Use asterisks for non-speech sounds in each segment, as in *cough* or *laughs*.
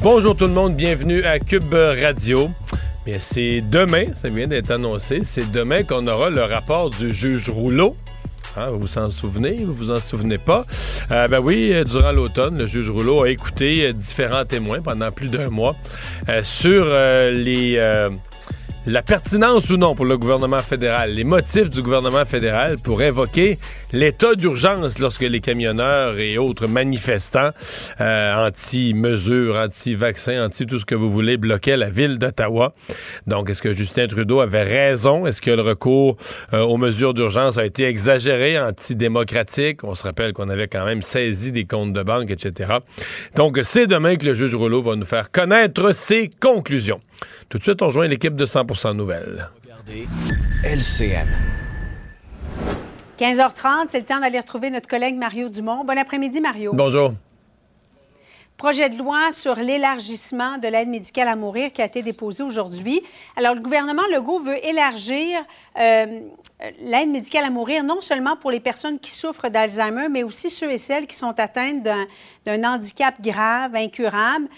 Bonjour tout le monde, bienvenue à Cube Radio. Bien, c'est demain, ça vient d'être annoncé, c'est demain qu'on aura le rapport du juge Rouleau. Hein, vous vous en souvenez, vous vous en souvenez pas? Euh, ben oui, euh, durant l'automne, le juge Rouleau a écouté euh, différents témoins pendant plus d'un mois sur les la pertinence ou non pour le gouvernement fédéral, les motifs du gouvernement fédéral pour invoquer l'état d'urgence lorsque les camionneurs et autres manifestants euh, anti-mesures, anti-vaccins, anti tout ce que vous voulez bloquaient la ville d'Ottawa. Donc, est-ce que Justin Trudeau avait raison? Est-ce que le recours euh, aux mesures d'urgence a été exagéré, antidémocratique? On se rappelle qu'on avait quand même saisi des comptes de banque, etc. Donc, c'est demain que le juge Rouleau va nous faire connaître ses conclusions. Tout de suite, on rejoint l'équipe de 100% Nouvelles. Regardez LCN. 15h30, c'est le temps d'aller retrouver notre collègue Mario Dumont. Bon après-midi, Mario. Bonjour. Projet de loi sur l'élargissement de l'aide médicale à mourir qui a été déposé aujourd'hui. Alors, le gouvernement Legault veut élargir euh, l'aide médicale à mourir non seulement pour les personnes qui souffrent d'Alzheimer, mais aussi ceux et celles qui sont atteintes d'un d'un handicap grave, incurable.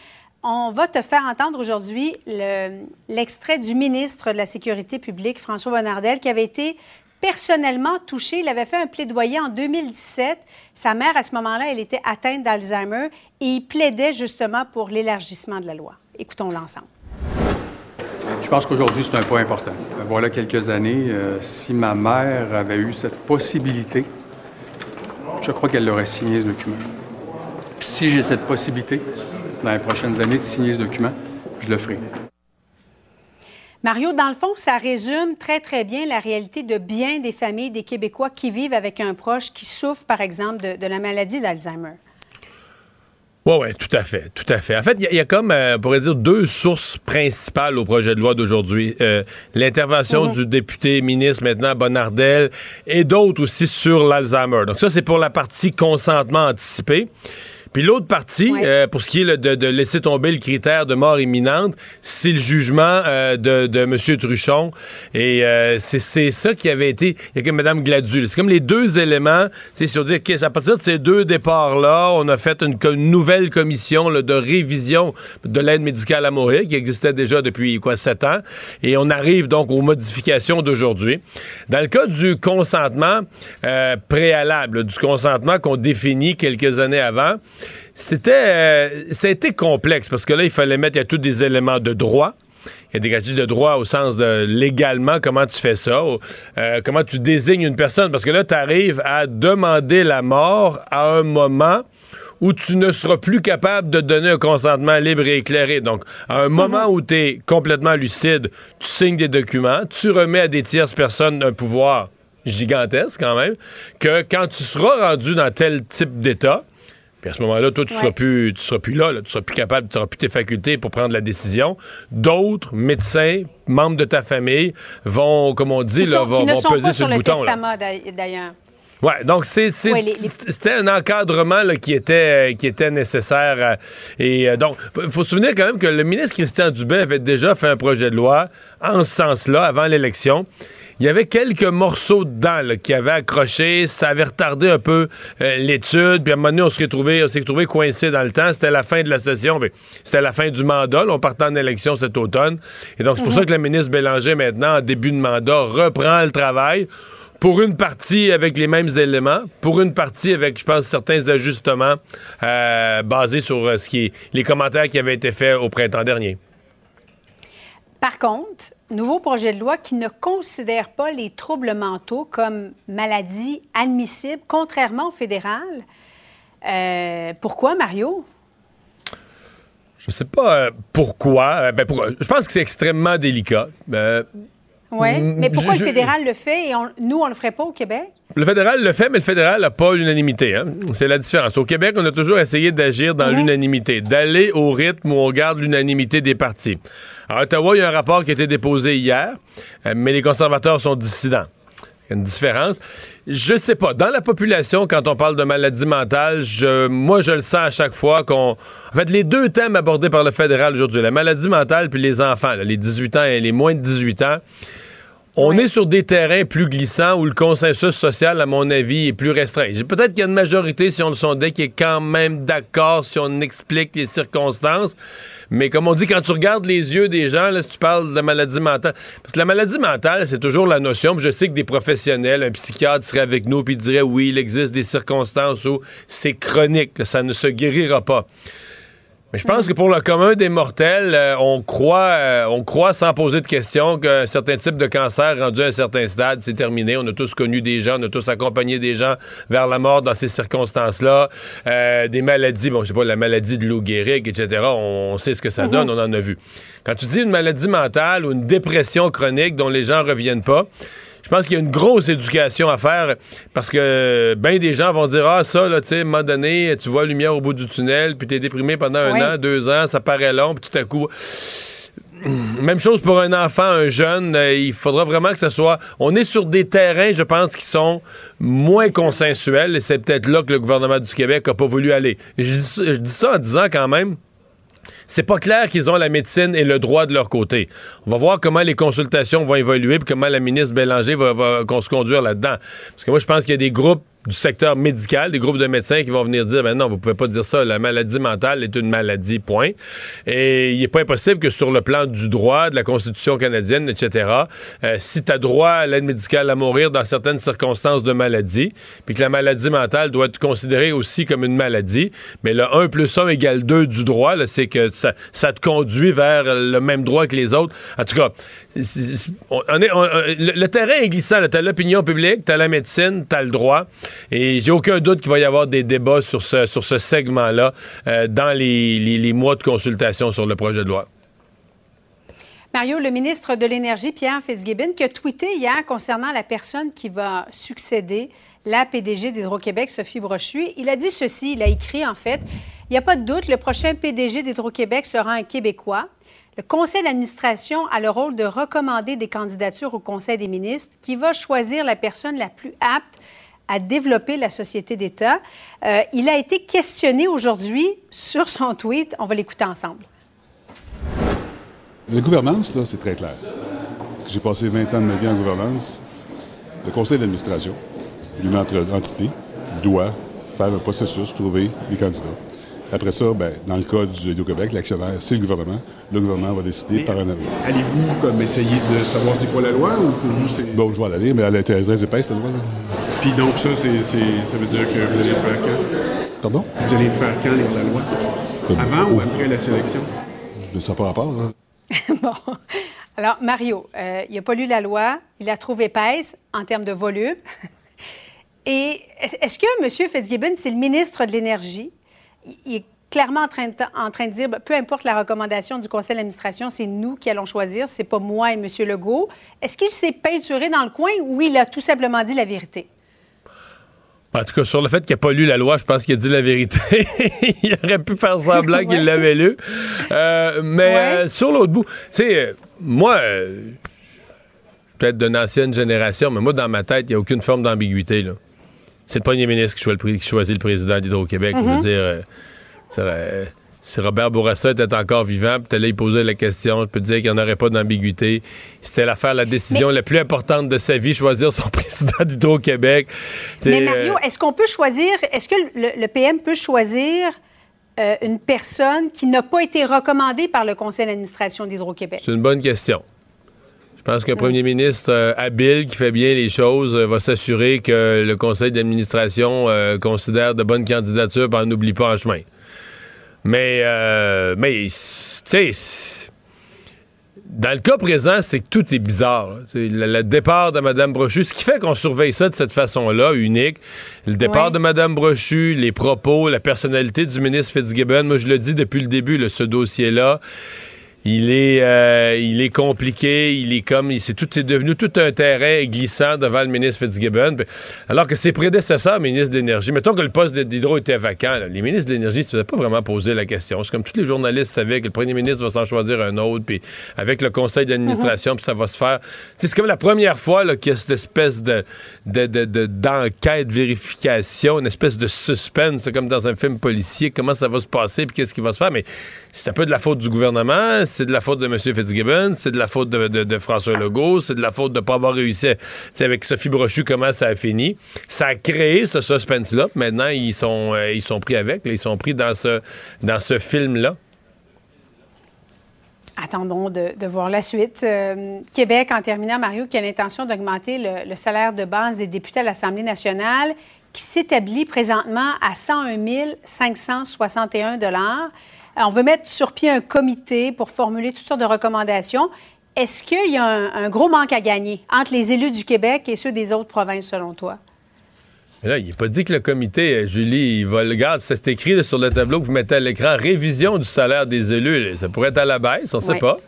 On va te faire entendre aujourd'hui le- l'extrait du ministre de la Sécurité publique, François Bonnardel, qui avait été personnellement touché. Il avait fait un plaidoyer en 2017. Sa mère, à ce moment-là, elle était atteinte d'Alzheimer et il plaidait justement pour l'élargissement de la loi. Écoutons l'ensemble. Je pense qu'aujourd'hui, c'est un point important. Voilà quelques années, euh, si ma mère avait eu cette possibilité, je crois qu'elle aurait signé ce document. Si j'ai cette possibilité, dans les prochaines années, de signer ce document, je le ferai. Mario, dans le fond, ça résume très, très bien la réalité de bien des familles des Québécois qui vivent avec un proche qui souffre, par exemple, de, de la maladie d'Alzheimer. Oui, oui, tout à fait, tout à fait. En fait, il y, a- il y a comme, euh, on pourrait dire, deux sources principales au projet de loi d'aujourd'hui. Euh, L'intervention Mhm. du député ministre maintenant, Bonnardel, et d'autres aussi sur l'Alzheimer. Donc ça, c'est pour la partie consentement anticipé. Puis l'autre partie, Ouais. euh, pour ce qui est de, de laisser tomber le critère de mort imminente, c'est le jugement euh, de, de M. Truchon. Et euh, c'est ça qui avait été... Il y a que Mme Gladue. C'est comme les deux éléments. C'est sur dire qu'à partir de ces deux départs-là, on a fait une nouvelle commission là, de révision de l'aide médicale à mourir qui existait déjà depuis quoi sept ans. Et on arrive donc aux modifications d'aujourd'hui. Dans le cas du consentement euh, préalable, du consentement qu'on définit quelques années avant, c'était, euh, ça a été complexe parce que là, il fallait mettre, il y a tous des éléments de droit. Il y a des garanties de droit au sens de légalement, comment tu fais ça, euh, comment tu désignes une personne, parce que là, tu arrives à demander la mort à un moment où tu ne seras plus capable de donner un consentement libre et éclairé. Donc, à un moment où tu es complètement lucide, tu signes des documents, tu remets à des tierces personnes un pouvoir gigantesque quand même, que quand tu seras rendu dans tel type d'état, puis à ce moment-là, toi, tu Ouais. seras plus, tu seras plus là, là. tu seras plus capable, tu n'auras plus tes facultés pour prendre la décision. D'autres médecins, membres de ta famille, vont, comme on dit, Qui, là, sont- vont, qui ne vont sont peser pas sur sur le le bouton. d'ailleurs. Ouais, donc c'est c'est- Ouais, les- les- c'était un encadrement là, qui était qui était nécessaire euh, et euh, donc faut se souvenir quand même que le ministre Christian Dubé avait déjà fait un projet de loi en ce sens-là avant l'élection. Il y avait quelques morceaux dedans là, qui avaient accroché, ça avait retardé un peu euh, l'étude, puis à un moment donné, on s'est retrouvé, on s'est retrouvé coincé dans le temps. C'était la fin de la session, c'était la fin du mandat. Là, on partait en élection cet automne. Et donc, c'est pour ça que le ministre Bélanger, maintenant, en début de mandat, reprend le travail pour une partie avec les mêmes éléments, pour une partie avec, je pense, certains ajustements euh, basés sur euh, ce qui est, les commentaires qui avaient été faits au printemps dernier. Par contre, nouveau projet de loi qui ne considère pas les troubles mentaux comme maladie admissible, contrairement au fédéral. Euh, pourquoi, Mario? Je sais pas pourquoi? Ben, je pense que c'est extrêmement délicat. Oui, mais pourquoi le fédéral le fait et nous, on le ferait pas au Québec? Le fédéral le fait, mais le fédéral n'a pas l'unanimité. Hein? C'est la différence. Au Québec, on a toujours essayé d'agir dans l'unanimité, d'aller au rythme où on garde l'unanimité des partis. À Ottawa, il y a un rapport qui a été déposé hier, euh, mais les conservateurs sont dissidents. Il y a une différence. Je sais pas. Dans la population, quand on parle de maladie mentale, je, moi, je le sens à chaque fois qu'on. En fait, les deux thèmes abordés par le fédéral aujourd'hui, la maladie mentale puis les enfants, les 18 ans et les moins de 18 ans, on est sur des terrains plus glissants où le consensus social, à mon avis, est plus restreint. Peut-être qu'il y a une majorité, si on le sondait, qui est quand même d'accord si on explique les circonstances. Mais comme on dit, quand tu regardes les yeux des gens, là, si tu parles de la maladie mentale, parce que la maladie mentale, c'est toujours la notion. Je sais que des professionnels, un psychiatre serait avec nous puis dirait oui, il existe des circonstances où c'est chronique, ça ne se guérira pas. Mais je pense que pour le commun des mortels, euh, on croit euh, on croit sans poser de questions qu'un certain type de cancer rendu à un certain stade, c'est terminé. On a tous connu des gens, on a tous accompagné des gens vers la mort dans ces circonstances-là. Euh, des maladies, bon, je sais pas, la maladie de Lou Gehrig, etc. On, sait ce que ça mhm. donne, on en a vu. Quand tu dis une maladie mentale ou une dépression chronique dont les gens reviennent pas, je pense qu'il y a une grosse éducation à faire parce que bien des gens vont dire Ah, ça, là, tu sais, à un moment donné, tu vois la lumière au bout du tunnel, puis t'es déprimé pendant un an, deux ans, ça paraît long, puis tout à coup. *sniffs* Même chose pour un enfant, un jeune. Euh, il faudra vraiment que ce soit. On est sur des terrains, je pense, qui sont moins consensuels, et c'est peut-être là que le gouvernement du Québec n'a pas voulu aller. je dis ça en disant quand même c'est pas clair qu'ils ont la médecine et le droit de leur côté. On va voir comment les consultations vont évoluer puis comment la ministre Bélanger va, va se conduire là-dedans. Parce que moi, je pense qu'il y a des groupes du secteur médical, des groupes de médecins qui vont venir dire ben non, vous pouvez pas dire ça, la maladie mentale est une maladie, point. Et il est pas impossible que sur le plan du droit, de la Constitution canadienne, etc., euh, si tu as droit à l'aide médicale à mourir dans certaines circonstances de maladie, puis que la maladie mentale doit être considérée aussi comme une maladie, mais le 1 plus 1 égale 2 du droit, c'est que ça, te conduit vers le même droit que les autres. En tout cas, on est, le, terrain est glissant. Tu as l'opinion publique, tu as la médecine, tu as le droit. Et j'ai aucun doute qu'il va y avoir des débats sur ce, sur ce segment-là euh, dans les, mois de consultation sur le projet de loi. Mario, le ministre de l'Énergie, Pierre Fitzgibbon, qui a tweeté hier concernant la personne qui va succéder la PDG d'Hydro-Québec, Sophie Brochu. Il a dit ceci, il a écrit en fait, il n'y a pas de doute, le prochain PDG d'Hydro-Québec sera un Québécois. Le conseil d'administration a le rôle de recommander des candidatures au conseil des ministres qui va choisir la personne la plus apte à développer la société d'État. Euh, il a été questionné aujourd'hui sur son tweet. On va l'écouter ensemble. La gouvernance, là, c'est très clair. J'ai passé 20 ans de ma vie en gouvernance. Le conseil d'administration, une entité, doit faire un processus, trouver des candidats. Après ça, ben, dans le cas du québec l'actionnaire, c'est le gouvernement. Le gouvernement va décider par un avis. Allez-vous comme essayer de savoir c'est quoi la loi ou pour vous c'est. Bon, je vais aller, mais elle est très épaisse, la loi. Puis donc ça, c'est, ça veut dire que vous allez faire quand? Pardon? Vous allez faire quand lire la loi? Avant ou après la sélection? Ça n'a pas rapport. Hein? *laughs* bon. Alors, Mario, euh, il n'a pas lu la loi, il la trouve épaisse en termes de volume. *laughs* Et est-ce que M. Fitzgibbon, c'est le ministre de l'Énergie? Il est clairement en train, de, en train de dire, ben, peu importe la recommandation du conseil d'administration, c'est nous qui allons choisir, c'est pas moi et M. Legault. Est-ce qu'il s'est peinturé dans le coin ou il a tout simplement dit la vérité? En tout cas, sur le fait qu'il n'a pas lu la loi, je pense qu'il a dit la vérité. *laughs* il aurait pu faire semblant qu'il l'avait lu. Euh, mais euh, sur l'autre bout, tu sais, euh, moi, peut-être d'une ancienne génération, mais moi, dans ma tête, il n'y a aucune forme d'ambiguïté. Là c'est le premier ministre qui choisit, le, président d'Hydro-Québec. Je veux mhm. dire, euh, si Robert Bourassa était encore vivant, puis là, il posait la question, je peux te dire qu'il n'y en aurait pas d'ambiguïté. C'était l'affaire, la décision la plus importante de sa vie, choisir son *laughs* président d'Hydro-Québec. Mais Mario, est-ce qu'on peut choisir, est-ce que le, PM peut choisir euh, une personne qui n'a pas été recommandée par le conseil d'administration d'Hydro-Québec? C'est une bonne question. Je pense qu'un premier ministre euh, habile, qui fait bien les choses, euh, va s'assurer que le conseil d'administration euh, considère de bonnes candidatures et n'oublie pas en chemin. Mais, mais tu sais, dans le cas présent, c'est que tout est bizarre. Le, départ de Mme Brochu, ce qui fait qu'on surveille ça de cette façon-là, unique, le départ de Mme Brochu, les propos, la personnalité du ministre Fitzgibbon, moi je le dis depuis le début, ce dossier-là, il est, euh, il est compliqué, il est comme, c'est tout, c'est devenu tout un terrain glissant devant le ministre Fitzgibbon. Alors que ses prédécesseurs, ministre de l'Énergie, mettons que le poste d'Hydro était vacant, les ministres de l'Énergie ne se faisaient pas vraiment poser la question. C'est comme tous les journalistes savaient que le premier ministre va s'en choisir un autre, puis avec le conseil d'administration, puis ça va se faire. c'est comme la première fois qu'il y a cette espèce de, d'enquête, vérification, une espèce de suspense, comme dans un film policier, comment ça va se passer, puis qu'est-ce qui va se faire. Mais c'est un peu de la faute du gouvernement c'est de la faute de M. Fitzgibbon, c'est de la faute de, François Legault, c'est de la faute de ne pas avoir réussi. C'est avec Sophie Brochu, comment ça a fini. Ça a créé ce suspense-là. Maintenant, ils sont, euh, ils sont pris avec. ils sont pris dans ce, dans ce film-là. Attendons de, voir la suite. Euh, Québec, en terminant, Mario, qui a l'intention d'augmenter le, le, salaire de base des députés à l'Assemblée nationale, qui s'établit présentement à 101 561 euh, on veut mettre sur pied un comité pour formuler toutes sortes de recommandations. Est-ce qu'il y a un, gros manque à gagner entre les élus du Québec et ceux des autres provinces, selon toi? là, il n'est pas dit que le comité, euh, Julie, il va le garder. C'est écrit sur le tableau que vous mettez à l'écran révision du salaire des élus. Ça pourrait être à la baisse, on ne sait pas.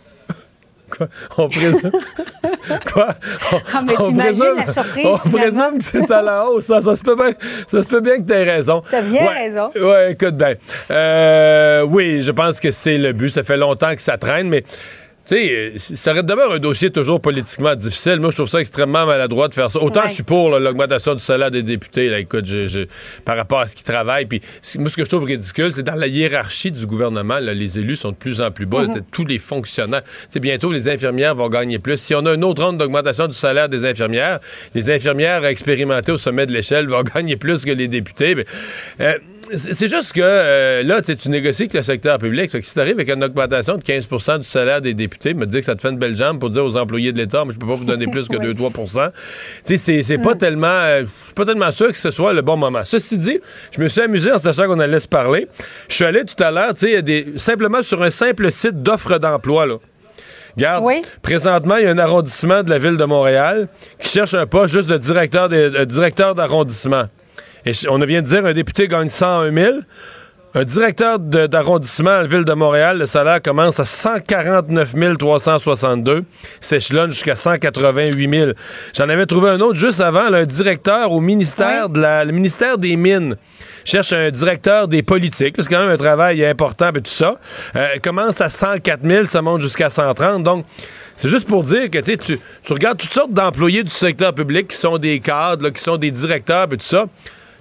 Quoi? On présume. *laughs* Quoi? On, ah, mais on présume, la surprise. On présume que c'est à la hausse. Ça, se peut bien, ça se peut bien que tu aies raison. Tu as bien raison. Oui, écoute bien. Euh, oui, je pense que c'est le but. Ça fait longtemps que ça traîne, mais tu sais, euh, ça demeure un dossier toujours politiquement difficile. Moi, je trouve ça extrêmement maladroit de faire ça. Autant je suis pour l'augmentation du salaire des députés, là, écoute, je, par rapport à ce qu'ils travaillent. Puis, moi, ce que je trouve ridicule, c'est dans la hiérarchie du gouvernement, les élus sont de plus en plus bas. Mm-hmm. tous les fonctionnaires. sais, bientôt, les infirmières vont gagner plus. Si on a une autre ronde d'augmentation du salaire des infirmières, les infirmières expérimentées au sommet de l'échelle vont *laughs* gagner plus que les députés. Mais, euh, c'est juste que euh, là, tu négocies avec le secteur public. si tu arrives avec une augmentation de 15% du salaire des députés, me dis que ça te fait une belle jambe pour dire aux employés de l'État, mais je peux pas vous donner plus que *laughs* 2-3 Tu sais, c'est pas mm. tellement. Euh, je suis pas tellement sûr que ce soit le bon moment. Ceci dit, je me suis amusé en sachant qu'on allait se parler. Je suis allé tout à l'heure, tu sais, simplement sur un simple site d'offres d'emploi, là. Regarde, présentement, il y a un arrondissement de la ville de Montréal qui cherche un poste juste de directeur euh, d'arrondissement. Et on vient de dire un député gagne 101 000. Un directeur d'arrondissement à la ville de Montréal, le salaire commence à 149 362, s'échelonne jusqu'à 188 000. J'en avais trouvé un autre juste avant, un directeur au ministère de la, le ministère des Mines cherche un directeur des politiques. C'est quand même un travail important et tout ça. Euh, commence à 104 000, ça monte jusqu'à 130. Donc, c'est juste pour dire que tu, tu regardes toutes sortes d'employés du secteur public qui sont des cadres, qui sont des directeurs et tout ça.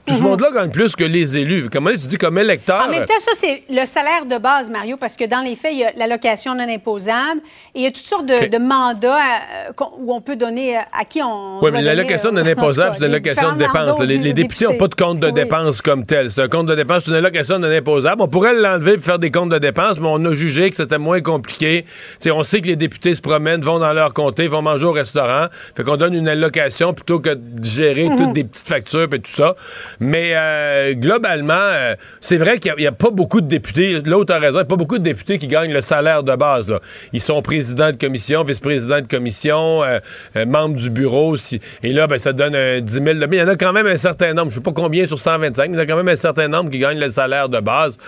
Tout ce mhm. monde-là gagne plus que les élus. Comment tu dis comme électeur? En même temps, ça, c'est le salaire de base, Mario, parce que dans les faits, il y a l'allocation non imposable et il y a toutes sortes de, mandats euh, où on peut donner euh, à qui on. Oui, mais l'allocation non *laughs* imposable, c'est une allocation de dépenses. Les, députés n'ont pas de compte de dépenses comme tel. C'est un compte de dépenses, c'est une allocation non imposable. On pourrait l'enlever et faire des comptes de dépenses, mais on a jugé que c'était moins compliqué. on sait que les députés se promènent, vont dans leur comté, vont manger au restaurant. Fait qu'on donne une allocation plutôt que de gérer mhm. toutes des petites factures et tout ça. Mais euh, globalement, euh, c'est vrai qu'il n'y a, pas beaucoup de députés. L'autre a raison, il n'y a pas beaucoup de députés qui gagnent le salaire de base. Ils sont présidents de commission, vice-présidents de commission, euh, membres du bureau. et là, ben, ça donne 10 000. Mais il y en a quand même un certain nombre. Je ne sais pas combien sur 125, mais il y en a quand même un certain nombre qui gagnent le salaire de base.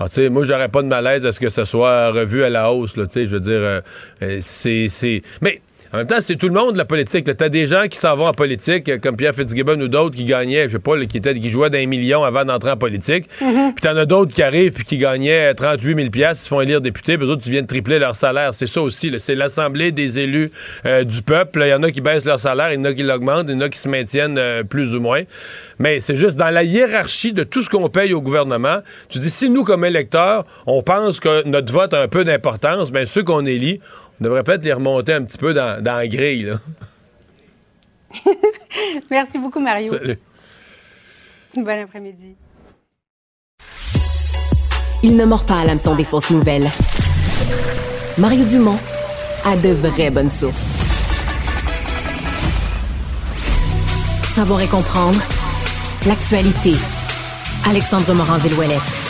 Alors, ah, moi, j'aurais pas de malaise à ce que ce soit revu à la hausse. je veux dire, c'est... Mais en même temps, c'est tout le monde, la politique. T'as des gens qui s'en vont en politique, euh, comme Pierre Fitzgibbon ou d'autres qui gagnaient, je sais pas, qui, étaient, qui jouaient d'un million avant d'entrer en politique. Mm-hmm. Puis t'en as d'autres qui arrivent puis qui gagnaient 38 000 ils se font élire députés, puis autres, tu viens de tripler leur salaire. C'est ça aussi. C'est l'Assemblée des élus euh, du peuple. Il y en a qui baissent leur salaire, il y en a qui l'augmentent, il y en a qui se maintiennent euh, plus ou moins. Mais c'est juste dans la hiérarchie de tout ce qu'on paye au gouvernement. Tu dis, si nous, comme électeurs, on pense que notre vote a un peu d'importance, bien, ceux qu'on élit, on devrait peut-être les remonter un petit peu dans, dans la grille. Là. *laughs* Merci beaucoup, Mario. Salut. Bon après-midi. Il ne mord pas à l'hameçon des fausses nouvelles. Mario Dumont a de vraies bonnes sources. Savoir et comprendre l'actualité. Alexandre morin villouellette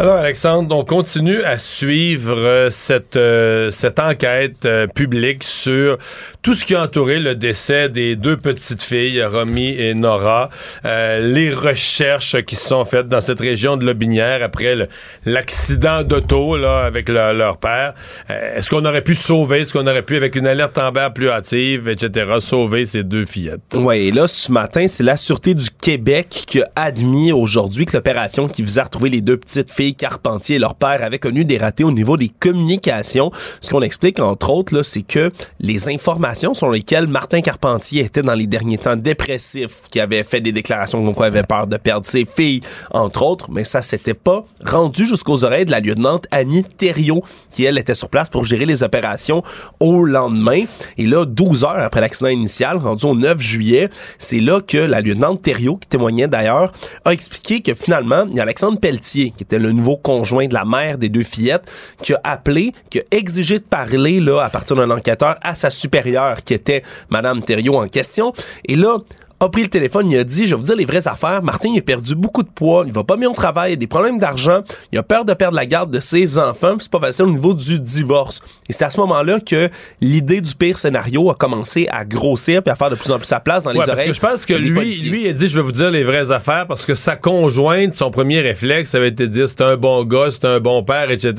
alors, Alexandre, on continue à suivre euh, cette, euh, cette enquête euh, publique sur tout ce qui a entouré le décès des deux petites filles, Romy et Nora, les recherches qui sont faites dans cette région de Lobinière après l'accident d'auto là, avec leur père. Est-ce qu'on aurait pu sauver, est-ce qu'on aurait pu, avec une alerte Amber plus hâtive, etc., sauver ces deux fillettes? Oui, et là, ce matin, c'est la Sûreté du Québec qui a admis aujourd'hui que l'opération qui visait à retrouver les deux petites filles Carpentier et leur père avaient connu des ratés au niveau des communications. Ce qu'on explique, entre autres, c'est que les informations sur lesquelles Martin Carpentier était dans les derniers temps dépressif, qui avait fait des déclarations comme quoi il avait peur de perdre ses filles, entre autres, mais ça s'était pas rendu jusqu'aux oreilles de la lieutenante Annie Thériault, qui, elle, était sur place pour gérer les opérations au lendemain. Et là, 12 heures après l'accident initial, rendu au 9 juillet, c'est là que la lieutenante Thériault, qui témoignait d'ailleurs, a expliqué que finalement, il y a Alexandre Pelletier, qui était le nouveau conjoint de la mère des deux fillettes, qui a appelé, qui a exigé de parler là à partir d'un enquêteur à sa supérieure, qui était Madame Thériault en question. Et là, a pris le téléphone, il a dit, je vais vous dire les vraies affaires, Martin il a perdu beaucoup de poids, il va pas bien au travail, il a des problèmes d'argent, il a peur de perdre la garde de ses enfants, c'est pas facile au niveau du divorce. Et c'est à ce moment-là que l'idée du pire scénario a commencé à grossir puis à faire de plus en plus sa place dans les ouais, oreilles. Parce que je pense que lui, lui, il a dit, je vais vous dire les vraies affaires parce que sa conjointe, son premier réflexe, ça avait été de dire, c'est un bon gars, c'est un bon père, etc.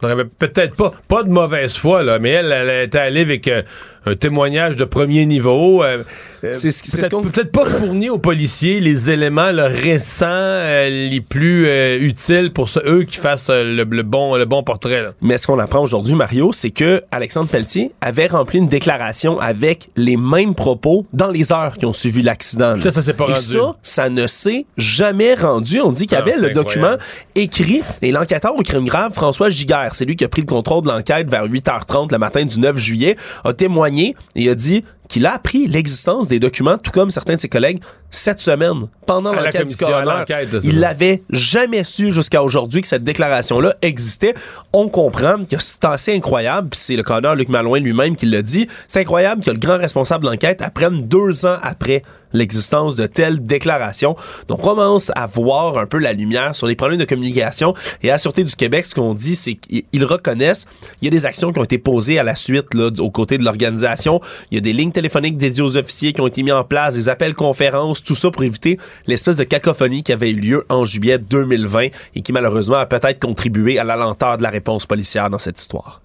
Donc, avait peut-être pas, pas de mauvaise foi, là, mais elle, elle était allée avec euh, un témoignage de premier niveau. Euh, euh, c'est peut-être, peut-être pas fourni aux policiers les éléments récents euh, les plus utiles pour eux qui fassent le, bon, le bon portrait. Mais ce qu'on apprend aujourd'hui, Mario, c'est que Alexandre Pelletier avait rempli une déclaration avec les mêmes propos dans les heures qui ont suivi l'accident. Ça, ça s'est pas et rendu. ça, ça ne s'est jamais rendu. On dit qu'il y avait le document écrit et l'enquêteur au crime grave, François Giguère, c'est lui qui a pris le contrôle de l'enquête vers 8h30 le matin du 9 juillet, a témoigné et a dit qu'il a appris l'existence des documents, tout comme certains de ses collègues, cette semaine, pendant l'enquête du coroner. Il l'avait jamais su jusqu'à aujourd'hui que cette déclaration-là existait. On comprend que c'est assez incroyable, puis c'est le coroner Luc Malouin lui-même qui l'a dit, c'est incroyable que le grand responsable de l'enquête apprenne deux ans après l'existence de telles déclarations. Donc, on commence à voir un peu la lumière sur les problèmes de communication. Et à la Sûreté du Québec, ce qu'on dit, c'est qu'ils reconnaissent il y a des actions qui ont été posées à la suite, là, aux côtés de l'organisation. Il y a des lignes téléphoniques dédiées aux officiers qui ont été mis en place, des appels conférences, tout ça pour éviter l'espèce de cacophonie qui avait eu lieu en juillet 2020 et qui malheureusement a peut-être contribué à la lenteur de la réponse policière dans cette histoire.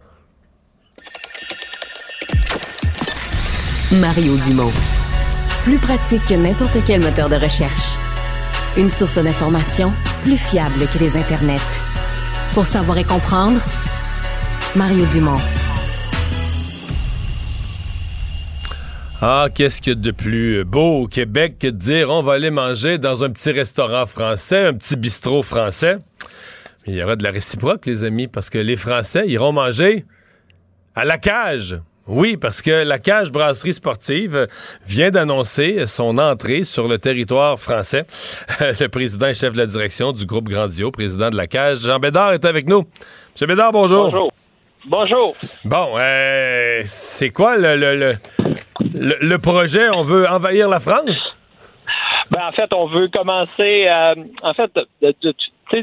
Mario Dumont. Plus pratique que n'importe quel moteur de recherche. Une source d'information plus fiable que les internets. Pour savoir et comprendre, Mario Dumont. Ah, qu'est-ce qu'il y a de plus beau au Québec que de dire on va aller manger dans un petit restaurant français, un petit bistrot français? Il y aura de la réciproque, les amis, parce que les Français iront manger à la cage. Oui, parce que la Cage Brasserie Sportive vient d'annoncer son entrée sur le territoire français. *laughs* le président et chef de la direction du groupe Grandio, président de la Cage, Jean Bédard, est avec nous. Monsieur Bédard, bonjour. Bonjour. Bonjour. Bon, euh, c'est quoi le, le, le, projet? On veut envahir la France? Ben, en fait, on veut commencer. Euh, en fait,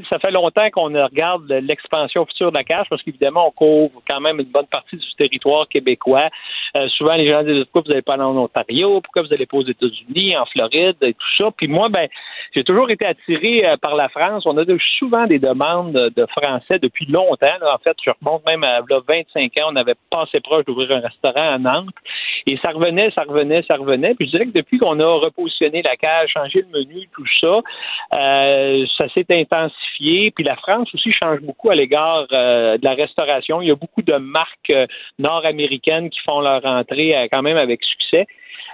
ça fait longtemps qu'on regarde l'expansion future de la cage parce qu'évidemment, on couvre quand même une bonne partie du territoire québécois. Euh, souvent, les gens disent pourquoi vous n'allez pas aller en Ontario, pourquoi vous n'allez pas aux États-Unis, en Floride et tout ça? Puis moi, ben, j'ai toujours été attiré euh, par la France. On a souvent des demandes de Français depuis longtemps. En fait, je remonte même à là, 25 ans, on avait passé proche d'ouvrir un restaurant à Nantes. Et ça revenait, ça revenait, ça revenait. Puis je dirais que depuis qu'on a repositionné la cage, changé le menu, tout ça, euh, ça s'est intensifié. Puis la France aussi change beaucoup à l'égard euh, de la restauration. Il y a beaucoup de marques nord-américaines qui font leur entrée quand même avec succès.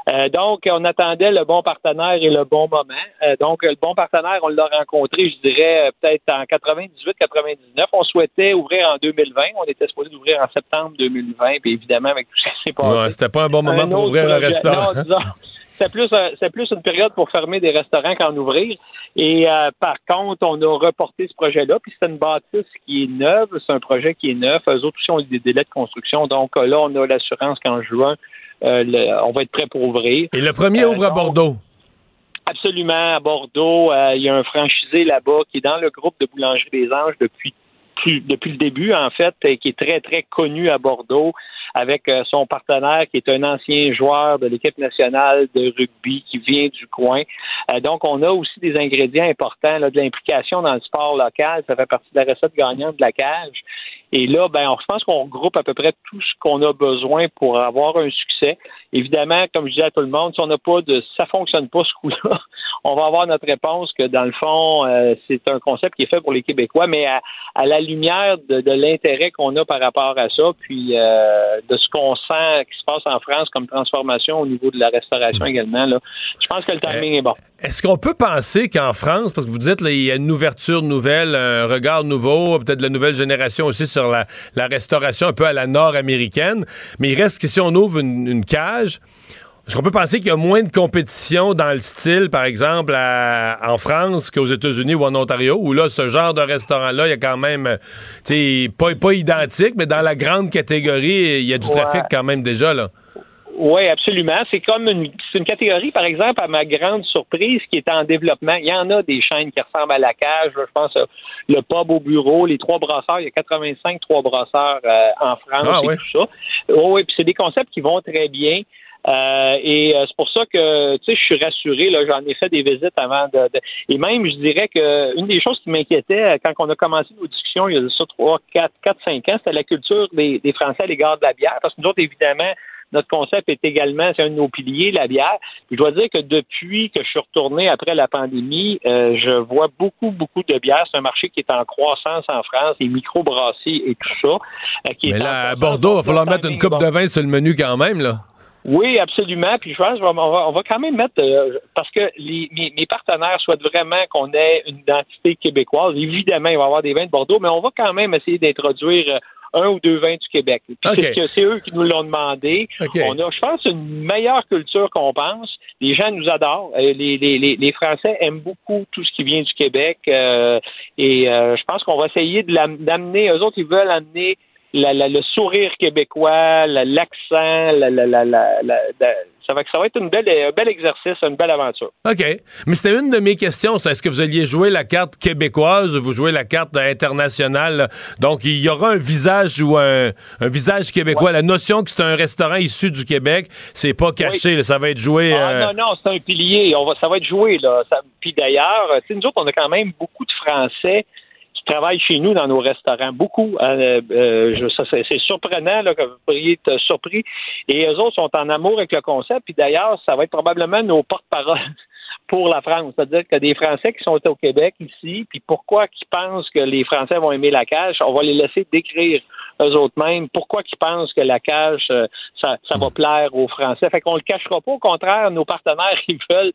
Euh, donc, on attendait le bon partenaire et le bon moment. Euh, donc, le bon partenaire, on l'a rencontré, je dirais, peut-être en 98-99. On souhaitait ouvrir en 2020. On était supposé d'ouvrir en septembre 2020. Puis évidemment, avec tout ce qui s'est passé. Ouais, c'était pas un bon moment pour ouvrir un restaurant. C'est plus, c'est plus une période pour fermer des restaurants qu'en ouvrir. Et euh, par contre, on a reporté ce projet-là. Puis c'est une bâtisse qui est neuve. C'est un projet qui est neuf. Eux autres aussi ont eu des délais de construction. Donc euh, là, on a l'assurance qu'en juin, euh, le- on va être prêt pour ouvrir. Et le premier Euh, ouvre à Bordeaux? Absolument, à Bordeaux, euh, il y a un franchisé là-bas qui est dans le groupe de Boulangerie des Anges depuis depuis le début, en fait, et qui est très, très connu à Bordeaux avec euh, son partenaire qui est un ancien joueur de l'équipe nationale de rugby qui vient du coin. Euh, donc, on a aussi des ingrédients importants, là, de l'implication dans le sport local. Ça fait partie de la recette gagnante de la cage. Et là, ben, on, je pense qu'on regroupe à peu près tout ce qu'on a besoin pour avoir un succès. Évidemment, comme je dis à tout le monde, si on n'a pas de, ça fonctionne pas ce coup-là, *laughs* on va avoir notre réponse que dans le fond, euh, c'est un concept qui est fait pour les Québécois, mais à, à la lumière de, de l'intérêt qu'on a par rapport à ça, puis euh, de ce qu'on sent qui se passe en France comme transformation au niveau de la restauration également, là, je pense que le timing est bon. Est-ce qu'on peut penser qu'en France, parce que vous dites il y a une ouverture nouvelle, un regard nouveau, peut-être de la nouvelle génération aussi sur la, la restauration un peu à la nord-américaine, mais il reste que si on ouvre une, une cage, est-ce qu'on peut penser qu'il y a moins de compétition dans le style, par exemple, à- en France qu'aux États-Unis ou en Ontario, où là, ce genre de restaurant-là, il y a quand même, euh, tu sais, pas, pas identique, mais dans la grande catégorie, il y a du Ouais. trafic quand même déjà, là. Oui, absolument. C'est comme une, c'est une catégorie, par exemple, à ma grande surprise, qui est en développement. Il y en a des chaînes qui ressemblent à la cage. Je pense euh, le pub au bureau, les trois brasseurs. Il y a 85 trois brasseurs euh, en France Ah, et ouais. tout ça. Oh, oui, puis c'est des concepts qui vont très bien. Euh, et euh, c'est pour ça que tu sais, je suis rassuré. Là, j'en ai fait des visites avant de, de- et même, je dirais que une des choses qui m'inquiétait euh, quand on a commencé nos discussions il y a ça trois, quatre, quatre, cinq ans, c'était la culture des, des Français à l'égard de la bière. Parce que nous autres, évidemment, notre concept est également, c'est un de nos piliers, la bière. Puis je dois dire que depuis que je suis retourné après la pandémie, euh, je vois beaucoup, beaucoup de bière. C'est un marché qui est en croissance en France, les microbrasseries et tout ça. euh, qui Mais là, à. Bordeaux, il va falloir mettre une coupe de vin sur le menu quand même, là. Oui, absolument. Puis je pense qu'on va, on va, quand même mettre, euh, parce que les, mes, mes partenaires souhaitent vraiment qu'on ait une identité québécoise. Évidemment, il va y avoir des vins de Bordeaux, mais on va quand même essayer d'introduire euh, un ou deux vins du Québec. C'est, eux qui nous l'ont demandé. On a, je pense, une meilleure culture qu'on pense. Les gens nous adorent. Euh, Les, les, les, les Français aiment beaucoup tout ce qui vient du Québec. euh, et euh, je pense qu'on va essayer de l'am- d'amener, eux autres, ils veulent amener la- la- le sourire québécois, la- l'accent, la, ça, va, ça va être une belle, un bel exercice, une belle aventure. OK. Mais c'était une de mes questions. Est-ce que vous alliez jouer la carte québécoise ou vous jouez la carte internationale? Donc, il y aura un visage ou un, un visage québécois. La notion que c'est un restaurant issu du Québec, c'est pas caché. là. ça va être joué. Ah, euh, non, non, c'est un pilier. On va, ça va être joué. Là. Ça- puis d'ailleurs, nous autres, on a quand même beaucoup de Français qui travaillent chez nous dans nos restaurants. Beaucoup. Euh, euh, ça, c'est, surprenant là, que vous pourriez être surpris. Et eux autres sont en amour avec le concept. Puis d'ailleurs, ça va être probablement nos porte-paroles *laughs* pour la France. C'est-à-dire que des Français qui sont au Québec ici, puis pourquoi qu'ils pensent que les Français vont aimer la cage, on va les laisser décrire eux autres mêmes pourquoi qu'ils pensent que la cage, euh, ça, ça va plaire aux Français. Fait qu'on le cachera pas. Au contraire, nos partenaires, *laughs* ils veulent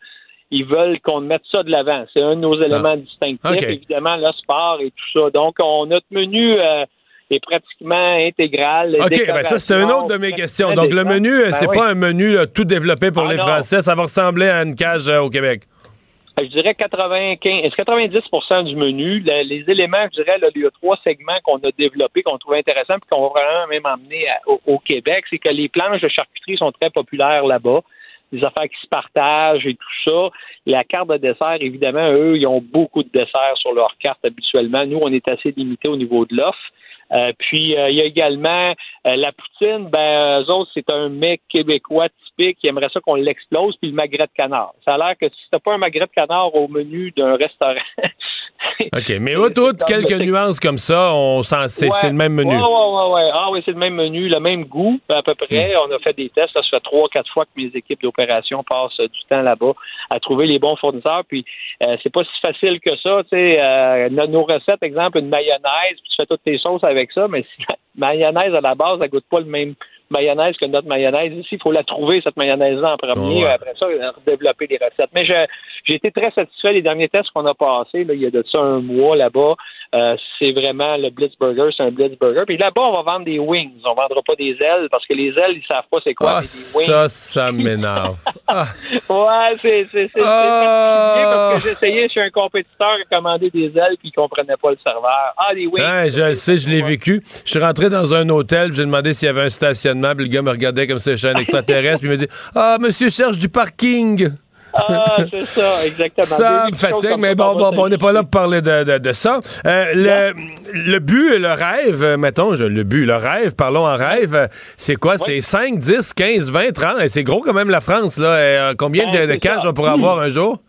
ils veulent qu'on mette ça de l'avant. C'est un de nos éléments distinctifs, évidemment, le sport et tout ça. Donc, on, notre menu euh, est pratiquement intégral. OK, ben ça, c'était une autre de mes questions. Donc, le menu, euh, Ben c'est oui. pas un menu là, tout développé pour Ah, les non. Français. Ça va ressembler à une cage euh, au Québec. Je dirais 95, 90% du menu. Le- les éléments, je dirais, là, il y a trois segments qu'on a développés, qu'on trouve intéressants, puis qu'on va vraiment même emmener à- au, au Québec. C'est que les planches de charcuterie sont très populaires là-bas. Des affaires qui se partagent et tout ça. La carte de dessert, évidemment, eux, ils ont beaucoup de desserts sur leur carte habituellement. Nous, on est assez limité au niveau de l'offre. Euh, puis euh, il y a également euh, la poutine, ben eux autres, c'est un mec québécois typique qui aimerait ça qu'on l'explose, puis le magret de canard. Ça a l'air que si t'as pas un magret de canard au menu d'un restaurant. *laughs* *laughs* OK, mais outre, quelques nuances comme ça, on sent, c'est Ouais. le même menu. Ouais, ouais. Ah oui, c'est le même menu, le même goût, à peu près. Hmm. On a fait des tests. Ça, ça fait trois, quatre fois que mes équipes d'opération passent du temps là-bas à trouver les bons fournisseurs. Puis euh, c'est pas si facile que ça. Tu sais, euh, nos- recettes, exemple, une mayonnaise, puis tu fais toutes tes sauces avec ça, mais si la mayonnaise à la base, elle goûte pas le même mayonnaise que notre mayonnaise ici. Il faut la trouver, cette mayonnaise-là, en premier. Ouais. Après ça, développer des recettes. Mais je, j'ai été très satisfait des derniers tests qu'on a passés. Là, il y a de ça un mois là-bas. Euh, c'est vraiment le Blitzburger, c'est un Blitzburger. Puis là-bas, on va vendre des wings. On vendra pas des ailes parce que les ailes, ils savent pas c'est quoi. Ah, ça, ça m'énerve. *laughs* ah. Ouais, c'est c'est c'est particulier parce que j'ai essayé chez un compétiteur à commander des ailes puis il comprenait pas le serveur. Ah, des wings. Ouais, je le sais, je l'ai vécu. Je suis rentré dans un hôtel, j'ai demandé s'il y avait un stationnement, puis le gars me regardait comme si j'étais un *laughs* extraterrestre, puis il me dit "Ah, monsieur cherche du parking." Ah, c'est ça, exactement. Ça me fatigue, mais bon, bon, bon, on n'est pas là pour parler de, de, de ça. Euh, le, le but et le rêve, euh, mettons, je- le but, le rêve, parlons en rêve, euh, c'est quoi? C'est 5, 10, 15, 20, 30? Et C'est gros quand même la France, là. Euh, combien Ben, de, de cash on pourrait avoir un jour?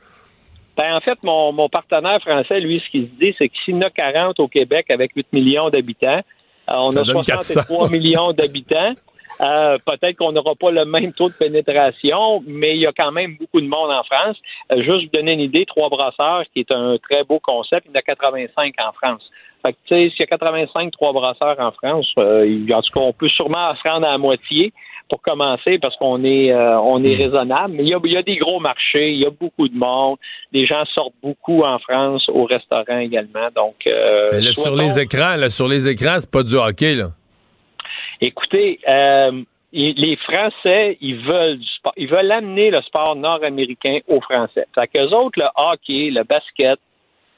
Ben, en fait, mon, mon partenaire français, lui, ce qu'il se dit, c'est que s'il y en a 40 au Québec avec 8 millions d'habitants, on Ça a donne 63 400. millions d'habitants. Euh, Peut-être qu'on n'aura pas le même taux de pénétration, mais il y a quand même beaucoup de monde en France. Euh, juste vous donner une idée, Trois Brasseurs, qui est un très beau concept, il y en a 85 en France. Fait que, tu sais, s'il y a 85 Trois Brasseurs en France, euh, en tout cas, on peut sûrement se rendre à la moitié pour commencer parce qu'on est euh, on est raisonnable. Mais il y, a, il y a des gros marchés, il y a beaucoup de monde. Les gens sortent beaucoup en France au restaurant également. Donc, euh, là, sur les écrans, là, sur les écrans, c'est pas du hockey, là. Écoutez, euh, les Français, ils veulent du sport. Ils veulent amener le sport nord-américain aux Français. Fait qu'eux autres, le hockey, le basket,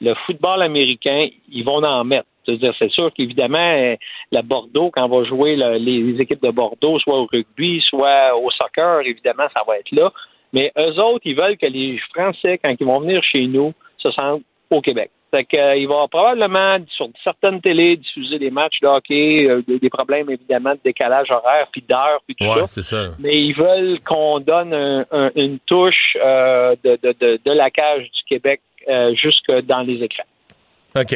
le football américain, ils vont en mettre. C'est-à-dire, c'est sûr qu'évidemment, euh, la Bordeaux, quand on va jouer le- les, les équipes de Bordeaux, soit au rugby, soit au soccer, évidemment, ça va être là. Mais eux autres, ils veulent que les Français, quand ils vont venir chez nous, se sentent au Québec. Fait que, euh, ils vont probablement, sur certaines télés, diffuser des matchs de hockey, euh, des, des problèmes, évidemment, de décalage horaire, puis d'heure, puis tout Ouais, ça. c'est ça. Mais ils veulent qu'on donne un- un- une touche euh, de, de, de, de la cage du Québec euh, jusque dans les écrans. OK.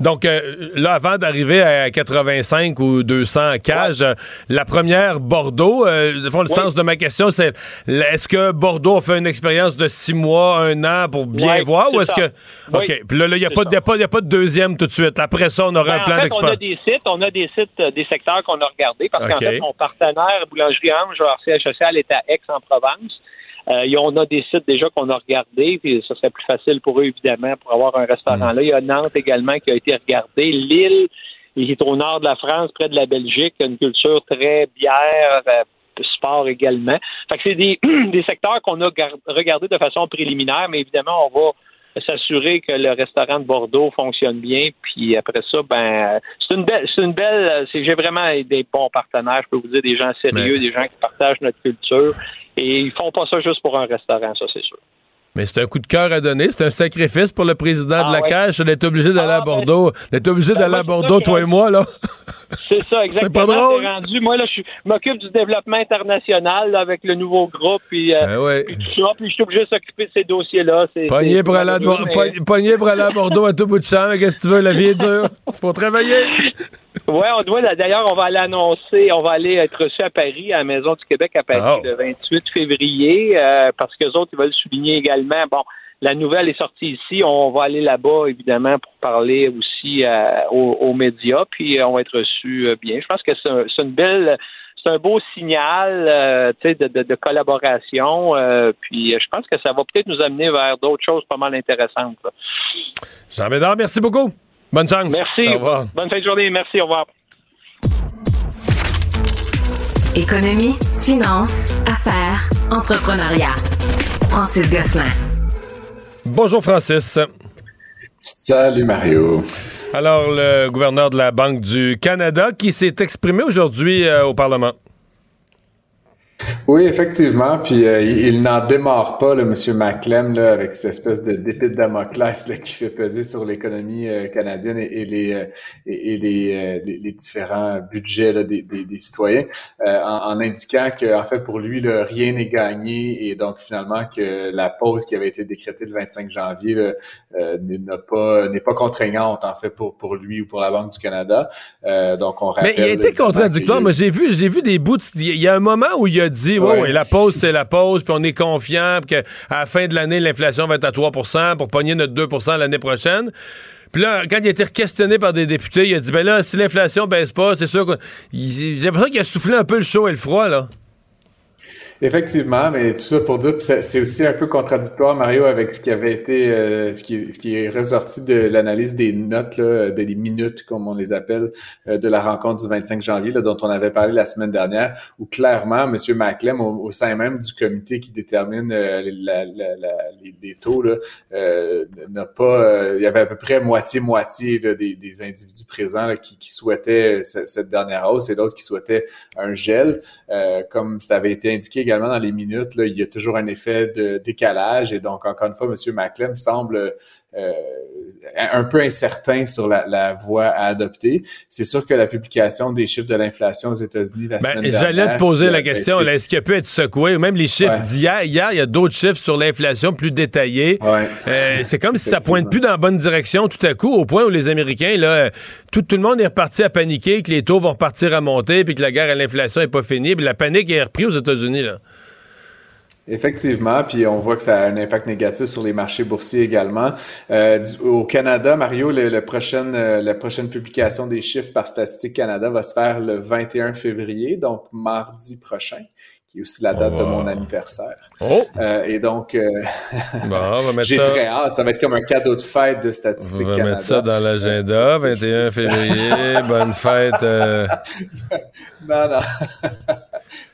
Donc, euh, là, avant d'arriver à 85 ou 200 cages, euh, la première, Bordeaux, euh, fond, le sens de ma question, c'est est-ce que Bordeaux a fait une expérience de six mois, un an pour bien Ouais, voir ou est-ce que. OK. Puis là, il n'y a, a, pas- y a pas de deuxième tout de suite. Après ça, on aura Ben, un plan en fait, on a d'expérience. des sites, on a des sites, euh, des secteurs qu'on a regardés parce qu'en fait, mon partenaire, Boulangerie Ange, leur siège social est à Aix-en-Provence. Euh, on a des sites déjà qu'on a regardés, puis ça serait plus facile pour eux, évidemment, pour avoir un restaurant là. Il y a Nantes également qui a été regardé. Lille, qui est au nord de la France, près de la Belgique, a une culture très bière, euh, sport également. Fait que c'est des, *clears throat* des secteurs qu'on a gar- regardés de façon préliminaire, mais évidemment, on va s'assurer que le restaurant de Bordeaux fonctionne bien. Puis après ça, ben c'est une belle, c'est une belle. c'est- J'ai vraiment des bons partenaires. Je peux vous dire des gens sérieux, Mais- des gens qui partagent notre culture. Et ils font pas ça juste pour un restaurant, ça c'est sûr. Mais c'est un coup de cœur à donner. C'est un sacrifice pour le président de Ah la ouais. cage d'être obligé d'aller Ah, à ben, Bordeaux. D'être obligé ben, d'aller à c'est Bordeaux, toi que- et moi, là. *laughs* C'est ça, exactement. pas drôle. C'est rendu. Moi, là, je m'occupe du développement international là, avec le nouveau groupe, puis, euh, Ben ouais. puis tout ça, puis je suis obligé de s'occuper de ces dossiers-là. C'est- Pogné c'est pour, aller à, Bordeaux à tout bout de champ. mais Qu'est-ce que tu veux? La vie est dure. Faut travailler. *laughs* Ouais, on doit. D'ailleurs, on va aller annoncer, on va aller être reçu à Paris, à la Maison du Québec à Paris Oh. le 28 février, euh, parce que les autres, ils veulent souligner également. Bon, la nouvelle est sortie ici. On va aller là-bas, évidemment, pour parler aussi euh, aux, aux médias, puis euh, on va être reçu bien. Je pense que c'est un- une belle. C'est un beau signal euh, tu sais, de, de- de collaboration. euh, puis euh, je pense que ça va peut-être nous amener vers d'autres choses pas mal intéressantes. là. Jean Bédard, merci beaucoup. Bonne chance. Merci. Au revoir. Bonne fin de journée. Merci. Au revoir. Économie, finance, affaires, entrepreneuriat. Francis Gosselin. Bonjour, Francis. Salut Mario. Alors, le gouverneur de la Banque du Canada qui s'est exprimé aujourd'hui euh, au Parlement. Oui, effectivement. Puis euh, il, il n'en démarre pas, le monsieur Maclem, là, avec cette espèce de d'épée de Damoclès là, qui fait peser sur l'économie euh, canadienne et, et les, euh, et, et les, euh, les, les différents budgets là, des, des, des citoyens, euh, en, en indiquant que en fait pour lui là, rien n'est gagné et donc finalement que la pause qui avait été décrétée le 25 janvier là, euh, n'est pas n'est pas contraignante en fait pour pour lui ou pour la Banque du Canada. Euh, donc on rappelle. Mais il a été contradictoire. y Moi, j'ai vu, j'ai vu des bouts. de- Il y a un moment où il a dit, ouais, Ouais. ouais, la pause, c'est la pause, puis on est confiant, puis qu'à la fin de l'année, l'inflation va être à 3% pour pogner notre 2% l'année prochaine. Puis là, quand il a été questionné par des députés, il a dit, ben là, si l'inflation baisse pas, c'est sûr que... J'ai l'impression qu'il a soufflé un peu le chaud et le froid, là. Effectivement, mais tout ça pour dire, c'est aussi un peu contradictoire, Mario, avec ce qui avait été, euh, ce, qui, est ressorti de l'analyse des notes, là, des minutes, comme on les appelle, euh, de la rencontre du 25 janvier, là, dont on avait parlé la semaine dernière, où clairement, M. Maclem, au, sein même du comité qui détermine euh, la, la, la, les, taux, là, n'a pas, il y avait à peu près moitié-moitié des, des, individus présents qui, qui, souhaitaient cette, dernière hausse et d'autres qui souhaitaient un gel, comme ça avait été indiqué également dans les minutes, là, il y a toujours un effet de décalage. Et donc, encore une fois, M. Maclem semble un peu incertain sur la, la, voie à adopter. C'est sûr que la publication des chiffres de l'inflation aux États-Unis la ben, semaine dernière... J'allais te poser la question, est-ce qu'il peut être secoué? Ou même les chiffres d'hier. Hier, il y a d'autres chiffres sur l'inflation plus détaillés. Euh, c'est comme si ça pointe plus dans la bonne direction tout à coup, au point où les Américains, là, tout, tout le monde est reparti à paniquer, que les taux vont repartir à monter, puis que la guerre à l'inflation est pas finie. Puis la panique est reprise aux États-Unis, là. Effectivement, puis on voit que ça a un impact négatif sur les marchés boursiers également. Euh, au Canada, Mario, le, prochaine, euh, la prochaine publication des chiffres par Statistique Canada va se faire le 21 février, donc mardi prochain qui est aussi la date de mon oh. anniversaire. Oh! Euh, et donc, euh, *laughs* j'ai très hâte. Ça va être comme un cadeau de fête de Statistique Canada. On va mettre ça dans l'agenda, 21 *laughs* février, bonne fête. *laughs* non, non.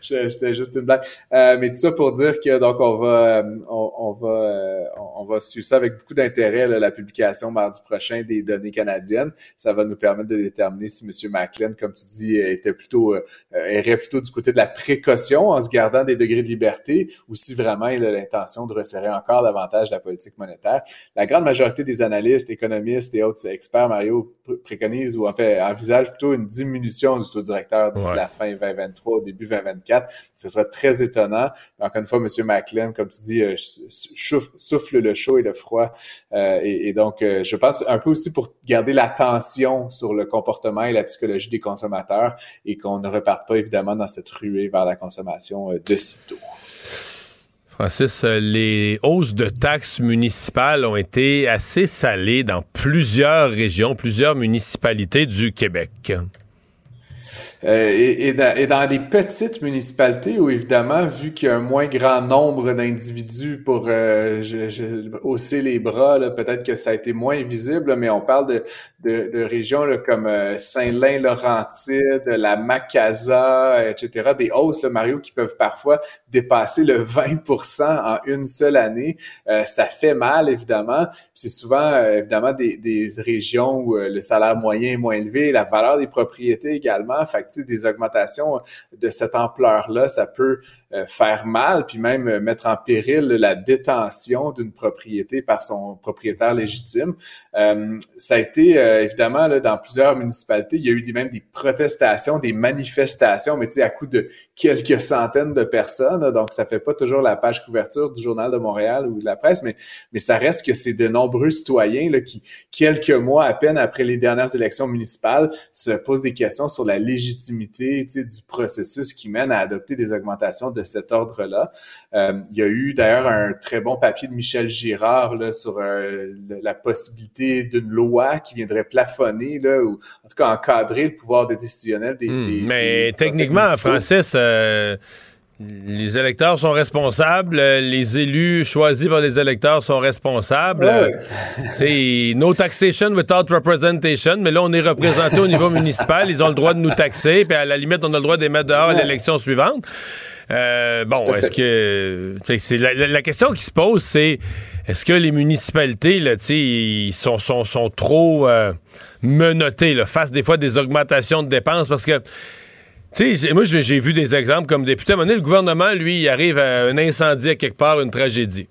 C'était juste une blague. Euh, mais tout ça pour dire que donc on va euh, on, on va euh, on va suivre ça avec beaucoup d'intérêt la publication mardi prochain des données canadiennes. Ça va nous permettre de déterminer si M. Macklin, comme tu dis, était plutôt irait plutôt du côté de la précaution en se gardant des degrés de liberté ou si vraiment il a l'intention de resserrer encore davantage la politique monétaire. La grande majorité des analystes, économistes et autres experts, Mario, préconisent ou en fait envisagent plutôt une diminution du taux directeur d'ici la fin 2023 au début 2024 ce serait très étonnant. encore une fois, M. Macklem, comme tu dis, euh, souffle le chaud et le froid. Euh, et, donc, euh, je pense un peu aussi pour garder l'attention sur le comportement et la psychologie des consommateurs et qu'on ne reparte pas évidemment dans cette ruée vers la consommation de sitôt. Francis, les hausses de taxes municipales ont été assez salées dans plusieurs régions, plusieurs municipalités du Québec. Euh, et, et, dans, des petites municipalités où, évidemment, vu qu'il y a un moins grand nombre d'individus pour euh, hausser les bras, peut-être que ça a été moins visible, mais on parle de, de, de régions là, comme euh, Saint-Lin-Laurentide, la Macasa, etc., des hausses, là, Mario, qui peuvent parfois dépasser le 20% en une seule année. Euh, ça fait mal, évidemment. C'est souvent, évidemment, des, des régions où le salaire moyen est moins élevé, la valeur des propriétés également. Des augmentations de cette ampleur-là, ça peut faire mal, puis même euh, mettre en péril la détention d'une propriété par son propriétaire légitime. Euh, ça a été évidemment là, dans plusieurs municipalités, il y a eu même des protestations, des manifestations, mais tu sais à coup de quelques centaines de personnes. Donc ça fait pas toujours la page couverture du journal de Montréal ou de la presse, mais mais ça reste que c'est de nombreux citoyens là, qui quelques mois à peine après les dernières élections municipales se posent des questions sur la légitimité du processus qui mène à adopter des augmentations de cet ordre-là. Euh, il y a eu d'ailleurs un très bon papier de Michel Girard là, sur euh, la possibilité d'une loi qui viendrait plafonner, là, ou en tout cas encadrer le pouvoir décisionnel des, hmm, Mais techniquement, Francis, euh, les électeurs sont responsables, les élus choisis par les électeurs sont responsables. Ouais. no taxation without representation, mais là, on est représenté au niveau *laughs* municipal, ils ont le droit de nous taxer, puis à la limite, on a le droit de les mettre dehors à l'élection suivante. Euh, bon, est-ce que c'est la, question qui se pose, c'est est-ce que les municipalités là, ils sont, sont, sont trop euh, menottées là, face des fois des augmentations de dépenses? Parce que tu sais, moi, j'ai vu des exemples comme député. À un moment donné, le gouvernement, lui, il arrive à un incendie à quelque part, une tragédie.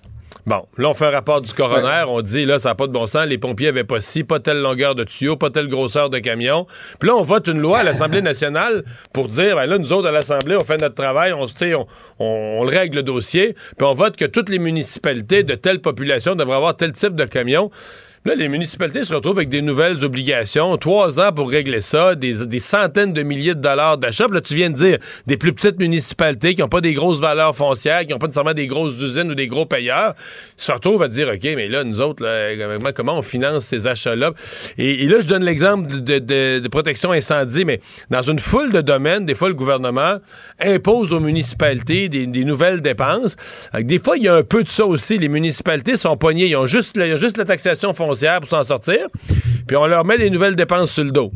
Bon, là, on fait un rapport du coroner, on dit, là, ça n'a pas de bon sens, les pompiers avaient pas ci, pas telle longueur de tuyau, pas telle grosseur de camion. Puis là, on vote une loi à l'Assemblée *laughs* nationale pour dire, ben là, nous autres, à l'Assemblée, on fait notre travail, on, on, on, le règle le dossier, puis on vote que toutes les municipalités de telle population devraient avoir tel type de camion. Là, les municipalités se retrouvent avec des nouvelles obligations, trois ans pour régler ça, des, des centaines de milliers de dollars d'achat. Là, tu viens de dire des plus petites municipalités qui n'ont pas des grosses valeurs foncières, qui n'ont pas nécessairement des grosses usines ou des gros payeurs, se retrouvent à dire, OK, mais là, nous autres, là, comment- on finance ces achats-là? Et, là, je donne l'exemple de, de- protection incendie, mais dans une foule de domaines, des fois, le gouvernement impose aux municipalités des, nouvelles dépenses. Des fois, il y a un peu de ça aussi. Les municipalités sont pognées. Ils ont juste, ils ont juste la taxation foncière pour s'en sortir. Puis on leur met des nouvelles dépenses sur le dos.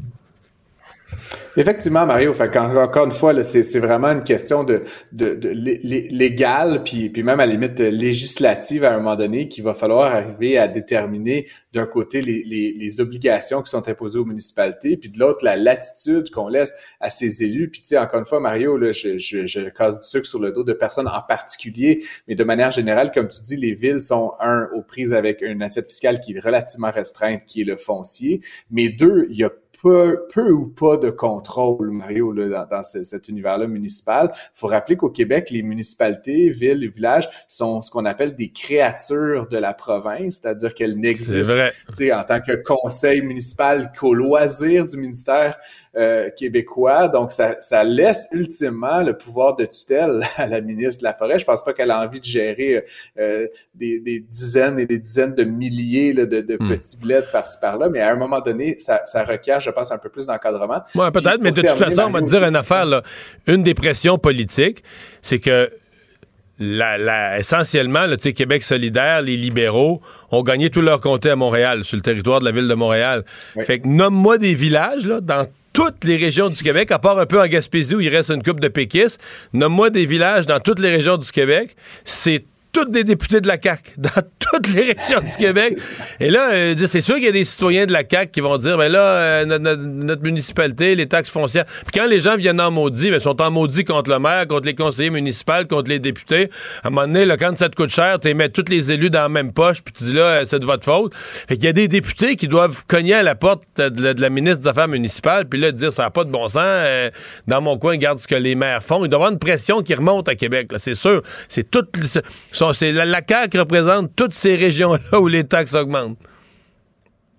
Effectivement, Mario. Fait encore une fois, c'est, vraiment une question de, de, de lé- lé- légale, puis, même à la limite euh, législative à un moment donné, qu'il va falloir arriver à déterminer d'un côté les obligations qui sont imposées aux municipalités, puis de l'autre la latitude qu'on laisse à ces élus. Puis tu sais, encore une fois, Mario, là, je, je, je casse du sucre sur le dos de personnes en particulier, mais de manière générale, comme tu dis, les villes sont un aux prises avec une assiette fiscale qui est relativement restreinte, qui est le foncier, mais deux, il y a peu, peu ou pas de contrôle, Mario, là, dans, dans ce- cet univers-là municipal. Il faut rappeler qu'au Québec, les municipalités, villes et villages sont ce qu'on appelle des créatures de la province, c'est-à-dire qu'elles n'existent vrai. tu sais, en tant que conseil municipal qu'au loisir du ministère euh, québécois. Donc, ça, ça laisse ultimement le pouvoir de tutelle *laughs* à la ministre de la Forêt. Je pense pas qu'elle a envie de gérer euh, des, des dizaines et des dizaines de milliers là, de, de Hmm. petits bleds par-ci par-là, mais à un moment donné, ça, ça requiert, je pense, un peu plus d'encadrement. Ouais, peut-être, mais de toute façon, on va te dire une affaire, là. Une des pressions politiques, c'est que la, la- essentiellement, le Québec solidaire, les libéraux ont gagné tout leur comté à Montréal, sur le territoire de la ville de Montréal. Fait que nomme-moi des villages, là, dans toutes les régions du Québec, à part un peu en Gaspésie où il reste une coupe de péquistes, nomme-moi des villages dans toutes les régions du Québec. C'est tous des députés de la CAQ *laughs* dans toutes les régions du Québec. Et là, euh, c'est sûr qu'il y a des citoyens de la CAQ qui vont dire, ben là, euh, notre, municipalité, les taxes foncières. Puis quand les gens viennent en maudit, ben, sont en maudit contre le maire, contre les conseillers municipaux, contre les députés. À un moment donné, là, quand ça te coûte cher, tu mets tous les élus dans la même poche, puis tu dis là, euh, c'est de votre faute. Fait qu'il y a des députés qui doivent cogner à la porte de la, ministre des Affaires municipales, puis là, dire, ça n'a pas de bon sens. dans mon coin, regarde ce que les maires font. Il doit y avoir une pression qui remonte à Québec, c'est sûr. C'est c'est- c'est la, la CAQ représente toutes ces régions-là où les taxes augmentent.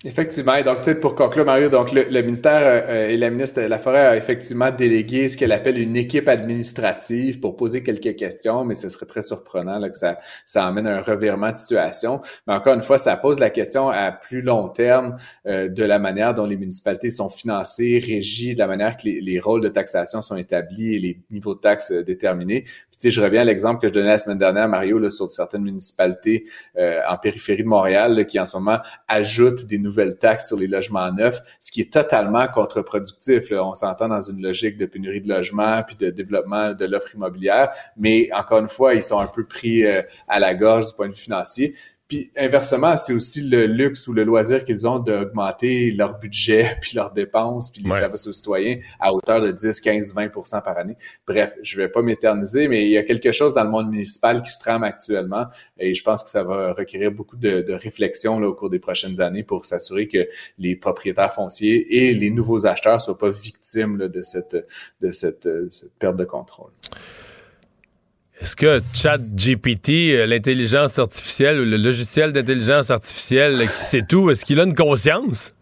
Effectivement. Et donc, peut-être pour conclure, Mario, donc le, le ministère euh, et la ministre de la Forêt a effectivement délégué ce qu'elle appelle une équipe administrative pour poser quelques questions, mais ce serait très surprenant là, que ça, ça amène un revirement de situation. Mais encore une fois, ça pose la question à plus long terme euh, de la manière dont les municipalités sont financées, régies, de la manière que les, les rôles de taxation sont établis et les niveaux de taxes euh, déterminés. Tu je reviens à l'exemple que je donnais la semaine dernière, Mario, là, sur certaines municipalités euh, en périphérie de Montréal qui en ce moment ajoutent des nouvelles taxes sur les logements neufs, ce qui est totalement contre-productif. On s'entend dans une logique de pénurie de logements puis de développement de l'offre immobilière, mais encore une fois, ils sont un peu pris euh, à la gorge du point de vue financier. Puis inversement, c'est aussi le luxe ou le loisir qu'ils ont d'augmenter leur budget, *laughs* puis leurs dépenses, puis les Ouais. services aux citoyens à hauteur de 10, 15, 20% par année. Bref, je vais pas m'éterniser, mais il y a quelque chose dans le monde municipal qui se trame actuellement et je pense que ça va requérir beaucoup de, de réflexion là, au cours des prochaines années pour s'assurer que les propriétaires fonciers et les nouveaux acheteurs soient pas victimes là, de cette de cette, euh, cette perte de contrôle. Est-ce que ChatGPT, euh, l'intelligence artificielle le logiciel d'intelligence artificielle qui sait tout, est-ce qu'il a une conscience?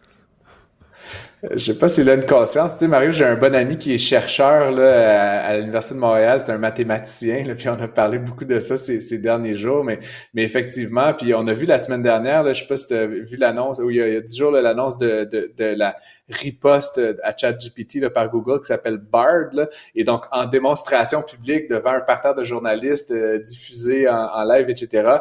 Euh, Je sais pas s'il a une conscience. Tu sais, Mario, j'ai un bon ami qui est chercheur là, à, l'Université de Montréal. C'est un mathématicien. Là, puis on a parlé beaucoup de ça ces, derniers jours. Mais, mais effectivement, puis on a vu la semaine dernière, là, je sais pas si tu as vu l'annonce, où il y a, 10 jours, l'annonce de, de, de la riposte à ChatGPT là, par Google qui s'appelle Bard. Là. Et donc, en démonstration publique devant un parterre de journalistes euh, diffusé en, en live, etc.,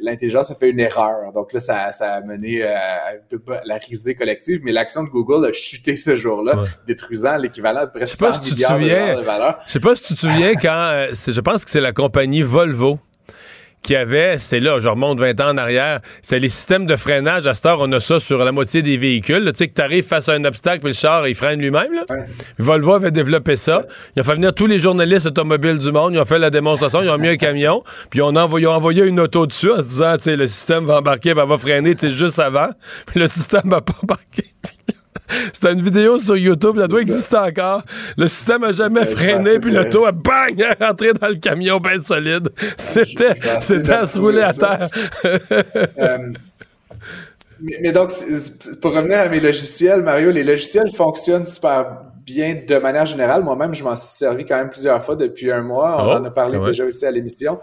l'intelligence a fait une erreur. Donc là, ça, ça a mené euh, à, la risée collective. Mais l'action de Google a chuté ce jour-là, détruisant l'équivalent de presque Je sais pas 100 si tu te milliards de valeur. Je sais pas si tu te souviens *laughs* quand. euh, je pense que c'est la compagnie Volvo qui avait, c'est là, je remonte 20 ans en arrière, c'est les systèmes de freinage. À cette heure, on a ça sur la moitié des véhicules. là. Tu sais, que tu arrives face à un obstacle, puis le char, il freine lui-même. là. Volvo avait développé ça. Ils ont fait venir tous les journalistes automobiles du monde. Ils ont fait la démonstration. Ils ont mis un camion. Puis on a envoyé, ils ont envoyé une auto dessus en se disant, tu sais, le système va embarquer, ben, va freiner, tu sais, juste avant. Puis le système va pas embarquer. *laughs* C'était une vidéo sur YouTube, ça doit exister encore. Le système a jamais je freiné, puis que- l'auto a bang, *laughs* est rentré dans le camion bien solide. C'était, à se rouler à terre. *laughs* Euh, Mais, mais donc, pour revenir à mes logiciels, Mario, les logiciels fonctionnent super bien de manière générale. Moi-même, je m'en suis servi quand même plusieurs fois depuis un mois. On Oh, en a parlé même. déjà aussi à l'émission.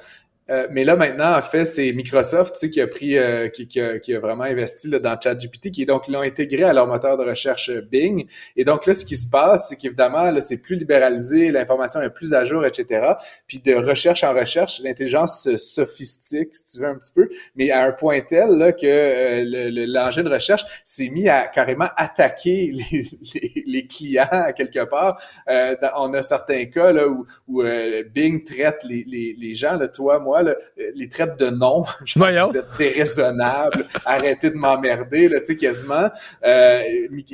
Euh, mais là, maintenant, en fait, c'est Microsoft, tu sais, qui a pris, euh, qui, qui a, qui a vraiment investi là, dans ChatGPT, qui donc l'ont intégré à leur moteur de recherche euh, Bing. Et donc là, ce qui se passe, c'est qu'évidemment, là, c'est plus libéralisé, l'information est plus à jour, etc. Puis de recherche en recherche, l'intelligence se sophistique, si tu veux, un petit peu, mais à un point tel là, que euh, le- le- l'engin de recherche s'est mis à carrément attaquer *laughs* les, les, les clients à quelque part. Euh, dans- on a certains cas là, où, où euh, Bing traite les, les, les gens, là, toi, moi, là, euh, les traite de *laughs* pense que vous êtes déraisonnable. *laughs* Arrêtez de m'emmerder, tu sais, quasiment. Euh,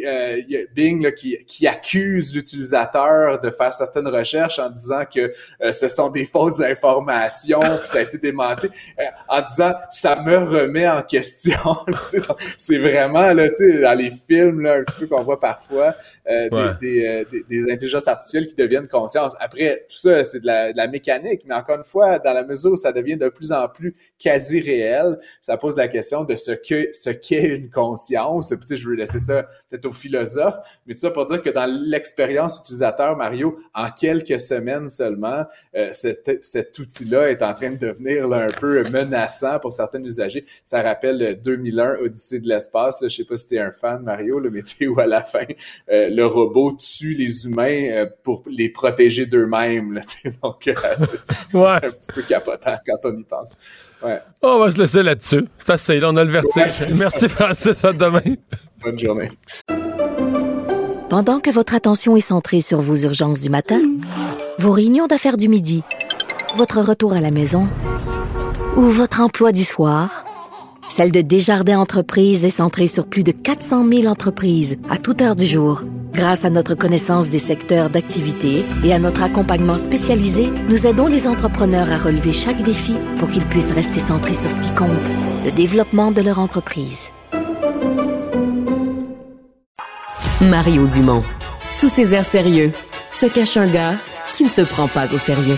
euh, Bing là, qui, qui accuse l'utilisateur de faire certaines recherches en disant que euh, ce sont des fausses informations, puis ça a été démenti, euh, en disant ça me remet en question. *laughs* C'est vraiment là, tu sais, dans les films là, un petit peu qu'on voit parfois euh, des- Ouais. des, euh, des, des intelligences artificielles qui deviennent conscientes. Après, tout ça, c'est de la, de la mécanique, mais encore une fois, dans la mesure où ça devient de plus en plus quasi réel, ça pose la question de ce que ce qu'est une conscience. Tu sais, je veux laisser ça peut-être aux philosophes, mais tout ça pour dire que dans l'expérience utilisateur, Mario, en quelques semaines seulement, euh, cet, cet outil-là est en train de devenir là, un peu menaçant pour certains usagers. Ça rappelle euh, 2001, Odyssée de l'espace. Je sais pas si t'es un fan, Mario, tu sais, où à la fin, euh, le robot tue les humains euh, pour les protéger d'eux-mêmes. Donc, euh, c'est c'est un petit peu capotant *laughs* quand on y pense. Ouais. On va se laisser là-dessus. C'est assez, là, on a le vertige. Ouais, c'est ça. Merci, Francis. À demain. Bonne journée. Pendant que votre attention est centrée sur vos urgences du matin, vos réunions d'affaires du midi, votre retour à la maison ou votre emploi du soir, celle de Desjardins Entreprises est centrée sur plus de 400 000 entreprises à toute heure du jour. Grâce à notre connaissance des secteurs d'activité et à notre accompagnement spécialisé, nous aidons les entrepreneurs à relever chaque défi pour qu'ils puissent rester centrés sur ce qui compte, le développement de leur entreprise. Mario Dumont. Sous ses airs sérieux, se cache un gars qui ne se prend pas au sérieux.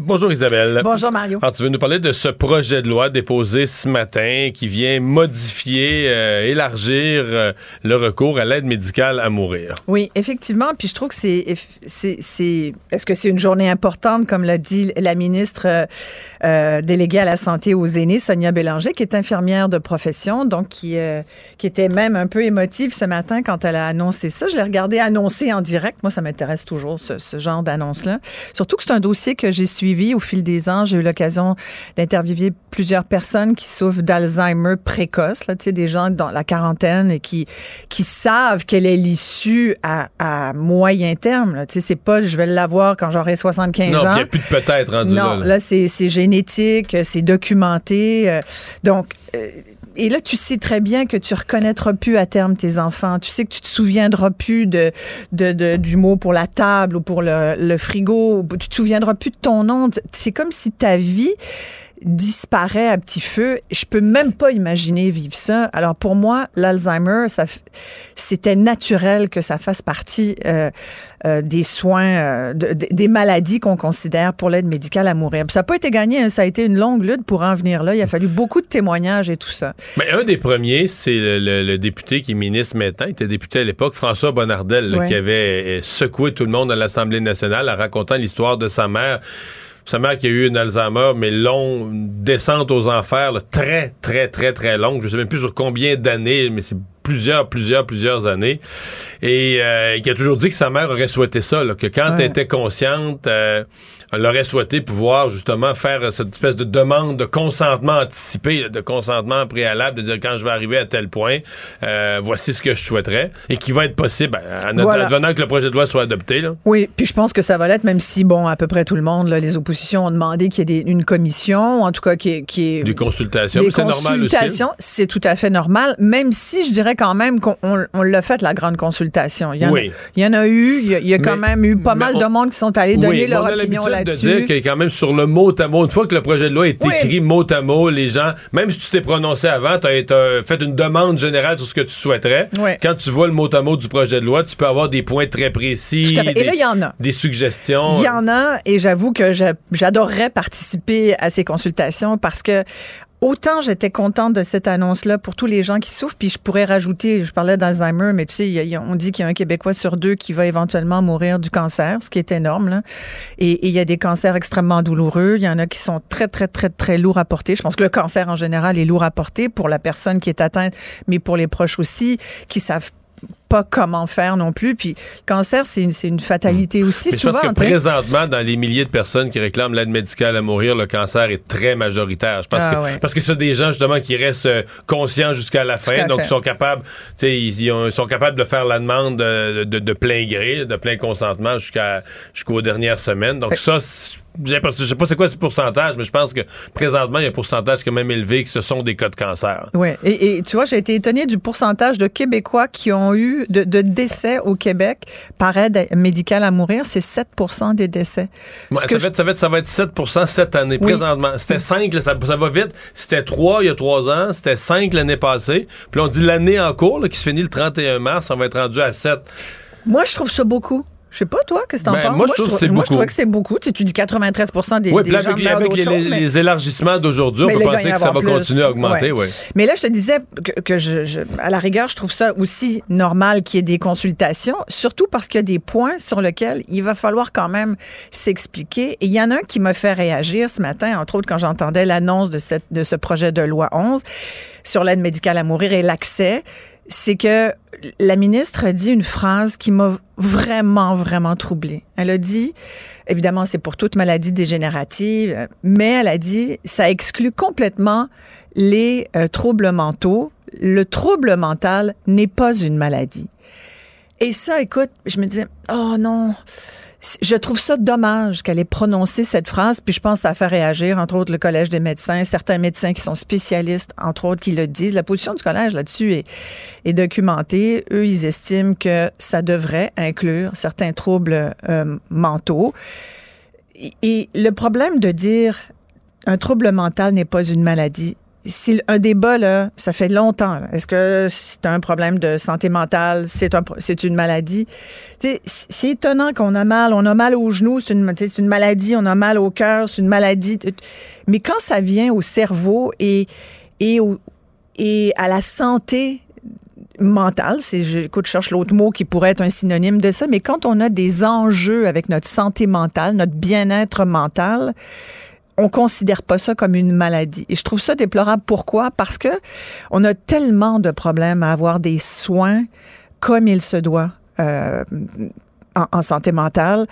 Bonjour Isabelle. Bonjour, Mario. Alors, tu veux nous parler de ce projet de loi déposé ce matin qui vient modifier, euh, élargir euh, le recours à l'aide médicale à mourir. Oui, effectivement. Puis je trouve que c'est. c'est- c'est- Est-ce que c'est une journée importante, comme l'a dit la ministre euh, déléguée à la santé aux aînés, Sonia Bélanger, qui est infirmière de profession, donc qui, qui était même un peu émotive ce matin quand elle a annoncé ça. Je l'ai regardé annoncer en direct. Moi, ça m'intéresse toujours, ce, ce genre d'annonce-là. Surtout que c'est un dossier que j'ai suivi au fil des ans. J'ai eu l'occasion d'interviewer plusieurs personnes qui souffrent d'Alzheimer précoce, là, tu sais, des gens dans la quarantaine et qui, qui savent quelle est l'issue à, à moyen terme. là. Tu sais, c'est pas je vais l'avoir quand j'aurai 75 non, il ans. n'y a plus de peut-être rendu Non, là. là. c'est génétique, c'est documenté. euh, donc, euh, et là, tu sais très bien que tu reconnaîtras plus à terme tes enfants. Tu sais que tu te souviendras plus de, de, de- du mot pour la table ou pour le, le frigo. Tu te souviendras plus de ton nom. C'est comme si ta vie disparaît à petit feu. Je peux même pas imaginer vivre ça. Alors pour moi, l'Alzheimer, c'était naturel que ça fasse partie euh, euh, des soins, euh, de- de- des maladies qu'on considère pour l'aide médicale à mourir. Puis ça n'a pas été gagné. hein. Ça a été une longue lutte pour en venir là. Il a fallu beaucoup de témoignages et tout ça. Mais un des premiers, c'est le, le- le député qui est ministre maintenant, il était député à l'époque, François Bonnardel, là, Ouais. qui avait secoué tout le monde à l'Assemblée nationale en racontant l'histoire de sa mère. Sa mère qui a eu une Alzheimer, mais long, une descente aux enfers, là, très, très, très, très longue. Je sais même plus sur combien d'années, mais c'est plusieurs, plusieurs, plusieurs années. Et euh, qui a toujours dit que sa mère aurait souhaité ça, là, que quand Ouais. elle était consciente, euh, elle aurait souhaité pouvoir justement faire cette espèce de demande de consentement anticipé, là, de consentement préalable, de dire quand je vais arriver à tel point, euh, voici ce que je souhaiterais, et qui va être possible, ben, en Voilà. advenant que le projet de loi soit adopté. Là. Oui, puis je pense que ça va l'être, même si, bon, à peu près tout le monde, là, les oppositions ont demandé qu'il y ait des- une commission, en tout cas qui est... Qui est Des consultations, c'est normal aussi. consultations, c'est tout à fait normal, même si je dirais quand même qu'on on- on l'a fait, la grande consultation. Il y en, Oui. a, il y en a eu, il y a, il y a quand Mais- même eu pas mal on- de monde qui sont allés donner Oui, leur on opinion l'habitude de dire que quand même sur le mot à mot, une fois que le projet de loi est Oui. écrit mot à mot, les gens, même si tu t'es prononcé avant, tu as, fait une demande générale sur ce que tu souhaiterais. Oui. Quand tu vois le mot à mot du projet de loi, tu peux avoir des points très précis. Tout à fait. Et là, il y en a. Des suggestions. Il y en a et j'avoue que j'a- j'adorerais participer à ces consultations parce que autant j'étais contente de cette annonce-là pour tous les gens qui souffrent, puis je pourrais rajouter, je parlais d'Alzheimer, mais tu sais, on dit qu'il y a un Québécois sur deux qui va éventuellement mourir du cancer, ce qui est énorme. Et il y a des cancers extrêmement douloureux. Il y en a qui sont très, très, très, très lourds à porter. Je pense que le cancer en général est lourd à porter pour la personne qui est atteinte, mais pour les proches aussi, qui savent pas comment faire non plus. Puis le cancer, c'est une, une fatalité aussi. Mais je souvent, pense que présentement, dans les milliers de personnes qui réclament l'aide médicale à mourir, le cancer est très majoritaire. Je pense Ah que, ouais. Parce que c'est des gens, justement, qui restent euh, conscients jusqu'à la fin. Donc, fait. ils sont capables, tu sais, ils, ils ont- ils sont capables de faire la demande de, de- de plein gré, de plein consentement jusqu'à, jusqu'aux dernières semaines. Donc, ça, j'ai l'impression- je sais pas c'est quoi ce pourcentage, mais je pense que présentement, il y a un pourcentage quand même élevé que ce sont des cas de cancer. Oui, et, et tu vois, j'ai été étonnée du pourcentage de Québécois qui ont eu de, de décès au Québec par aide médicale à mourir. C'est 7% des décès. Ouais, ça, va je- être, ça, va être, ça va être 7 cette année, Oui. présentement. C'était 5, là, ça, ça va vite. C'était 3 il y a 3 ans, c'était 5 l'année passée. Puis là, on dit l'année en cours, là, qui se finit le 31 mars, on va être rendu à 7. Moi, je trouve ça beaucoup. Je sais pas, toi, qu'est-ce que t'en Ben, penses? moi, je trouve que c'est Moi, je beaucoup. trouvais que c'était beaucoup. Tu, dis 93 des, oui, des gens avec, les- avec mais- les élargissements d'aujourd'hui, on peut penser en que ça va plus. continuer à augmenter, Ouais. oui. Mais là, je te disais que, que je, je- à la rigueur, je trouve ça aussi normal qu'il y ait des consultations, surtout parce qu'il y a des points sur lesquels il va falloir quand même s'expliquer. Et il y en a un qui m'a fait réagir ce matin, entre autres quand j'entendais l'annonce de, cette, de ce projet de loi 11 sur l'aide médicale à mourir et l'accès. C'est que la ministre a dit une phrase qui m'a vraiment, vraiment troublée. Elle a dit, évidemment, c'est pour toute maladie dégénérative, mais elle a dit, ça exclut complètement les euh, troubles mentaux. Le trouble mental n'est pas une maladie. Et ça, écoute, je me disais, oh non, je trouve ça dommage qu'elle ait prononcé cette phrase, puis je pense que ça a fait réagir, entre autres, le Collège des médecins, certains médecins qui sont spécialistes, entre autres, qui le disent. La position du collège là-dessus est, documentée. Eux, ils estiment que ça devrait inclure certains troubles euh, mentaux. Et le problème de dire un trouble mental n'est pas une maladie, c'est un débat, là, ça fait longtemps. Est-ce que c'est un problème de santé mentale? C'est un, c'est une maladie? C'est étonnant qu'on a mal. On a mal aux genoux, c'est une, une maladie. On a mal au cœur, c'est une maladie. Mais quand ça vient au cerveau et, et, au- et à la santé mentale, c'est, écoute, je cherche l'autre mot qui pourrait être un synonyme de ça, mais quand on a des enjeux avec notre santé mentale, notre bien-être mental, on considère pas ça comme une maladie. Et je trouve ça déplorable. Pourquoi? Parce que on a tellement de problèmes à avoir des soins comme il se doit. euh, en, en santé mentale,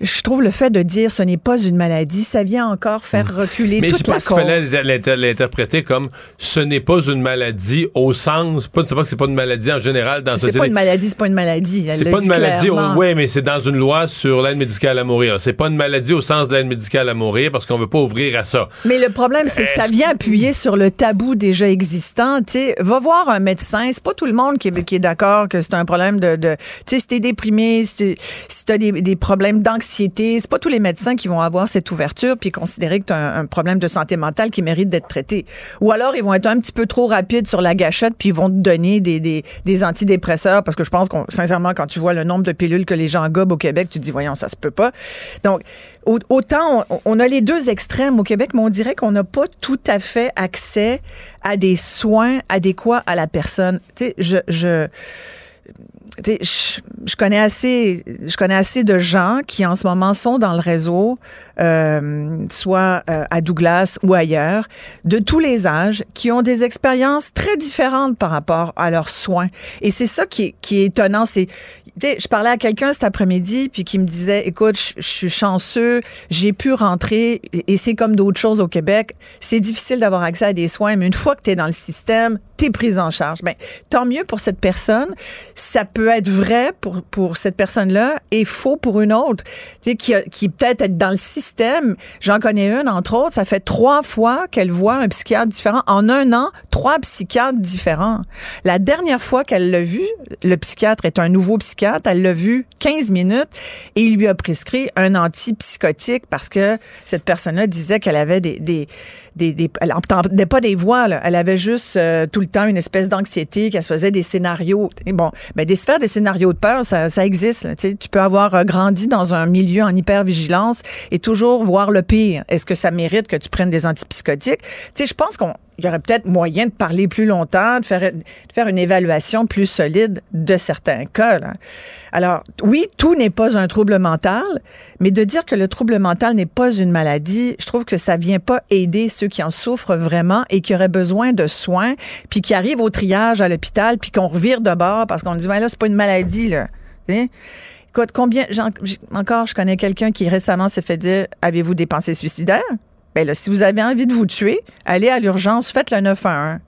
je trouve le fait de dire ce n'est pas une maladie, ça vient encore faire reculer Mais je toute pas la s'il fallait cause. l'inter- l'interpréter comme ce n'est pas une maladie au sens, pas, c'est pas que c'est pas une maladie en général dans la C'est pas une maladie, c'est pas une maladie. Elle C'est l'a pas une maladie, oui, mais c'est dans une loi sur l'aide médicale à mourir. C'est pas une maladie au sens de l'aide médicale à mourir parce qu'on veut pas ouvrir à ça. Mais le problème, c'est que ça vient appuyer sur le tabou déjà existant. Tu sais, va voir un médecin. C'est pas tout le monde qui est, qui est d'accord que c'est un problème de, de tu sais, si t'es déprimé, si tu si as des, des problèmes d'anxiété, c'est pas tous les médecins qui vont avoir cette ouverture puis considérer que tu as un, problème de santé mentale qui mérite d'être traité. Ou alors ils vont être un petit peu trop rapides sur la gâchette puis ils vont te donner des, des, des antidépresseurs parce que je pense qu'on sincèrement quand tu vois le nombre de pilules que les gens gobent au Québec, tu te dis voyons ça se peut pas. Donc au- autant on, a les deux extrêmes au Québec, mais on dirait qu'on n'a pas tout à fait accès à des soins adéquats à la personne. Tu sais, je, je, connais assez, je connais assez de gens qui en ce moment sont dans le réseau, euh, soit euh, à Douglas ou ailleurs, de tous les âges, qui ont des expériences très différentes par rapport à leurs soins. Et c'est ça qui est, qui est étonnant. C'est, je parlais à quelqu'un cet après-midi puis qui me disait, écoute, je, suis chanceux, j'ai pu rentrer et, c'est comme d'autres choses au Québec. C'est difficile d'avoir accès à des soins, mais une fois que tu es dans le système, tu es prise en charge. Ben, tant mieux pour cette personne. Ça peut être vrai pour, pour cette personne-là et faux pour une autre, tu sais, qui, qui peut-être être dans le système. J'en connais une, entre autres, ça fait trois fois qu'elle voit un psychiatre différent. En un an, trois psychiatres différents. La dernière fois qu'elle l'a vu, le psychiatre est un nouveau psychiatre elle l'a vu 15 minutes et il lui a prescrit un antipsychotique parce que cette personne-là disait qu'elle avait des, des, des, elle n'entendait pas des voix, là. elle avait juste euh, tout le temps une espèce d'anxiété, qu'elle se faisait des scénarios. Et bon, ben des sphères des scénarios de peur, ça, ça existe. tu peux avoir euh, grandi dans un milieu en hypervigilance et toujours voir le pire. Est-ce que ça mérite que tu prennes des antipsychotiques? Tu sais, je pense qu'on il y aurait peut-être moyen de parler plus longtemps, de faire, une évaluation plus solide de certains cas. Alors, oui, tout n'est pas un trouble mental, mais de dire que le trouble mental n'est pas une maladie, je trouve que ça vient pas aider ceux qui en souffrent vraiment et qui auraient besoin de soins, puis qui arrivent au triage à l'hôpital, puis qu'on revire de bord parce qu'on dit, ben là, c'est pas une maladie, là. Sais? Écoute, combien, encore, je connais quelqu'un qui récemment s'est fait dire, avez-vous des pensées suicidaires? Ben là, si vous avez envie de vous tuer, allez à l'urgence, faites le 911.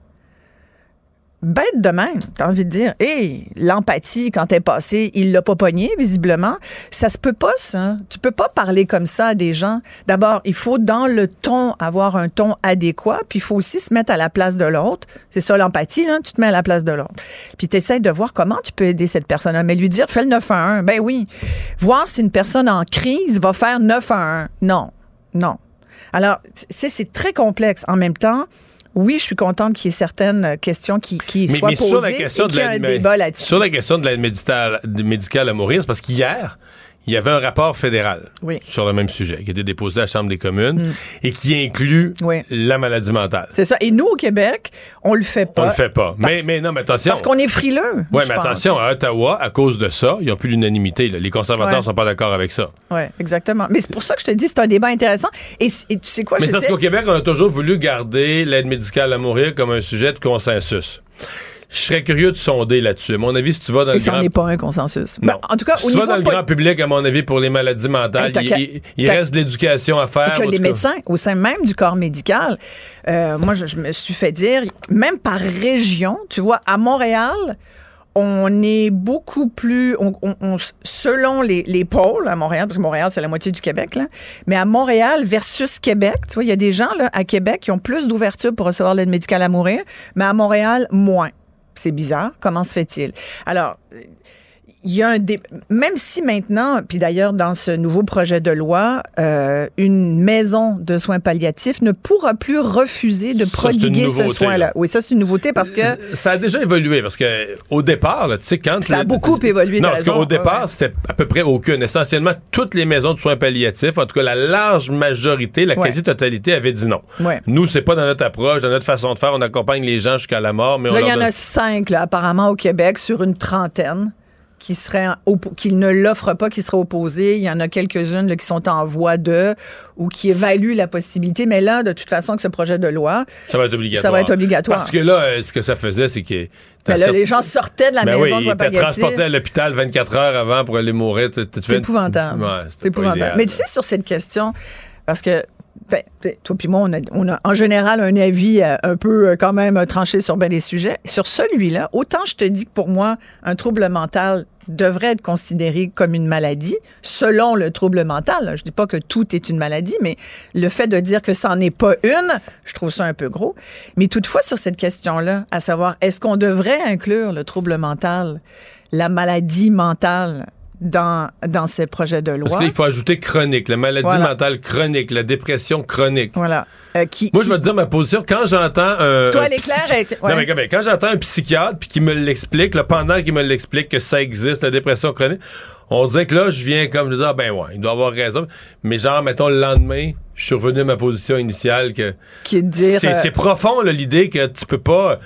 Bête de même, t'as envie de dire. Hé, l'empathie, quand t'es passé, il l'a pas pogné, visiblement. Ça se peut pas, ça. Tu peux pas parler comme ça à des gens. D'abord, il faut, dans le ton, avoir un ton adéquat, puis il faut aussi se mettre à la place de l'autre. C'est ça, l'empathie. Tu te mets à la place de l'autre. Puis t'essayes de voir comment tu peux aider cette personne-là. Mais lui dire, fais le 911. Ben oui. Voir si une personne en crise va faire 911. Non. Non. Alors, c'est très complexe. En même temps, oui, je suis contente qu'il y ait certaines questions qui, qui Mais, soient mais posées sur la question et de qu'il y ait un l'aide débat là-dessus. sur la question de l'aide médicale, médicale à mourir, c'est parce qu'hier, il y avait un rapport fédéral Oui. sur le même sujet qui était déposé à la Chambre des communes Mm. et qui inclut Oui. la maladie mentale. C'est ça. Et nous, au Québec, on le fait pas. On le fait pas. Mais, Parce- mais non, mais attention. Parce qu'on est frileux. Oui, mais pense. attention, à Ottawa, à cause de ça, ils n'ont plus l'unanimité. Les conservateurs ne Ouais. sont pas d'accord avec ça. Oui, exactement. Mais c'est pour ça que je te dis, c'est un débat intéressant. Et, et tu sais quoi, mais parce qu'au Québec, on a toujours voulu garder l'aide médicale à mourir comme un sujet de consensus. Je serais curieux de sonder là-dessus. À mon avis, si tu vas dans Et le ça grand... n'en est pas un consensus. Ben, Non. en tout cas, si au tu vas dans le grand public, à mon avis, pour les maladies mentales, il, reste de l'éducation à faire. et que les médecins, au sein même du corps médical, euh, moi, je, je me suis fait dire, même par région, tu vois, à Montréal, on est beaucoup plus, on, on- on- selon les, les pôles à Montréal, parce que Montréal, c'est la moitié du Québec, là, mais à Montréal versus Québec, tu vois, il y a des gens là, à Québec qui ont plus d'ouverture pour recevoir l'aide médicale à mourir, mais à Montréal, moins. C'est bizarre. Comment se fait-il? Alors, il y a un dé... même si maintenant, puis d'ailleurs dans ce nouveau projet de loi, euh, une maison de soins palliatifs ne pourra plus refuser de prodiguer ce soin-là. là. Oui, ça c'est une nouveauté parce que Ça a déjà évolué parce que au départ, tu sais, quand. Ça a beaucoup évolué, Non, parce qu'au départ, ouais. c'était à peu près aucune. Essentiellement, toutes les maisons de soins palliatifs, en tout cas la large majorité, la Ouais. quasi-totalité, avait dit non. Ouais. Nous, c'est pas dans notre approche, dans notre façon de faire. On accompagne les gens jusqu'à la mort, mais là il y en a cinq là, apparemment au Québec sur une trentaine qui seraient oppo- qui ne l'offrent pas, qui seraient opposées. Il y en a quelques-unes qui sont en voie de ou qui évaluent la possibilité. Mais là, de toute façon, que ce projet de loi, Ça va être obligatoire. Ça va être obligatoire. Parce que là, euh, ce que ça faisait, c'est que. ben là, les gens sortaient de la Ben maison oui, de ils étaient transportés à l'hôpital 24 heures avant pour aller mourir. C'est épouvantable. Ouais, C'est épouvantable. idéal. Mais tu sais, sur cette question, parce que toi puis moi, on a, on a en général un avis euh, un peu euh, quand même euh, tranché sur bien des sujets. Sur celui-là, autant je te dis que pour moi, un trouble mental devrait être considéré comme une maladie, selon le trouble mental. Je dis pas que tout est une maladie, mais le fait de dire que ça n'en est pas une, je trouve ça un peu gros. Mais toutefois, sur cette question-là, à savoir, est-ce qu'on devrait inclure le trouble mental, la maladie mentale dans, dans ces projets de loi? Parce qu'il faut ajouter chronique, la maladie Voilà. mentale chronique, la dépression chronique. Voilà. Euh, qui, Moi, qui- je vais te dire ma position. Quand j'entends un. Toi, un psychi- est- ouais. Non, mais, mais quand j'entends un psychiatre puis qui me l'explique, là, pendant qu'il me l'explique que ça existe, la dépression chronique, on dirait que là, je viens comme de dire, ah, ben ouais, il doit avoir raison. Mais genre, mettons, le lendemain, je suis revenu à ma position initiale que. qui est de dire. C'est euh, c'est profond, là, l'idée que tu peux pas.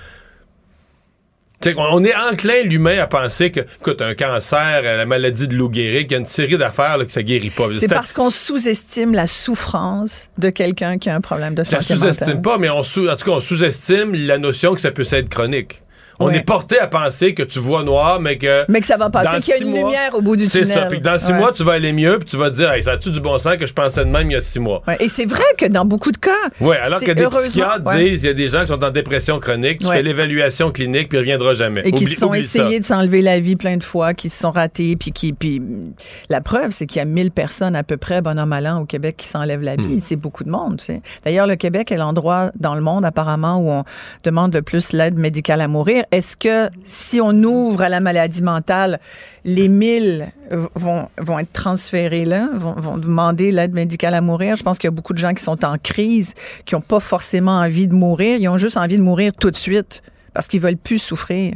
On- est enclin, l'humain, à penser que, écoute, un cancer, euh, la maladie de Lou Gehrig, il y a une série d'affaires que ça guérit pas. c'est parce qu'on sous-estime la souffrance de quelqu'un qui a un problème de Ça santé sous-estime mentale. pas, mais on sous, en tout cas, on sous-estime la notion que ça peut être chronique. On Ouais. est porté à penser que tu vois noir, mais que. Mais que ça va passer, qu'il y a une mois- lumière au bout du C'est tunnel. ça. Puis que dans six Ouais. mois, tu vas aller mieux, puis tu vas te dire, hey, ça a-tu du bon sens que je pensais de même il y a six mois? Ouais, Et c'est vrai que dans beaucoup de cas, Oui, alors c'est que des psychiatres disent, il y a des gens qui sont en dépression chronique, tu fais l'évaluation clinique, puis il reviendra jamais. et qui se sont essayés de s'enlever la vie plein de fois, qui se sont ratés, puis qui, puis la preuve, c'est qu'il y a 1000 personnes à peu près, bon an, mal an, au Québec qui s'enlèvent la Hmm. vie. C'est beaucoup de monde. tu sais. D'ailleurs, le Québec est l'endroit dans le monde apparemment où on demande le plus l'aide médicale à mourir. Est-ce que si on ouvre à la maladie mentale, les 1000 vont, vont être transférés là, vont, vont demander l'aide médicale à mourir? Je pense qu'il y a beaucoup de gens qui sont en crise, qui n'ont pas forcément envie de mourir, ils ont juste envie de mourir tout de suite parce qu'ils veulent plus souffrir.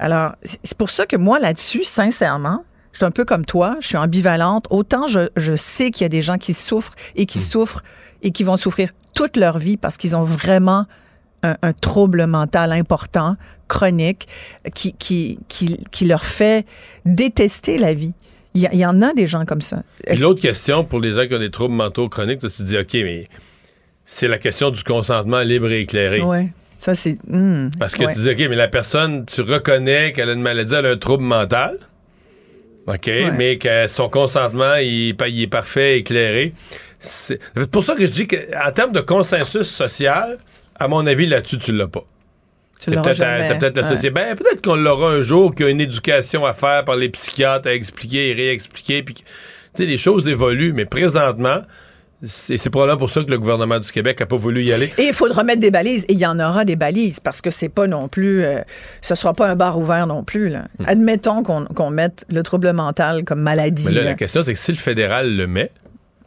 Alors, c'est pour ça que moi, là-dessus, sincèrement, je suis un peu comme toi, je suis ambivalente. Autant je, je sais qu'il y a des gens qui souffrent et qui souffrent et qui vont souffrir toute leur vie parce qu'ils ont vraiment un, un trouble mental important, chronique, qui, qui, qui, qui leur fait détester la vie. Il y, en a des gens comme ça. L'autre question pour les gens qui ont des troubles mentaux chroniques, tu te dis, OK, mais c'est la question du consentement libre et éclairé. Ouais. Ça, c'est. hmm, Parce que ouais. tu dis, OK, mais la personne, tu reconnais qu'elle a une maladie, elle a un trouble mental. OK, mais que son consentement, il, il est parfait, éclairé. C'est pour ça que je dis qu'en termes de consensus social, à mon avis, là-dessus, tu l'as pas. Tu l'auras peut-être associé. Ouais. Ben, peut-être qu'on l'aura un jour, qu'il y a une éducation à faire par les psychiatres à expliquer et réexpliquer. Puis, tu sais, les choses évoluent, mais présentement, c'est c'est probablement pour ça que le gouvernement du Québec n'a pas voulu y aller. Et il faudra mettre des balises. Et il y en aura des balises parce que c'est pas non plus. euh, ce sera pas un bar ouvert non plus. Là. Admettons qu'on mette le trouble mental comme maladie. Hmm. Mais là, là. la question, c'est que si le fédéral le met,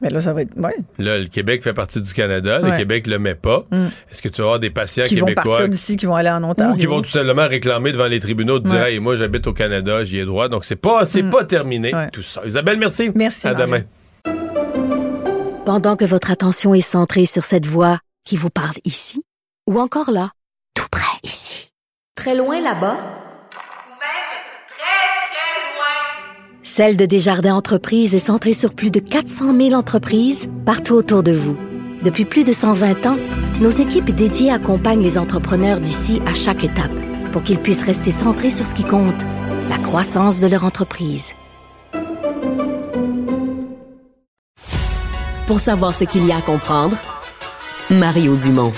Mais là, ça va être. Ouais. Là, le Québec fait partie du Canada, le Ouais. Québec le met pas. Mm. Est-ce que tu vas avoir des patients Qui vont québécois partir d'ici, qui vont aller en Ontario? ou qui vont tout simplement réclamer devant les tribunaux de dire Ouais. Hey, moi j'habite au Canada, j'y ai droit. Donc c'est pas c'est pas terminé tout ça. Isabelle, merci. Merci. À demain. Pendant que votre attention est centrée sur cette voix qui vous parle ici, ou encore là, tout près ici, très loin là-bas, Celle de Desjardins Entreprises est centrée sur plus de 400 000 entreprises partout autour de vous. Depuis plus de 120 ans, nos équipes dédiées accompagnent les entrepreneurs d'ici à chaque étape pour qu'ils puissent rester centrés sur ce qui compte, la croissance de leur entreprise. Pour savoir ce qu'il y a à comprendre, Mario Dumont.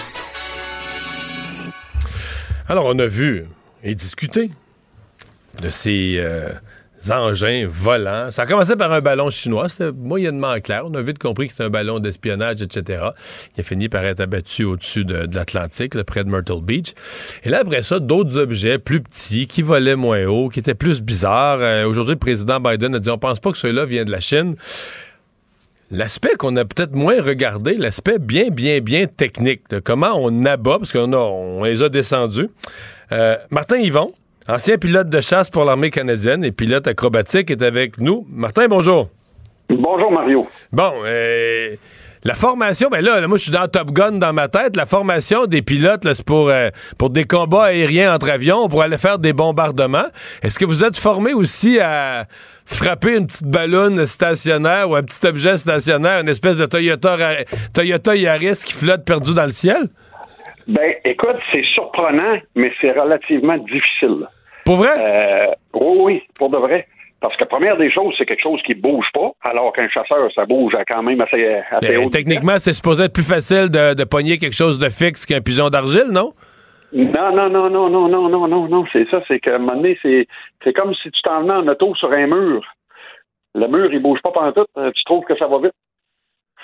Alors, on a vu et discuté de ces euh, engins volants. Ça a commencé par un ballon chinois. C'était moyennement clair. On a vite compris que c'était un ballon d'espionnage, etc. Il a fini par être abattu au-dessus de, l'Atlantique, près de Myrtle Beach. Et là, après ça, d'autres objets plus petits, qui volaient moins haut, qui étaient plus bizarres. Euh, Aujourd'hui, le président Biden a dit on pense pas que ceux-là viennent de la Chine. L'aspect qu'on a peut-être moins regardé, l'aspect bien, bien, bien technique, de comment on abat, parce qu'on on les a descendus. Euh, Martin Yvon, ancien pilote de chasse pour l'armée canadienne et pilote acrobatique, est avec nous. Martin, bonjour. Bonjour, Mario. Bon, euh, la formation, ben là, là, moi, je suis dans Top Gun dans ma tête. La formation des pilotes, c'est pour, euh, pour des combats aériens entre avions, pour aller faire des bombardements. Est-ce que vous êtes formé aussi à frapper une petite ballonne stationnaire ou un petit objet stationnaire, une espèce de Toyota, Toyota Yaris qui flotte perdu dans le ciel? Ben, écoute, c'est surprenant, mais c'est relativement difficile. Pour vrai? Euh, oui, oui, pour de vrai. Parce que première des choses, c'est quelque chose qui bouge pas, alors qu'un chasseur, ça bouge quand même assez, assez Ben, haut. techniquement, c'est supposé être plus facile de, de pogner quelque chose de fixe qu'un pigeon d'argile, non? Non, non, non, non, non, non, non, non, non, c'est ça, c'est qu'à un moment donné, c'est, c'est comme si tu t'en venais en auto sur un mur. Le mur, il bouge pas pendant tout, tu trouves que ça va vite.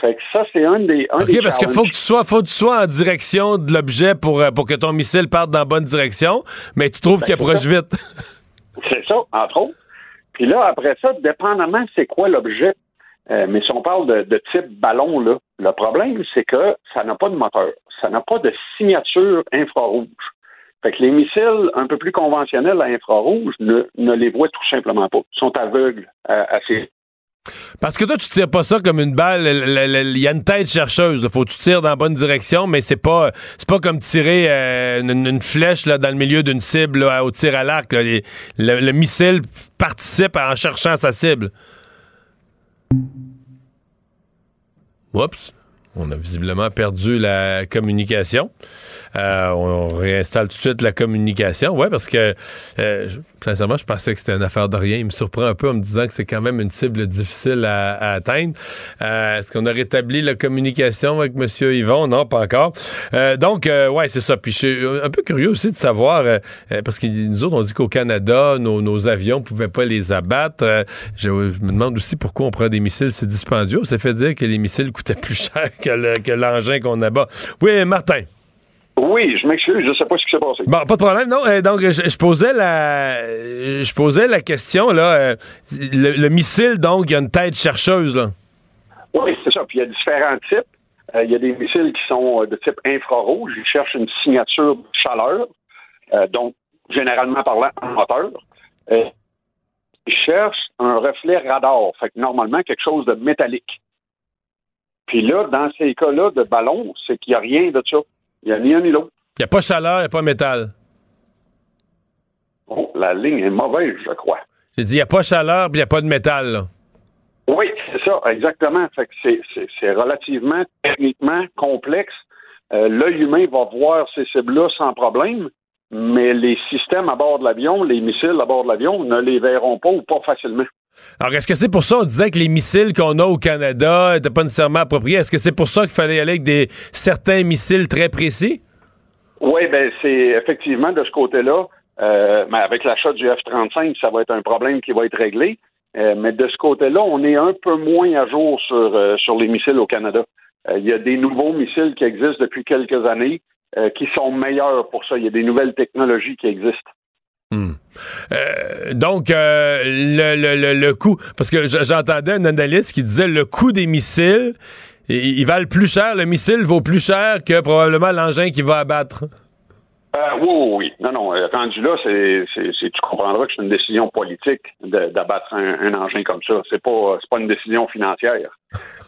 Fait que ça, c'est un des. Un OK, des parce qu'il faut que tu sois, faut que tu sois en direction de l'objet pour, euh, pour que ton missile parte dans la bonne direction, mais tu trouves Ben, qu'il approche ça. vite. *laughs* C'est ça, entre autres. Puis là, après ça, dépendamment c'est quoi l'objet, euh, mais si on parle de, de type ballon, là, le problème, c'est que ça n'a pas de moteur. Ça n'a pas de signature infrarouge. Fait que les missiles un peu plus conventionnels à infrarouge ne, ne les voient tout simplement pas. Ils sont aveugles à, à ces Parce que toi, tu tires pas ça comme une balle. le- le- le- Il y a une tête chercheuse. Il faut que tu tires dans la bonne direction, mais c'est pas c'est pas comme tirer euh, une, flèche là, dans le milieu d'une cible là, au tir à l'arc. là. Le, le missile participe en cherchant sa cible. Oups. On a visiblement perdu la communication. Euh, on réinstalle tout de suite la communication. Ouais, parce que euh, sincèrement, je pensais que c'était une affaire de rien. Il me surprend un peu en me disant que c'est quand même une cible difficile à, à atteindre. Euh, Est-ce qu'on a rétabli la communication avec M. Yvon? Non, pas encore. Euh, donc, euh, ouais, c'est ça. Puis je suis un peu curieux aussi de savoir, euh, euh, parce que nous autres, on dit qu'au Canada, nos, nos avions ne pouvaient pas les abattre. Euh, je, je me demande aussi pourquoi on prend des missiles si dispendieux. Ça fait dire que les missiles coûtaient plus *laughs* cher que l'engin qu'on abat. Oui, Martin. Oui, je m'excuse, je sais pas ce qui s'est passé. Bon, pas de problème, non. Euh, donc, je, je posais la, je posais la question là. euh, le, le missile, donc, il y a une tête chercheuse là. Oui, c'est ça. Puis il y a différents types. Euh, il y a des missiles qui sont de type infrarouge. Ils cherchent une signature de chaleur, donc généralement parlant un moteur. Ils cherchent un reflet radar, fait que normalement quelque chose de métallique. Puis là, dans ces cas-là de ballon, c'est qu'il n'y a rien de ça. Il n'y a ni un ni l'autre. Il n'y a pas chaleur, il n'y a pas métal. Oh, la ligne est mauvaise, je crois. J'ai dit, il n'y a pas chaleur, puis il n'y a pas de métal. là. Oui, c'est ça, exactement. Fait que c'est, c'est, c'est relativement techniquement complexe. Euh, l'œil humain va voir ces cibles-là sans problème, mais les systèmes à bord de l'avion, les missiles à bord de l'avion, ne les verront pas ou pas facilement. Alors, est-ce que c'est pour ça qu'on disait que les missiles qu'on a au Canada n'étaient pas nécessairement appropriés? Est-ce que c'est pour ça qu'il fallait aller avec des certains missiles très précis? Oui, ben c'est effectivement de ce côté-là. euh, mais avec l'achat du F-35, ça va être un problème qui va être réglé. Euh, mais de ce côté-là, on est un peu moins à jour sur, euh, sur les missiles au Canada. Il y a des nouveaux missiles qui existent depuis quelques années qui sont meilleurs pour ça. Il y a des nouvelles technologies qui existent. Euh, donc, euh, le, le, le, le coût, parce que j'entendais un analyste qui disait le coût des missiles, ils, ils valent plus cher, le missile vaut plus cher que probablement l'engin qui va abattre. Euh, oui, oui, oui. Non, non. Rendu là, tu comprendras que c'est une décision politique d'abattre un, un engin comme ça. C'est pas, pas une décision financière.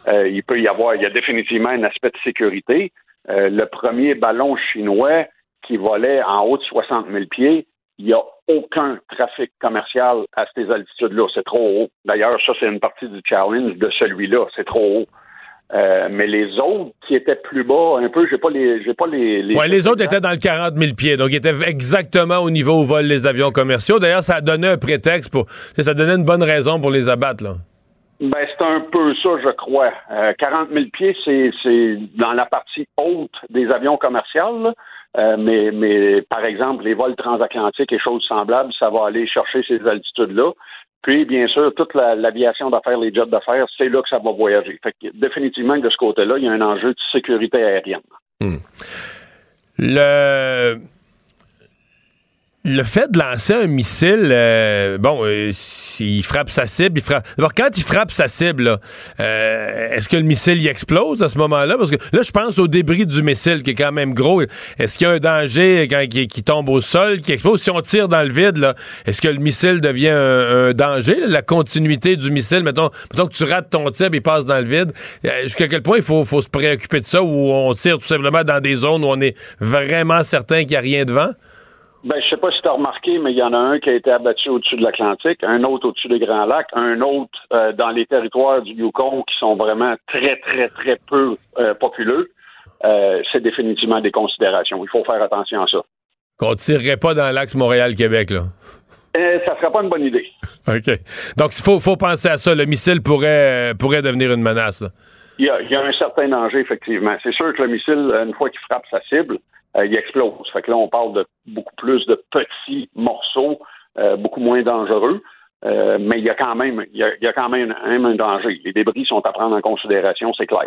Il peut y avoir, il y a définitivement un aspect de sécurité. Le premier ballon chinois qui volait en haut de 60 000 pieds, il n'y a aucun trafic commercial à ces altitudes-là. C'est trop haut. D'ailleurs, ça, c'est une partie du challenge de celui-là. C'est trop haut. Euh, mais les autres qui étaient plus bas, un peu, j'ai pas les, j'ai pas les. les Ouais, les autres étaient dans le 40 000 pieds, donc ils étaient exactement au niveau où volent les avions commerciaux. D'ailleurs, ça a donné un prétexte pour. Ça donnait une bonne raison pour les abattre, là. Ben, c'est un peu ça, je crois. Euh, 40 000 pieds, c'est, c'est dans la partie haute des avions commerciaux. là. Euh, mais, mais, par exemple, les vols transatlantiques et choses semblables, ça va aller chercher ces altitudes-là. Puis, bien sûr, toute la- l'aviation d'affaires, les jets d'affaires, c'est là que ça va voyager. Fait définitivement, de ce côté-là, il y a un enjeu de sécurité aérienne. Le. Le fait de lancer un missile, euh, bon, euh, s'il frappe sa cible, il frappe. D'abord, quand il frappe sa cible, euh, est-ce que le missile y explose à ce moment-là? Parce que là, je pense au débris du missile qui est quand même gros. Est-ce qu'il y a un danger quand qui, qui tombe au sol, qui explose? Si on tire dans le vide, est-ce que le missile devient un, danger? la continuité du missile, mettons, mettons que tu rates ton tir il passe dans le vide. Euh, Jusqu'à quel point il faut, faut se préoccuper de ça ou on tire tout simplement dans des zones où on est vraiment certain qu'il n'y a rien devant? Ben, je sais pas si tu as remarqué, mais il y en a un qui a été abattu au-dessus de l'Atlantique, un autre au-dessus des Grands Lacs, un autre euh, dans les territoires du Yukon qui sont vraiment très, très, très peu euh, populeux. Euh, c'est définitivement des considérations. Il faut faire attention à ça. Qu'on tirerait pas dans l'axe Montréal-Québec, là. Euh, ça serait pas une bonne idée. *laughs* OK. Donc, il faut, faut penser à ça. Le missile pourrait, pourrait devenir une menace. là. Il y, a, il y a un certain danger, effectivement. C'est sûr que le missile, une fois qu'il frappe sa cible, euh, il explose. Fait que là, on parle de beaucoup plus de petits morceaux, euh, beaucoup moins dangereux. Euh, mais il y a quand même, il y a, il y a quand même, un danger. Les débris sont à prendre en considération, c'est clair.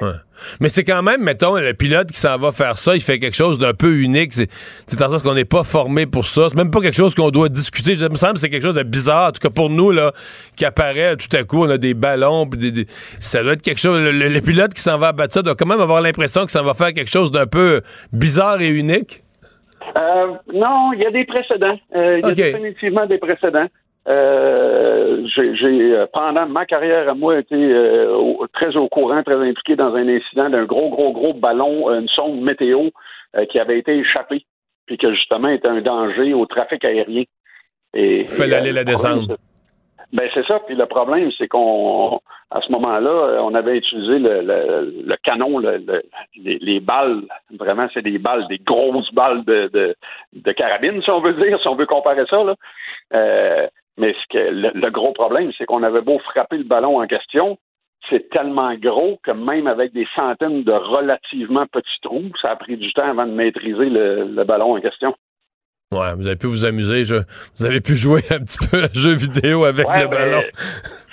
Mais c'est quand même, mettons, le pilote qui s'en va faire ça, il fait quelque chose d'un peu unique. C'est le sens qu'on n'est pas formé pour ça. C'est même pas quelque chose qu'on doit discuter. Ça me semble que c'est quelque chose de bizarre. En tout cas, pour nous, là, qui apparaît tout à coup, on a des ballons. des- des- ça doit être quelque chose. Le, le- le pilote qui s'en va abattre ça doit quand même avoir l'impression que ça va faire quelque chose d'un peu bizarre et unique. Euh, non, il y a des précédents. Euh, il y a définitivement des précédents. Euh, j'ai, euh, pendant ma carrière à moi, été euh, au- très au courant, très impliqué dans un incident d'un gros, gros, gros ballon, une sonde météo euh, qui avait été échappée, puis que justement était un danger au trafic aérien. Et, Fallait aller la descendre. Ben c'est ça. Puis le problème, c'est qu'on, à ce moment-là, on avait utilisé le, le- le canon, le- le- les, les balles. Vraiment, c'est des balles, des grosses balles de, de, de carabine, si on veut dire, si on veut comparer ça. Là. Euh, mais ce que, le, le gros problème, c'est qu'on avait beau frapper le ballon en question, c'est tellement gros que même avec des centaines de relativement petits trous, ça a pris du temps avant de maîtriser le, le ballon en question. Ouais, vous avez pu vous amuser. je- vous avez pu jouer un petit peu à jeu vidéo avec Ouais, le ballon.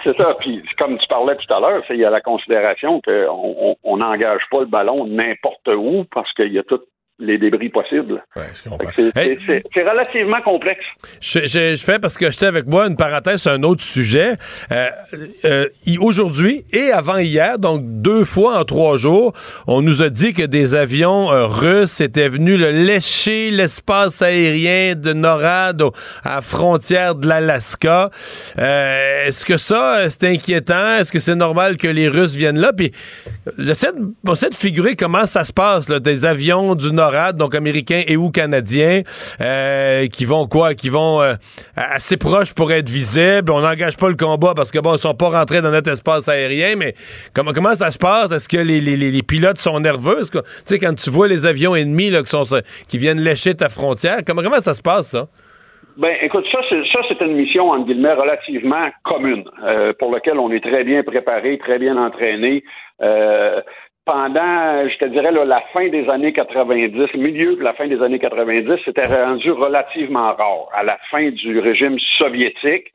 C'est ça. Puis comme tu parlais tout à l'heure, il y a la considération qu'on on- on n'engage pas le ballon n'importe où parce qu'il y a toute les débris possibles. Ouais. C'est Hey. relativement complexe. Je, je- je fais parce que j'étais avec moi une parenthèse sur un autre sujet. Euh, euh, Aujourd'hui et avant hier, donc deux fois en trois jours, on nous a dit que des avions euh, russes étaient venus le lécher l'espace aérien de NORAD au- à la frontière de l'Alaska. Est-ce que ça, c'est inquiétant? Est-ce que c'est normal que les Russes viennent là? Puis j'essaie de, de figurer comment ça se passe, des avions du NORAD, donc américains et ou canadiens, euh, qui vont quoi? Qui vont euh, assez proches pour être visibles. On n'engage pas le combat parce que bon, ils sont pas rentrés dans notre espace aérien, mais comment, comment ça se passe? Est-ce que les, les- les- pilotes sont nerveux? Tu sais, quand tu vois les avions ennemis qui, qui viennent lécher ta frontière, comment, comment ça se passe, ça? Ben, écoute, ça, c'est, une mission, entre guillemets, relativement commune, euh, pour laquelle on est très bien préparé, très bien entraîné. Euh, pendant, je te dirais, là, la fin des années 90, milieu de la fin des années 90, c'était rendu relativement rare. À la fin du régime soviétique,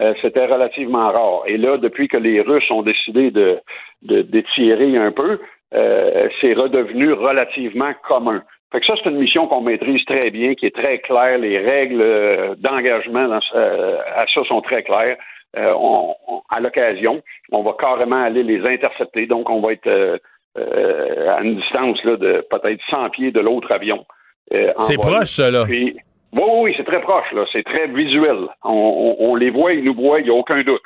euh, c'était relativement rare. Et là, depuis que les Russes ont décidé de, de d'étirer un peu, euh, c'est redevenu relativement commun. Fait que ça, c'est une mission qu'on maîtrise très bien, qui est très claire. Les règles euh, d'engagement dans ce- euh, à ça sont très claires. Euh, on- on- à l'occasion, on va carrément aller les intercepter. Donc, on va être euh, euh, à une distance là, de peut-être 100 pieds de l'autre avion. C'est proche, ça, là. Puis- oui, oui, oui, c'est très proche. là. C'est très visuel. On, on- on les voit, ils nous voient, il n'y a aucun doute.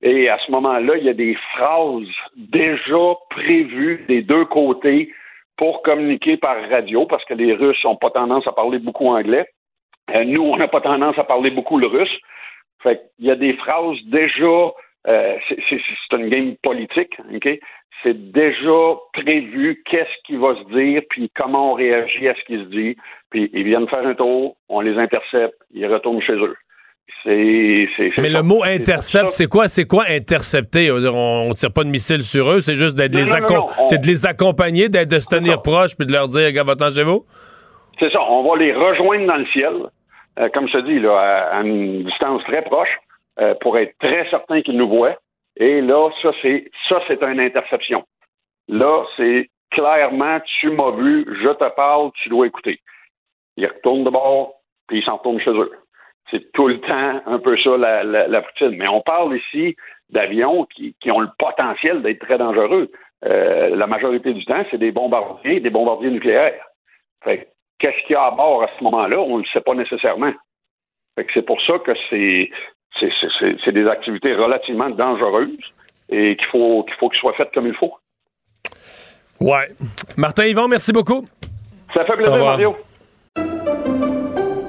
Et à ce moment-là, il y a des phrases déjà prévues des deux côtés pour communiquer par radio, parce que les Russes n'ont pas tendance à parler beaucoup anglais. Euh, nous, on n'a pas tendance à parler beaucoup le russe. Fait qu'il y a des phrases déjà, euh, c'est- une game politique? C'est déjà prévu qu'est-ce qui va se dire, puis comment on réagit à ce qui se dit. Puis ils viennent faire un tour, on les intercepte, ils retournent chez eux. Mais ça. le mot intercept, c'est quoi? C'est quoi intercepter? On on tire pas de missiles sur eux, c'est juste d'être les, c'est de les accompagner, d'être de se tenir proches, puis de leur dire, gars, va-t'en chez vous? C'est ça, on va les rejoindre dans le ciel, euh, comme je te dis, là, à, à une distance très proche, euh, pour être très certain qu'ils nous voient. Et là, ça, c'est ça, c'est une interception. Là, c'est clairement, tu m'as vu, je te parle, tu dois écouter. Ils retournent de bord, puis ils s'en retournent chez eux. C'est tout le temps un peu ça la, la, la routine. Mais on parle ici d'avions qui, qui ont le potentiel d'être très dangereux. Euh, la majorité du temps, c'est des bombardiers, des bombardiers nucléaires. Fait que qu'est-ce qu'il y a à bord à ce moment-là, on ne le sait pas nécessairement. Fait que c'est pour ça que c'est c'est, c'est- c'est- c'est des activités relativement dangereuses et qu'il faut qu'il faut qu'elles soient faites comme il faut. Ouais. Martin Yvon, merci beaucoup. Ça fait plaisir. Mario.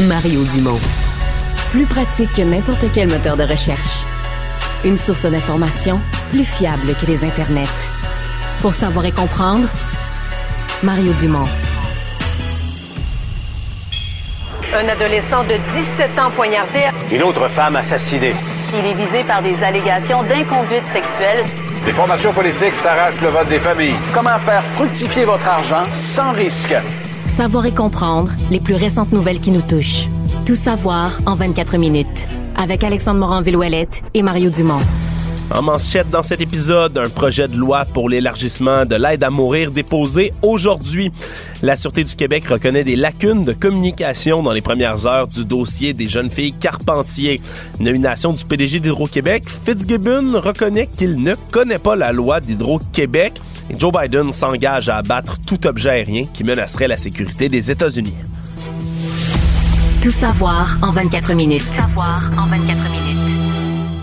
Mario Dumont. Plus pratique que n'importe quel moteur de recherche. Une source d'information plus fiable que les internets. Pour savoir et comprendre, Mario Dumont. Un adolescent de 17 ans poignardé. Une autre femme assassinée. Il est visé par des allégations d'inconduite sexuelle. Les formations politiques s'arrachent le vote des familles. Comment faire fructifier votre argent sans risque? Savoir et comprendre les plus récentes nouvelles qui nous touchent. Tout savoir en 24 minutes. Avec Alexandre Morin-Villouellette et Mario Dumont. En manchette dans cet épisode, un projet de loi pour l'élargissement de l'aide à mourir déposé aujourd'hui. La Sûreté du Québec reconnaît des lacunes de communication dans les premières heures du dossier des jeunes filles Carpentier. Nomination du PDG d'Hydro-Québec, Fitzgibbon reconnaît qu'il ne connaît pas la loi d'Hydro-Québec et Joe Biden s'engage à abattre tout objet aérien qui menacerait la sécurité des États-Unis. Tout savoir en 24 minutes. savoir en 24 minutes.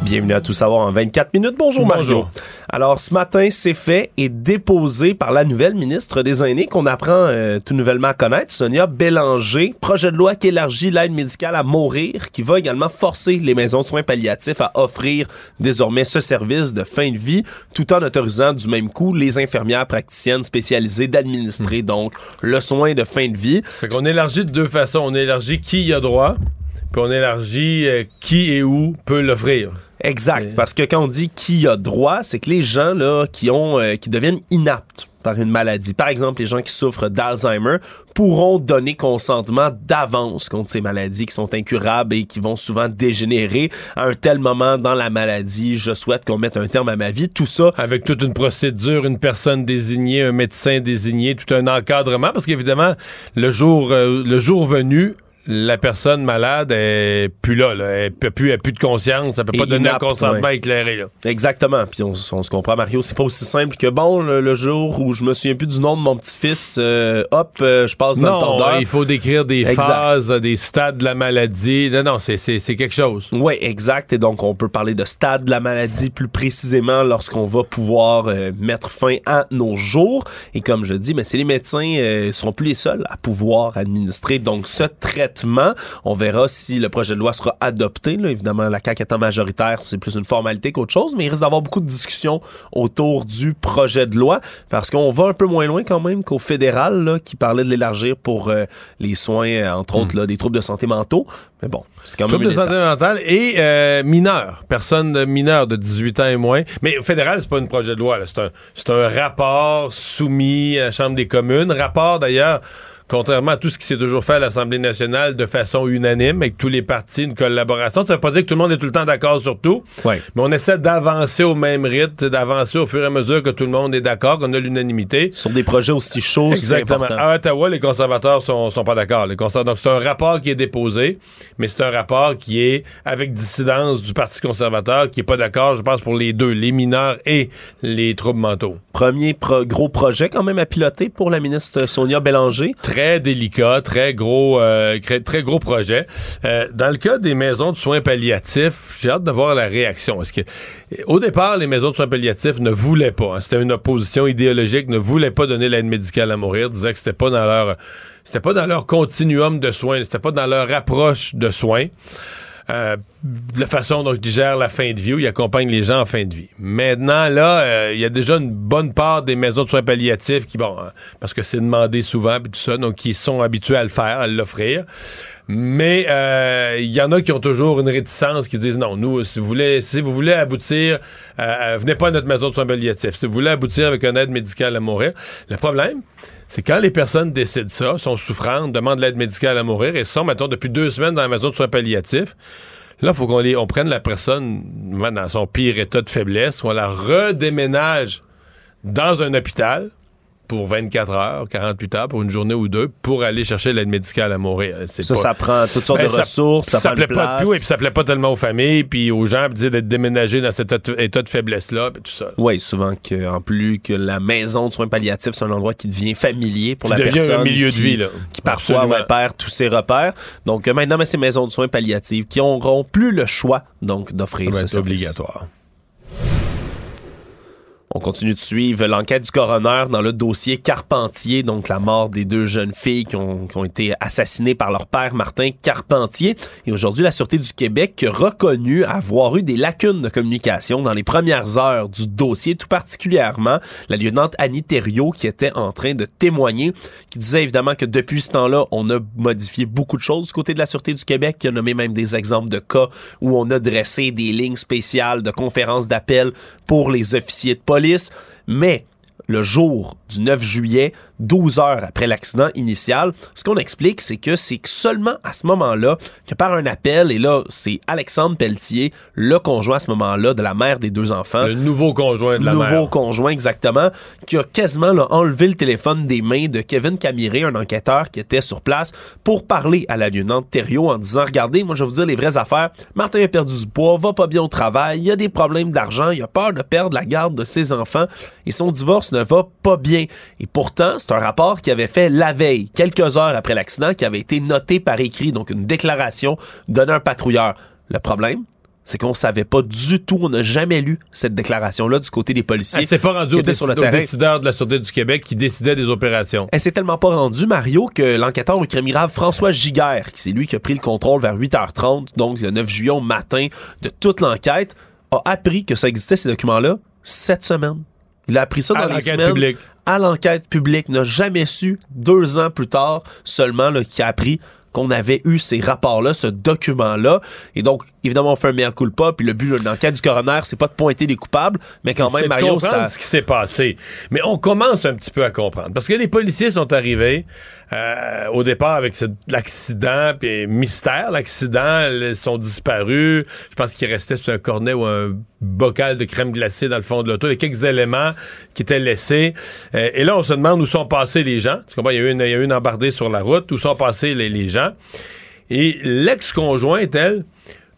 Bienvenue à Tout savoir en 24 minutes. Bonjour, Mario. Bonjour. Alors ce matin, c'est fait et déposé par la nouvelle ministre des Aînés qu'on apprend euh, tout nouvellement à connaître, Sonia Bélanger. Projet de loi qui élargit l'aide médicale à mourir, qui va également forcer les maisons de soins palliatifs à offrir désormais ce service de fin de vie, tout en autorisant du même coup les infirmières praticiennes spécialisées d'administrer donc le soin de fin de vie. Fait qu'on élargit de deux façons. On élargit qui y a droit, puis on élargit euh, qui et où peut l'offrir. Exact, parce que quand on dit qui a droit, c'est que les gens là qui ont euh, qui deviennent inaptes par une maladie, par exemple les gens qui souffrent d'Alzheimer, pourront donner consentement d'avance contre ces maladies qui sont incurables et qui vont souvent dégénérer à un tel moment dans la maladie. Je souhaite qu'on mette un terme à ma vie. Tout ça avec toute une procédure, une personne désignée, un médecin désigné, tout un encadrement, parce qu'évidemment le jour euh, le jour venu la personne malade est plus là, là. elle peut plus, elle a plus de conscience, elle peut Et pas donner un consentement ouais. éclairé. Là. Exactement. Puis on, on se comprend, Mario, c'est pas aussi simple que bon, le, le jour où je me souviens plus du nom de mon petit-fils, euh, hop, euh, je passe dans le Non, tordeur. il faut décrire des Exact. phases, des stades de la maladie. Non, non, c'est, c'est, c'est quelque chose. Oui, exact. Et donc, on peut parler de stade de la maladie plus précisément lorsqu'on va pouvoir euh, mettre fin à nos jours. Et comme je dis, mais c'est les médecins euh, seront plus les seuls à pouvoir administrer donc ce traitement. On verra si le projet de loi sera adopté. Là. Évidemment, la CAQ étant majoritaire, c'est plus une formalité qu'autre chose, mais il risque d'avoir beaucoup de discussions autour du projet de loi parce qu'on va un peu moins loin quand même qu'au fédéral là, qui parlait de l'élargir pour euh, les soins, euh, entre autres, là, des troubles de santé mentaux. Mais bon, c'est quand même Troubles de santé mentale et euh, mineurs, personnes mineures de 18 ans et moins. Mais au fédéral, c'est pas un projet de loi. là. C'est un, c'est un rapport soumis à la Chambre des communes. Rapport, d'ailleurs, contrairement à tout ce qui s'est toujours fait à l'Assemblée nationale de façon unanime, avec tous les partis, une collaboration. Ça veut pas dire que tout le monde est tout le temps d'accord sur tout. Ouais. Mais on essaie d'avancer au même rythme, d'avancer au fur et à mesure que tout le monde est d'accord, qu'on a l'unanimité. Sur des projets aussi chauds, Exactement. À Ottawa, les conservateurs sont, sont pas d'accord. Les conservateurs, donc c'est un rapport qui est déposé, mais c'est un rapport qui est avec dissidence du Parti conservateur, qui est pas d'accord, je pense, pour les deux, les mineurs et les troubles mentaux. Premier pro- gros projet quand même à piloter pour la ministre Sonia Bélanger. Très délicat, très gros, euh, très gros projet. Euh, dans le cas des maisons de soins palliatifs, j'ai hâte de voir la réaction. Est-ce que, au départ, les maisons de soins palliatifs ne voulaient pas. hein, c'était une opposition idéologique, ne voulaient pas donner l'aide médicale à mourir, disaient que c'était pas dans leur, c'était pas dans leur continuum de soins, c'était pas dans leur approche de soins. Euh, la façon dont ils gèrent la fin de vie, où ils accompagnent les gens en fin de vie. Maintenant, là, euh, il y a déjà une bonne part des maisons de soins palliatifs qui, bon, hein, parce que c'est demandé souvent, puis tout ça, donc qui sont habitués à le faire, à l'offrir. Mais euh, il y en a qui ont toujours une réticence, qui disent non, nous, si vous voulez, si vous voulez aboutir, venez pas à notre maison de soins palliatifs. Si vous voulez aboutir avec une aide médicale à mourir, le problème, c'est quand les personnes décident ça, sont souffrantes, demandent l'aide médicale à mourir et sont, mettons, depuis deux semaines dans la maison de soins palliatifs, là, il faut qu'on prenne la personne dans son pire état de faiblesse, qu'on la redéménage dans un hôpital pour 24 heures, 48 heures, pour une journée ou deux, pour aller chercher l'aide médicale à mourir. C'est Ça, pas- ça prend toutes sortes Ben, de ça- ressources, ça, ça prend de plaît pas puis oui, puis ça plaît pas tellement aux familles, puis aux gens, puis d'être déménagés dans cet état- de faiblesse-là, puis tout ça. Oui, souvent que, en plus que la maison de soins palliatifs, c'est un endroit qui devient familier pour Qui la personne. un milieu de qui, vie, là. Qui parfois ouais, perd tous ses repères. Donc euh, maintenant, ben, ces maisons de soins palliatifs qui n'auront plus le choix donc d'offrir ce service. obligatoire. On continue de suivre l'enquête du coroner dans le dossier Carpentier, donc la mort des deux jeunes filles qui ont, été assassinées par leur père Martin Carpentier. Et aujourd'hui, la Sûreté du Québec a reconnu avoir eu des lacunes de communication dans les premières heures du dossier, tout particulièrement la lieutenante Annie Thériault qui était en train de témoigner, qui disait évidemment que depuis ce temps-là, on a modifié beaucoup de choses du côté de la Sûreté du Québec, qui a nommé même des exemples de cas où on a dressé des lignes spéciales de conférences d'appel pour les officiers de police. Mais le jour du 9 juillet, 12 heures après l'accident initial, ce qu'on explique, c'est que c'est seulement à ce moment-là que par un appel, et là, c'est Alexandre Pelletier, le conjoint à ce moment-là de la mère des deux enfants. Le nouveau conjoint de la nouveau mère. conjoint, exactement, qui a quasiment là, enlevé le téléphone des mains de Kevin Camiré, un enquêteur qui était sur place, pour parler à la lieutenant Thériault en disant, regardez, moi je vais vous dire les vraies affaires, Martin a perdu du poids, va pas bien au travail, il y a des problèmes d'argent, il a peur de perdre la garde de ses enfants, et son divorce ne va pas bien. Et pourtant, c'est un rapport qui avait fait la veille, quelques heures après l'accident, qui avait été noté par écrit, donc une déclaration donnée à un patrouilleur. Le problème, c'est qu'on savait pas du tout, on n'a jamais lu cette déclaration-là du côté des policiers. Elle s'est pas rendue au, sur le terrain. décideur de la Sûreté du Québec qui décidait des opérations. Elle s'est tellement pas rendue, Mario, que l'enquêteur au crime grave François Giguère, qui c'est lui qui a pris le contrôle vers 8h30, donc le 9 juillet au matin de toute l'enquête, a appris que ça existait ces documents-là cette semaine. Il a appris ça À dans les semaines publique. À l'enquête publique. N'a jamais su deux ans plus tard seulement là, qu'il a appris qu'on avait eu ces rapports-là, ce document-là. Et donc, évidemment, on fait un mea culpa, puis le but de l'enquête du coroner, c'est pas de pointer les coupables, mais quand même, Mario, comprendre ça... ce qui s'est passé. Mais on commence un petit peu à comprendre. Parce que les policiers sont arrivés euh, au départ avec l'accident, puis mystère, l'accident, ils sont disparus. Je pense qu'il restait sur un cornet ou un bocal de crème glacée dans le fond de l'auto. Il y a quelques éléments qui étaient laissés. Euh, et là, on se demande où sont passés les gens. Tu comprends? Il y a eu une, il y a eu une embardée sur la route. Où sont passés les, les gens? Et l'ex-conjointe, elle,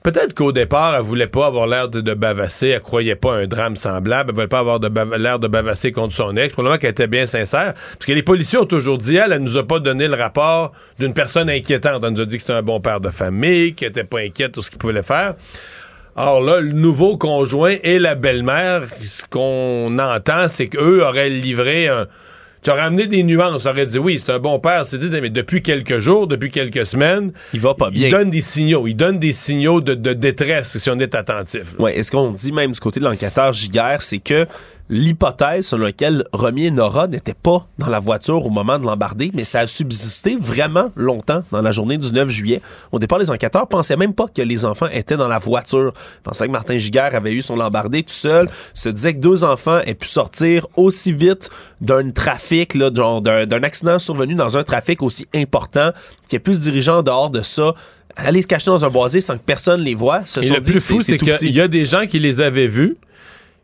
Peut-être qu'au départ, elle voulait pas avoir l'air de, bavasser, elle croyait pas un drame semblable, elle voulait pas avoir l'air de bavasser contre son ex, probablement qu'elle était bien sincère, parce que les policiers ont toujours dit, elle, elle nous a pas donné le rapport d'une personne inquiétante, elle nous a dit que c'était un bon père de famille, qu'elle était pas inquiète de ce qu'il pouvait faire. Or là, le nouveau conjoint et la belle-mère, ce qu'on entend, c'est qu'eux auraient livré un... Tu aurais amené des nuances, aurait dit oui, c'est un bon père, c'est dit, mais depuis quelques jours, depuis quelques semaines, il va pas bien. Il donne des signaux, il donne des signaux de, de détresse si on est attentif. Ouais, est-ce qu'on dit même du côté de l'enquêteur Giguère, c'est que l'hypothèse selon laquelle Romy et Nora n'étaient pas dans la voiture au moment de l'embarder, mais ça a subsisté vraiment longtemps dans la journée du 9 juillet. Au départ, les enquêteurs pensaient même pas que les enfants étaient dans la voiture. Ils pensaient que Martin Giguère avait eu son embardé tout seul, se disait que deux enfants aient pu sortir aussi vite d'un trafic, là, genre d'un accident survenu dans un trafic aussi important, qui est plus dirigeant en dehors de ça, aller se cacher dans un boisé sans que personne les Et sont le dit plus que c'est- fou, qu'il y a des gens qui les avaient vus,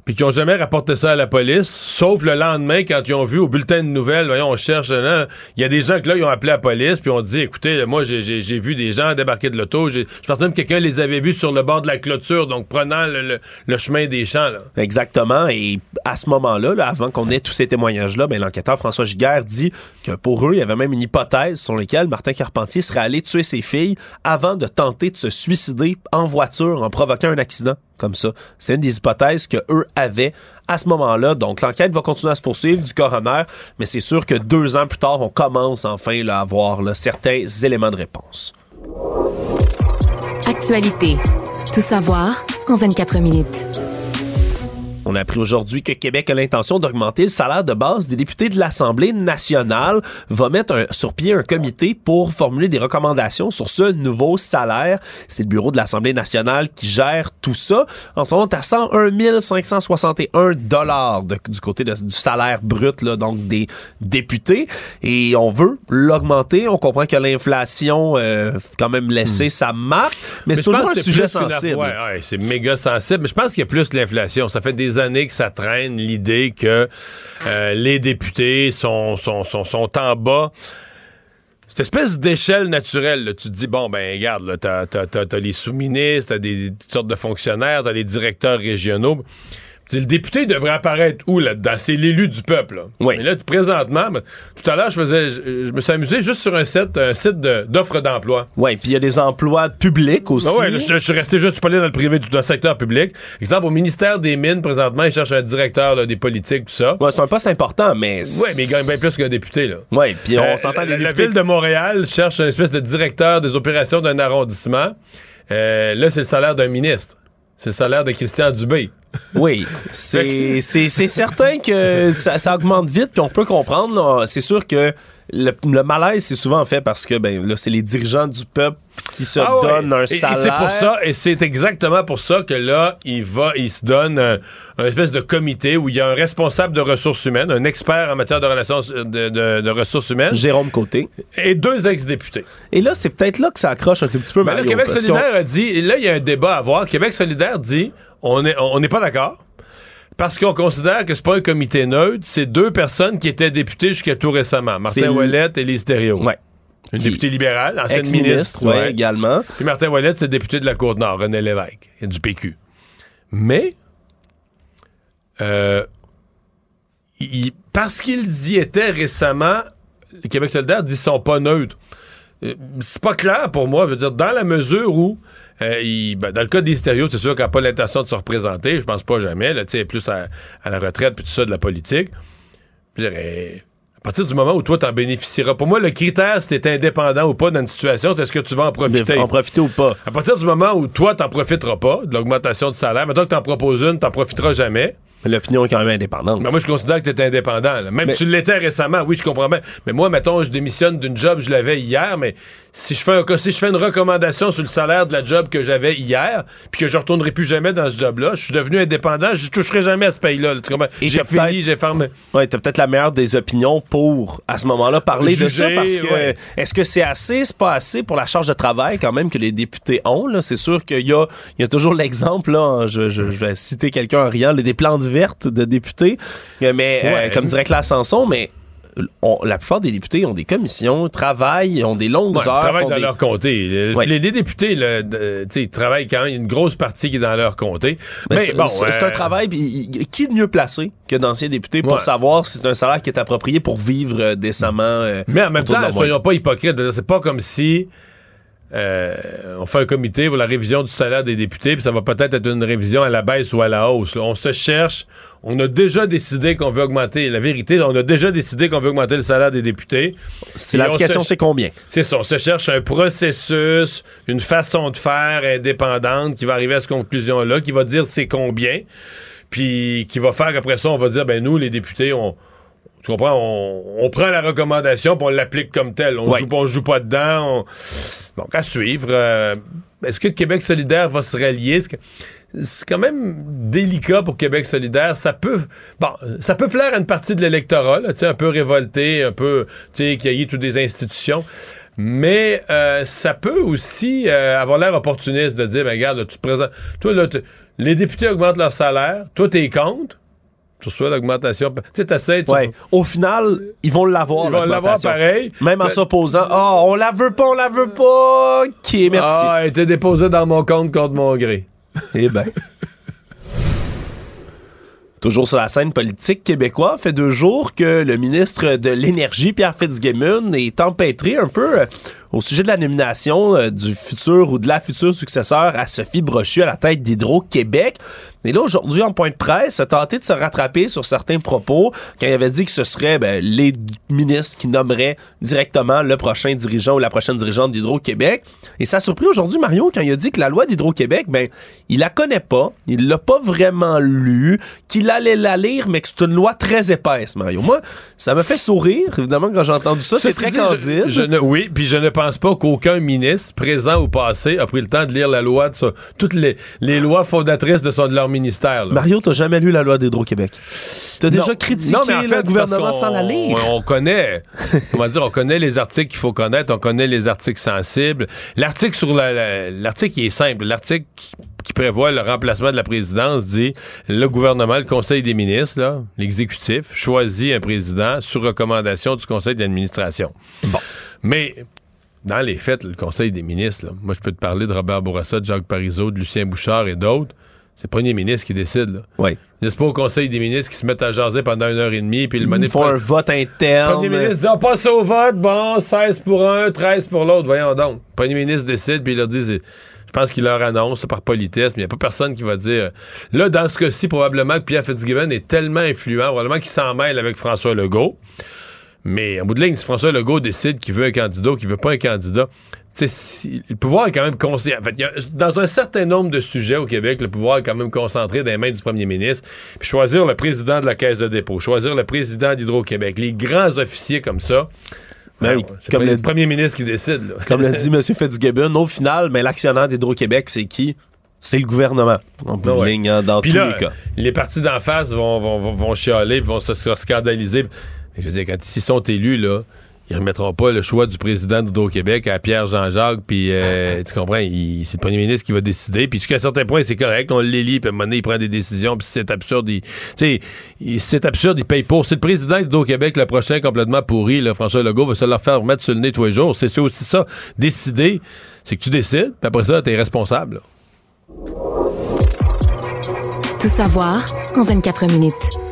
puis qui ont jamais rapporté ça à la police, sauf le lendemain, quand ils ont vu au bulletin de nouvelles, voyons, on cherche, il y a des gens que là, ils ont appelé la police, puis ont dit, écoutez, moi, j'ai- vu des gens débarquer de l'auto, je pense même que quelqu'un les avait vus sur le bord de la clôture, donc prenant le, chemin des champs. Exactement. Et à ce moment-là, là, avant qu'on ait tous ces témoignages-là, ben, l'enquêteur François Giguère dit que pour eux, il y avait même une hypothèse sur laquelle Martin Carpentier serait allé tuer ses filles avant de tenter de se suicider en voiture en provoquant un accident comme ça. C'est une des hypothèses que eux avaient à ce moment-là. Donc l'enquête va continuer à se poursuivre du coroner, mais c'est sûr que deux ans plus tard, on commence enfin à avoir certains éléments de réponse. Actualité. Tout savoir en 24 minutes. On a appris aujourd'hui que Québec a l'intention d'augmenter le salaire de base des députés de l'Assemblée nationale, va mettre un- sur pied un comité pour formuler des recommandations sur ce nouveau salaire. C'est le bureau de l'Assemblée nationale qui gère tout ça. En ce moment, à 101 561 dollars du côté de- du salaire brut là, donc des députés et on veut l'augmenter. On comprend que l'inflation euh, quand même laissé sa marque, mais, c'est toujours un sujet sensible. ouais, ouais, c'est méga sensible. Mais je pense qu'il y a plus l'inflation. Ça fait des années que ça traîne l'idée que euh, les députés sont, sont, sont, sont en bas. Cette espèce d'échelle naturelle, tu te dis, bon, ben, regarde, t'as, t'as, t'as, t'as les sous-ministres, t'as des, toutes sortes de fonctionnaires, t'as les directeurs régionaux. Le député devrait apparaître où là-dedans? C'est l'élu du peuple. Là. Oui. Mais là, présentement, ben, tout à l'heure, je faisais, je, je me suis amusé juste sur un site, un site de- d'offres d'emploi. Oui, puis il y a des emplois publics aussi. Ah ouais, là, je, je suis resté juste, je suis pas allé dans le privé, tout dans le secteur public. Exemple, au ministère des Mines, présentement, ils cherchent un directeur là, des politiques, tout ça. Ouais, c'est un poste important, mais. Ouais, mais il gagne bien plus qu'un député, là. Ouais, puis on Euh, s'entend les la, la députés. ville de Montréal cherche une espèce de directeur des opérations d'un arrondissement. Euh, là, c'est le salaire d'un ministre. C'est le salaire de Christian Dubé. Oui, *laughs* c'est c'est- c'est certain que ça, ça augmente vite, puis on peut comprendre. C'est sûr que le, le malaise, c'est souvent fait parce que ben là, c'est les dirigeants du peuple qui se Ah ouais. donnent un Et- et salaire. c'est pour ça, et c'est exactement pour ça que là, il va, il se donne un, un espèce de comité où il y a un responsable de ressources humaines, un expert en matière de relations de, de- de ressources humaines. Jérôme Côté. Et deux ex-députés. Et là, c'est peut-être là que ça accroche un tout petit peu. Mais là, Québec solidaire a dit, et là, il y a un débat à avoir. Québec solidaire dit, on n'est on n'est pas d'accord. Parce qu'on considère que c'est pas un comité neutre, c'est deux personnes qui étaient députées jusqu'à tout récemment. Martin Ouellette et Lise Thériault. Ouais. Une Qui- députée libérale, ancienne ministre. ouais, également. Puis Martin Ouellette, c'est député de la Côte-Nord, René Lévesque, et du PQ. Mais, euh, il- parce qu'ils y étaient récemment, le Québec solidaire dit qu'ils sont pas neutres. euh, c'est pas clair pour moi. Je veux dire, dans la mesure où, euh, il- ben, dans le cas des stéréos, c'est sûr qu'elle n'a pas l'intention de se représenter. Je pense pas jamais. Là, tu sais, plus à, à la retraite puis tout ça de la politique. Dire, euh, à partir du moment où toi, t'en bénéficieras. Pour moi, le critère, si t'es indépendant ou pas dans une situation, c'est est-ce que tu vas en profiter? En profiter ou pas. À partir du moment où toi, t'en profiteras pas de l'augmentation de salaire, maintenant que t'en proposes une, t'en profiteras jamais. L'opinion est quand même indépendante. Moi, je considère que t'es indépendant. là. Même Mais- tu l'étais récemment, oui, je comprends bien. Mais moi, mettons, je démissionne d'une job, je l'avais hier, mais si je fais un, si je fais une recommandation sur le salaire de la job que j'avais hier, puis que je retournerai plus jamais dans ce job-là, je suis devenu indépendant, je toucherai jamais à ce pays-là. Tu J'ai fini, j'ai fermé. Ouais, t'as peut-être la meilleure des opinions pour, à ce moment-là, parler de ça parce que ouais. est-ce que c'est assez, c'est pas assez pour la charge de travail quand même que les députés ont, là? C'est sûr qu'il y a, y a toujours l'exemple, là, hein, je, je- je vais citer quelqu'un en riant, là, des plantes vertes de députés, euh, mais, euh, comme dirait Claire Sanson, mais on- la plupart des députés ont des commissions, travaillent, ont des longues Ouais, ils heures. travaillent dans des- leur comté. Le- Ouais. Les, les députés, de- sais, ils travaillent quand même, il y a une grosse partie qui est dans leur comté. Mais Mais c'est bon, c'est- c'est euh, un travail. qui de mieux placé que d'anciens députés pour Ouais. savoir si c'est un salaire qui est approprié pour vivre euh, décemment? euh, Mais en même temps, soyons pas hypocrites. C'est pas comme si euh, on fait un comité pour la révision du salaire des députés, puis ça va peut-être être une révision à la baisse ou à la hausse. là. On se cherche. On a déjà décidé qu'on veut augmenter. La vérité, on a déjà décidé qu'on veut augmenter le salaire des députés. C'est la on question, c'est combien? C'est ça. On se cherche un processus, une façon de faire indépendante qui va arriver à cette conclusion-là, qui va dire c'est combien, puis qui va faire qu'après ça, on va dire, ben nous, les députés, on. Tu comprends? On, on prend la recommandation puis on l'applique comme telle. On, Ouais. joue, pas- on joue pas dedans. on- Donc, à suivre. Euh, Est-ce que Québec solidaire va se rallier? C'est quand même délicat pour Québec solidaire. Ça peut, bon, ça peut plaire à une partie de l'électorat, là, tu sais, un peu révolté, un peu, tu sais, qui haït toutes des institutions. Mais euh, ça peut aussi euh, avoir l'air opportuniste de dire, ben, regarde, là, tu te présentes. Toi, là, les députés augmentent leur salaire. Toi, t'es contre. Tu reçois l'augmentation. Tu sais, tu- Ouais. Au final, ils vont l'avoir. Ils vont l'avoir pareil. Même en s'opposant. Ah, on la veut pas, on la veut pas. Ok, merci. Ah, elle était déposée dans mon compte contre mon gré. *laughs* Eh ben. Toujours sur la scène politique québécoise, fait deux jours que le ministre de l'Énergie, Pierre Fitzgibbon, est empêtré un peu euh, au sujet de la nomination euh, du futur ou de la future successeur à Sophie Brochu à la tête d'Hydro-Québec. Et là, aujourd'hui, en point de presse, a tenté de se rattraper sur certains propos quand il avait dit que ce serait ben, les ministres qui nommeraient directement le prochain dirigeant ou la prochaine dirigeante d'Hydro-Québec. Et ça a surpris aujourd'hui Mario quand il a dit que la loi d'Hydro-Québec, ben, il la connaît pas, il l'a pas vraiment lu, qu'il allait la lire, mais que c'est une loi très épaisse, Mario. Moi, ça me fait sourire, évidemment, quand j'ai entendu ça. C'est très dit, candide. je- je ne- oui, puis je ne pense pas qu'aucun ministre, présent ou passé, a pris le temps de lire la loi de ça- toutes les, les lois fondatrices de, son, de leur ministère. là. Mario, t'as jamais lu la loi d'Hydro-Québec? T'as déjà critiqué Non, mais en fait, le gouvernement sans la lire. On, on connaît, comment dire, on connaît les articles qu'il faut connaître, on connaît les articles sensibles. L'article sur la, la- l'article qui est simple, l'article qui, qui prévoit le remplacement de la présidence dit le gouvernement, le Conseil des ministres, l'exécutif, choisit un président sur recommandation du Conseil d'administration. Bon. Mais dans les faits, le Conseil des ministres, là, moi je peux te parler de Robert Bourassa, de Jacques Parizeau, de Lucien Bouchard et d'autres. C'est le premier ministre qui décide. Là. Oui. C'est pas au Conseil des ministres qui se mettent à jaser pendant une heure et demie, puis le Ils font un vote interne. premier ministre dit on passe au vote, bon, 16 pour un, 13 pour l'autre, voyons donc. Le premier ministre décide, puis il leur dit, je pense qu'il leur annonce par politesse, mais il n'y a pas personne qui va dire. Là, dans ce cas-ci, probablement que Pierre Fitzgibbon est tellement influent, probablement qu'il s'en mêle avec François Legault. Mais en bout de ligne, si François Legault décide qu'il veut un candidat ou qu'il veut pas un candidat, si- le pouvoir est quand même conscient. En fait, il y a- dans un certain nombre de sujets au Québec, le pouvoir est quand même concentré dans les mains du premier ministre. Puis choisir le président de la Caisse de dépôt, choisir le président d'Hydro-Québec, les grands officiers comme ça. Ben ben, oui, c'est comme le- premier ministre qui décide. là. Comme l'a *laughs* dit M. Fitzgibbon, au final, mais l'actionnaire d'Hydro-Québec, c'est qui? C'est le gouvernement, en bout de ouais. ligne, hein, dans Puis tous là, les cas. les partis d'en face vont, vont, vont, vont chialer, vont se, se scandaliser. Mais je veux dire, quand ils sont élus, là, ils remettront pas le choix du président d'Hydro-Québec à Pierre Jean-Jacques, puis euh, *laughs* tu comprends, c'est le premier ministre qui va décider. Puis jusqu'à un certain point, c'est correct, on l'élit, puis à un moment donné, il prend des décisions, puis si c'est absurde, il, tu sais, c'est absurde, il paye pour. C'est le président d'Hydro-Québec, le prochain complètement pourri, là, François Legault, va se leur faire remettre sur le nez tous les jours. C'est c'est aussi ça. Décider, c'est que tu décides, puis après ça, t'es responsable. là. Tout savoir en 24 minutes.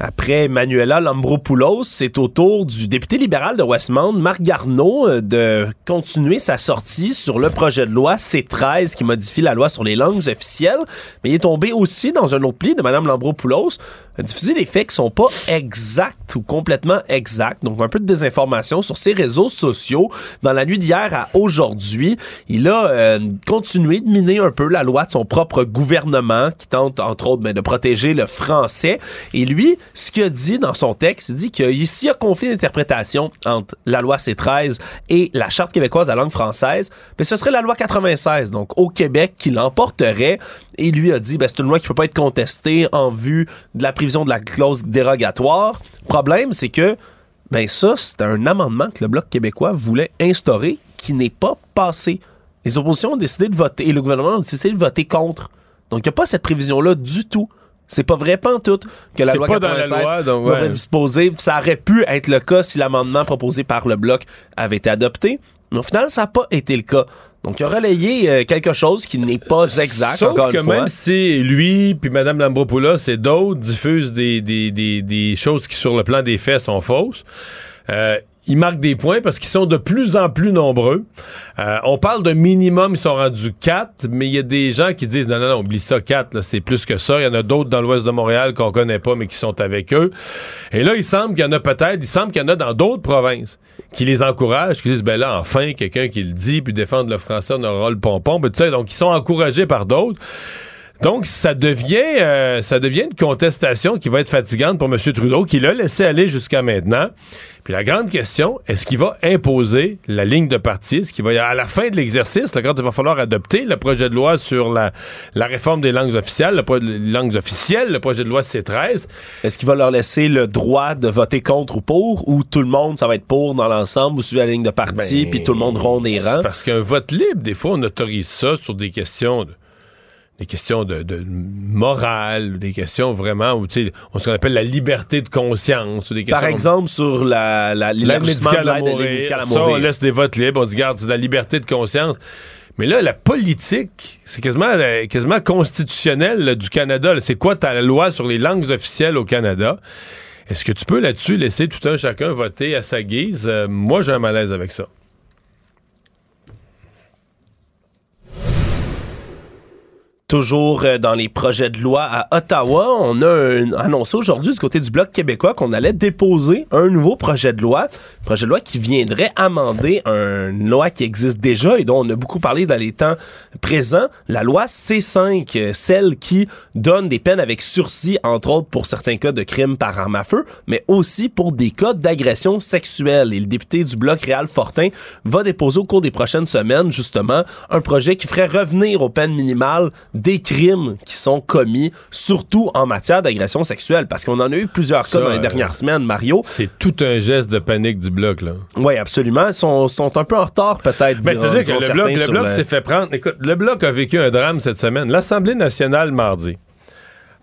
Après Manuela Lambropoulos, c'est au tour du député libéral de Westmount, Marc Garneau, euh, de continuer sa sortie sur le projet de loi C-13 qui modifie la loi sur les langues officielles. Mais il est tombé aussi dans un autre pli de Mme Lambropoulos, diffuser des faits qui sont pas exacts ou complètement exacts. Donc, un peu de désinformation sur ses réseaux sociaux. Dans la nuit d'hier à aujourd'hui, il a euh, continué de miner un peu la loi de son propre gouvernement qui tente, entre autres, ben, de protéger le français. Et lui, ce qu'il a dit dans son texte, il dit qu'il y a conflit d'interprétation entre la loi C-13 et la Charte québécoise de la langue française, mais ce serait la loi 96, donc au Québec, qui l'emporterait. Et lui a dit, ben, c'est une loi qui peut pas être contestée en vue de la prévision de la clause dérogatoire. Problème, c'est que, ben ça, c'est un amendement que le Bloc québécois voulait instaurer qui n'est pas passé. Les oppositions ont décidé de voter et le gouvernement a décidé de voter contre. Donc, il n'y a pas cette prévision-là du tout. C'est pas vrai, pas en tout, que la loi pas dans la 96 loi, donc, aurait disposé. Ça aurait pu être le cas si l'amendement proposé par le Bloc avait été adopté. Mais au final, ça n'a pas été le cas. Donc, il a relayé euh, quelque chose qui n'est pas exact, Sauf encore que une fois. même si lui puis Mme Lambropoulos et d'autres diffusent des, des, des, des choses qui, sur le plan des faits, sont fausses, euh, ils marquent des points parce qu'ils sont de plus en plus nombreux. Euh, on parle d'un minimum, ils sont rendus 4, mais il y a des gens qui disent non, non, non, oublie ça, 4, c'est plus que ça. Il y en a d'autres dans l'ouest de Montréal qu'on connaît pas, mais qui sont avec eux. Et là, il semble qu'il y en a peut-être, il semble qu'il y en a dans d'autres provinces qui les encouragent, qui disent, ben là, enfin, quelqu'un qui le dit, puis défendre le français, on aura le pompon, ben, tu sais, donc ils sont encouragés par d'autres. Donc, ça devient, euh, ça devient une contestation qui va être fatigante pour M. Trudeau, qui l'a laissé aller jusqu'à maintenant. Puis la grande question, est-ce qu'il va imposer la ligne de parti? Est-ce qu'il va, à la fin de l'exercice, quand il va falloir adopter le projet de loi sur la, la réforme des langues officielles, le pro- les langues officielles, le projet de loi C13, Est-ce qu'il va leur laisser le droit de voter contre ou pour, ou tout le monde, ça va être pour dans l'ensemble, vous suivez la ligne de parti, Ben, puis tout le monde ronde rangs? C'est parce qu'un vote libre, des fois, on autorise ça sur des questions de des questions de, de morale, des questions vraiment où, tu sais, on ce qu'on appelle la liberté de conscience. ou des questions Par exemple, sur la, la, l'aide médicale à mourir. l'aide médicale à Ça, on laisse des votes libres, on dit, garde, c'est de la liberté de conscience. Mais là, la politique, c'est quasiment, euh, quasiment constitutionnel là, du Canada. là. C'est quoi ta loi sur les langues officielles au Canada? Est-ce que tu peux là-dessus laisser tout un chacun voter à sa guise? Euh, moi, j'ai un malaise avec ça. Toujours euh, dans les projets de loi à Ottawa, on a annoncé aujourd'hui du côté du Bloc québécois qu'on allait déposer un nouveau projet de loi. Projet de loi qui viendrait amender une loi qui existe déjà et dont on a beaucoup parlé dans les temps présents, la loi C5, euh, celle qui donne des peines avec sursis, entre autres pour certains cas de crimes par arme à feu, mais aussi pour des cas d'agression sexuelle. Et le député du Bloc, Réal Fortin, va déposer au cours des prochaines semaines, justement, un projet qui ferait revenir aux peines minimales des crimes qui sont commis, surtout en matière d'agression sexuelle, parce qu'on en a eu plusieurs Ça, cas dans les euh, dernières semaines, Mario. C'est tout un geste de panique du bloc, là. Oui, absolument. Ils sont, sont un peu en retard, peut-être. Ben, C'est-à-dire que le bloc, le bloc s'est fait prendre. Écoute, le bloc a vécu un drame cette semaine. L'Assemblée nationale, mardi,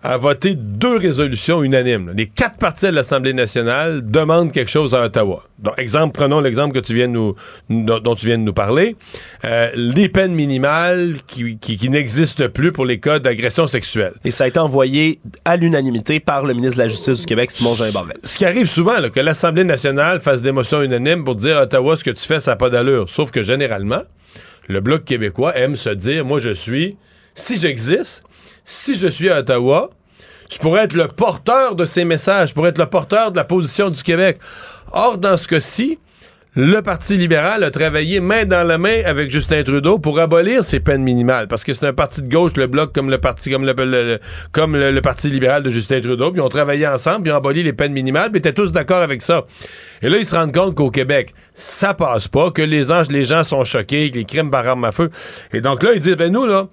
a voté deux résolutions unanimes. là. Les quatre partis de l'Assemblée nationale demandent quelque chose à Ottawa. Donc, exemple, prenons l'exemple que tu viens de nous, dont, tu viens de nous parler. Euh, les peines minimales qui, qui, qui n'existent plus pour les cas d'agression sexuelle. Et ça a été envoyé à l'unanimité par le ministre de la Justice du Québec, Simon Jean Barret. Ce qui arrive souvent, là, que l'Assemblée nationale fasse des motions unanimes pour dire à Ottawa ce que tu fais, ça n'a pas d'allure. Sauf que généralement, le Bloc québécois aime se dire, moi je suis, si j'existe, si je suis à Ottawa, je pourrais être le porteur de ces messages, je pourrais être le porteur de la position du Québec. Or, dans ce cas-ci, le Parti libéral a travaillé main dans la main avec Justin Trudeau pour abolir ces peines minimales. Parce que c'est un parti de gauche, le Bloc, comme le parti, libéral de Justin Trudeau. Puis ils ont travaillé ensemble, puis ont aboli les peines minimales, puis étaient tous d'accord avec ça. Et là, ils se rendent compte qu'au Québec, ça passe pas, que les, anges, les gens sont choqués, que les crimes par arme à feu. Et donc là, ils disent, ben nous, là,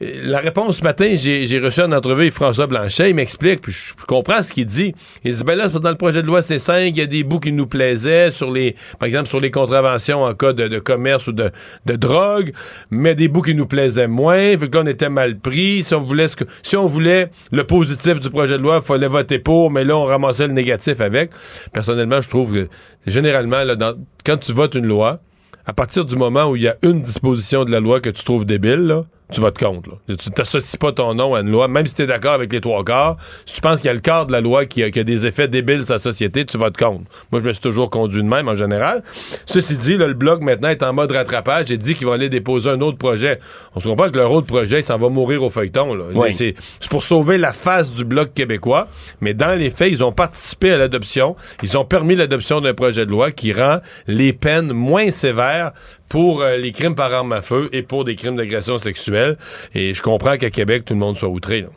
la réponse ce matin, j'ai reçu en entrevue François Blanchet, il m'explique, puis je, comprends ce qu'il dit. Il dit, ben là, dans le projet de loi C5, il y a des bouts qui nous plaisaient, sur les, par exemple, sur les contraventions en cas de, commerce ou de, drogue, mais des bouts qui nous plaisaient moins, vu que là, on était mal pris. Si on voulait, ce que- si on voulait le positif du projet de loi, il fallait voter pour, mais là, on ramassait le négatif avec. Personnellement, je trouve que, généralement, dans- quand tu votes une loi, à partir du moment où il y a une disposition de la loi que tu trouves débile, là, tu votes contre. Là. Tu t'associes pas ton nom à une loi, même si tu es d'accord avec les trois quarts. Si tu penses qu'il y a le quart de la loi qui a, qui a des effets débiles sur la société, tu votes contre. Moi, je me suis toujours conduit de même en général. Ceci dit, là, le Bloc maintenant est en mode rattrapage et dit qu'ils vont aller déposer un autre projet. On se comprend que leur autre projet, ça va mourir au feuilleton. Oui. C'est pour sauver la face du Bloc québécois, mais dans les faits, ils ont participé à l'adoption. Ils ont permis l'adoption d'un projet de loi qui rend les peines moins sévères pour euh, les crimes par arme à feu et pour des crimes d'agression sexuelle. Et je comprends qu'à Québec, tout le monde soit outré. là.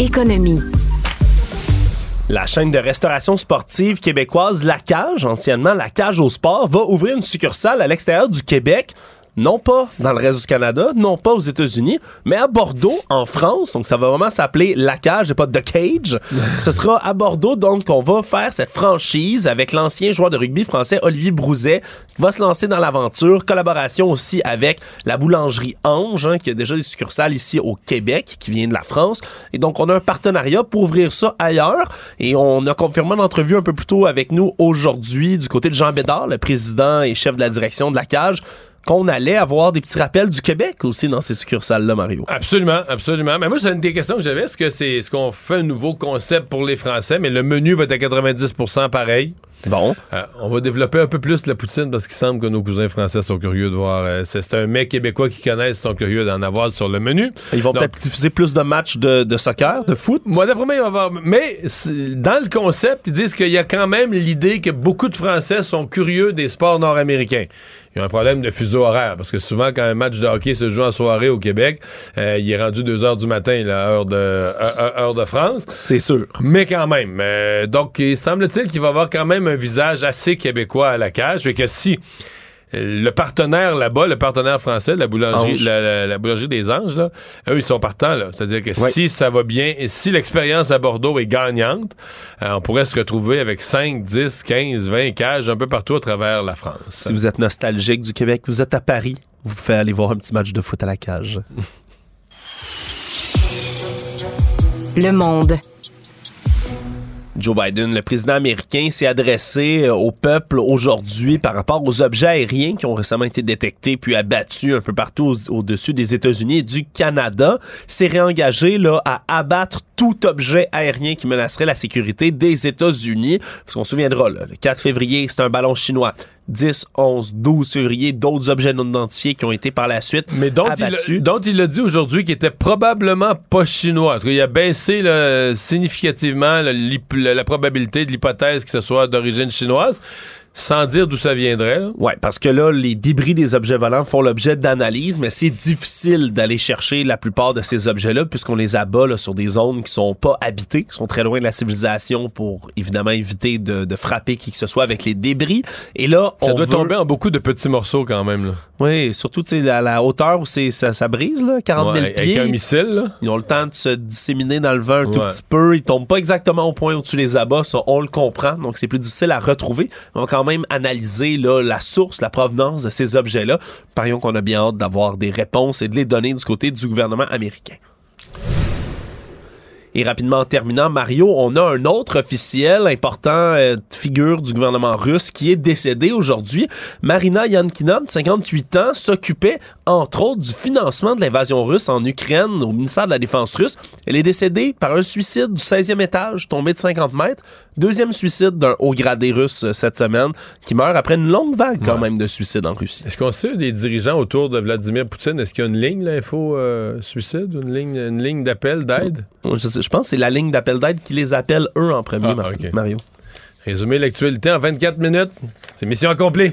Économie. La chaîne de restauration sportive québécoise La Cage, anciennement La Cage au sport, va ouvrir une succursale à l'extérieur du Québec. Non pas dans le reste du Canada, non pas aux États-Unis, mais à Bordeaux, en France. Donc, ça va vraiment s'appeler La Cage et pas The Cage. *laughs* Ce sera à Bordeaux, donc, qu'on va faire cette franchise avec l'ancien joueur de rugby français Olivier Brouzet, qui va se lancer dans l'aventure. Collaboration aussi avec la boulangerie Ange, hein, qui a déjà des succursales ici au Québec, qui vient de la France. Et donc, on a un partenariat pour ouvrir ça ailleurs. Et on a confirmé une entrevue un peu plus tôt avec nous aujourd'hui du côté de Jean Bédard, le président et chef de la direction de la cage, qu'on allait avoir des petits rappels du Québec aussi dans ces succursales-là, Mario. Absolument, absolument. Mais moi, c'est une des questions que j'avais. Est-ce que c'est est-ce qu'on fait un nouveau concept pour les Français, mais le menu va être à 90% pareil? Bon. Euh, on va développer un peu plus la poutine parce qu'il semble que nos cousins français sont curieux de voir. euh, c'est un mec québécois qui connaissent, sont curieux d'en avoir sur le menu. Ils vont peut-être diffuser plus de matchs de, de soccer, de foot? Moi, d'après moi, il va y avoir. Mais dans le concept, ils disent qu'il y a quand même l'idée que beaucoup de Français sont curieux des sports nord-américains. Il y a un problème de fuseau horaire parce que souvent, quand un match de hockey se joue en soirée au Québec, euh, il est rendu 2 heures du matin, là, heure de, heure- heure de France. C'est sûr. Mais quand même. euh, donc, il semble-t-il qu'il va avoir quand même un visage assez québécois à la cage. Et que si le partenaire là-bas, le partenaire français, la boulangerie, Ange. la, la- la boulangerie des Anges, là, eux, ils sont partants. là. C'est-à-dire que Oui. si ça va bien et si l'expérience à Bordeaux est gagnante, euh, on pourrait se retrouver avec 5, 10, 15, 20 cages un peu partout à travers la France. Si vous êtes nostalgique du Québec, vous êtes à Paris, vous pouvez aller voir un petit match de foot à la cage. Le monde. Joe Biden, le président américain, s'est adressé euh, au peuple aujourd'hui par rapport aux objets aériens qui ont récemment été détectés puis abattus un peu partout au- au-dessus des États-Unis et du Canada. S'est réengagé là à abattre tout objet aérien qui menacerait la sécurité des États-Unis. Parce qu'on se souviendra, le 4 février, c'est un ballon chinois. 10, 11, 12 février, d'autres objets non identifiés qui ont été par la suite Mais dont abattus. il, dont il a dit aujourd'hui qu'il était probablement pas chinois. En tout cas, il a baissé là, significativement là, la probabilité de l'hypothèse que ce soit d'origine chinoise, sans dire d'où ça viendrait. là. Ouais, parce que là, les débris des objets volants font l'objet d'analyse, mais c'est difficile d'aller chercher la plupart de ces objets-là puisqu'on les abat là, sur des zones qui sont pas habitées, qui sont très loin de la civilisation pour évidemment éviter de, de frapper qui que ce soit avec les débris. Et là, Ça on doit veut- tomber en beaucoup de petits morceaux quand même. Là. Oui, surtout à la hauteur où c'est ça, ça brise, là, 40 000 Ouais, pieds. Avec un missile. là. Ils ont le temps de se disséminer dans le vent un tout petit peu. Ils tombent pas exactement au point où tu les abats, ça, on le comprend. Donc, c'est plus difficile à retrouver. On va même analyser la source, la provenance de ces objets-là. Parions qu'on a bien hâte d'avoir des réponses et de les donner du côté du gouvernement américain. Et rapidement en terminant, Mario, on a un autre officiel important, euh, figure du gouvernement russe, qui est décédé aujourd'hui. Marina Yankina, de 58 ans, s'occupait entre autres du financement de l'invasion russe en Ukraine au ministère de la Défense russe. Elle est décédée par un suicide du 16e étage, tombé de 50 mètres. Deuxième suicide d'un haut gradé russe euh, cette semaine, qui meurt après une longue vague quand même de suicides en Russie. Est-ce qu'on sait des dirigeants autour de Vladimir Poutine? Est-ce qu'il y a une ligne, l'info euh, suicide? Une ligne, une ligne d'appel, d'aide? Je, pense que c'est la ligne d'appel d'aide qui les appelle eux en premier, Ah, Mar-. Mario. Résumer l'actualité en 24 minutes. C'est mission accomplie.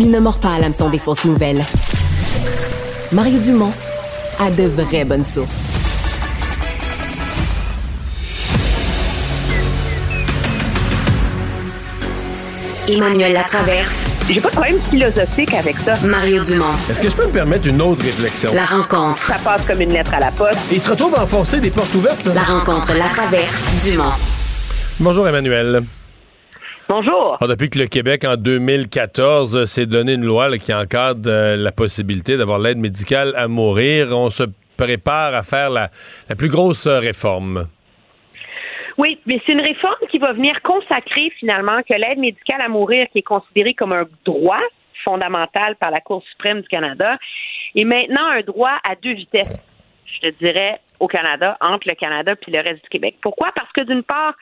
Il ne mord pas à l'hameçon des fausses nouvelles. Mario Dumont a de vraies bonnes sources. Emmanuel Latraverse. J'ai pas de problème philosophique avec ça. Mario Dumont. Est-ce que je peux me permettre une autre réflexion? La rencontre. Ça passe comme une lettre à la poste. Et il se retrouve à enfoncer des portes ouvertes. Là. La rencontre, la traverse, Dumont. Bonjour Emmanuel. Bonjour. Alors, depuis que le Québec, en 2014, euh, s'est donné une loi là, qui encadre euh, la possibilité d'avoir l'aide médicale à mourir, on se prépare à faire la, la plus grosse euh, réforme. Oui, mais c'est une réforme qui va venir consacrer finalement que l'aide médicale à mourir, qui est considérée comme un droit fondamental par la Cour suprême du Canada, est maintenant un droit à deux vitesses, je te dirais, au Canada, entre le Canada puis le reste du Québec. Pourquoi? Parce que d'une part,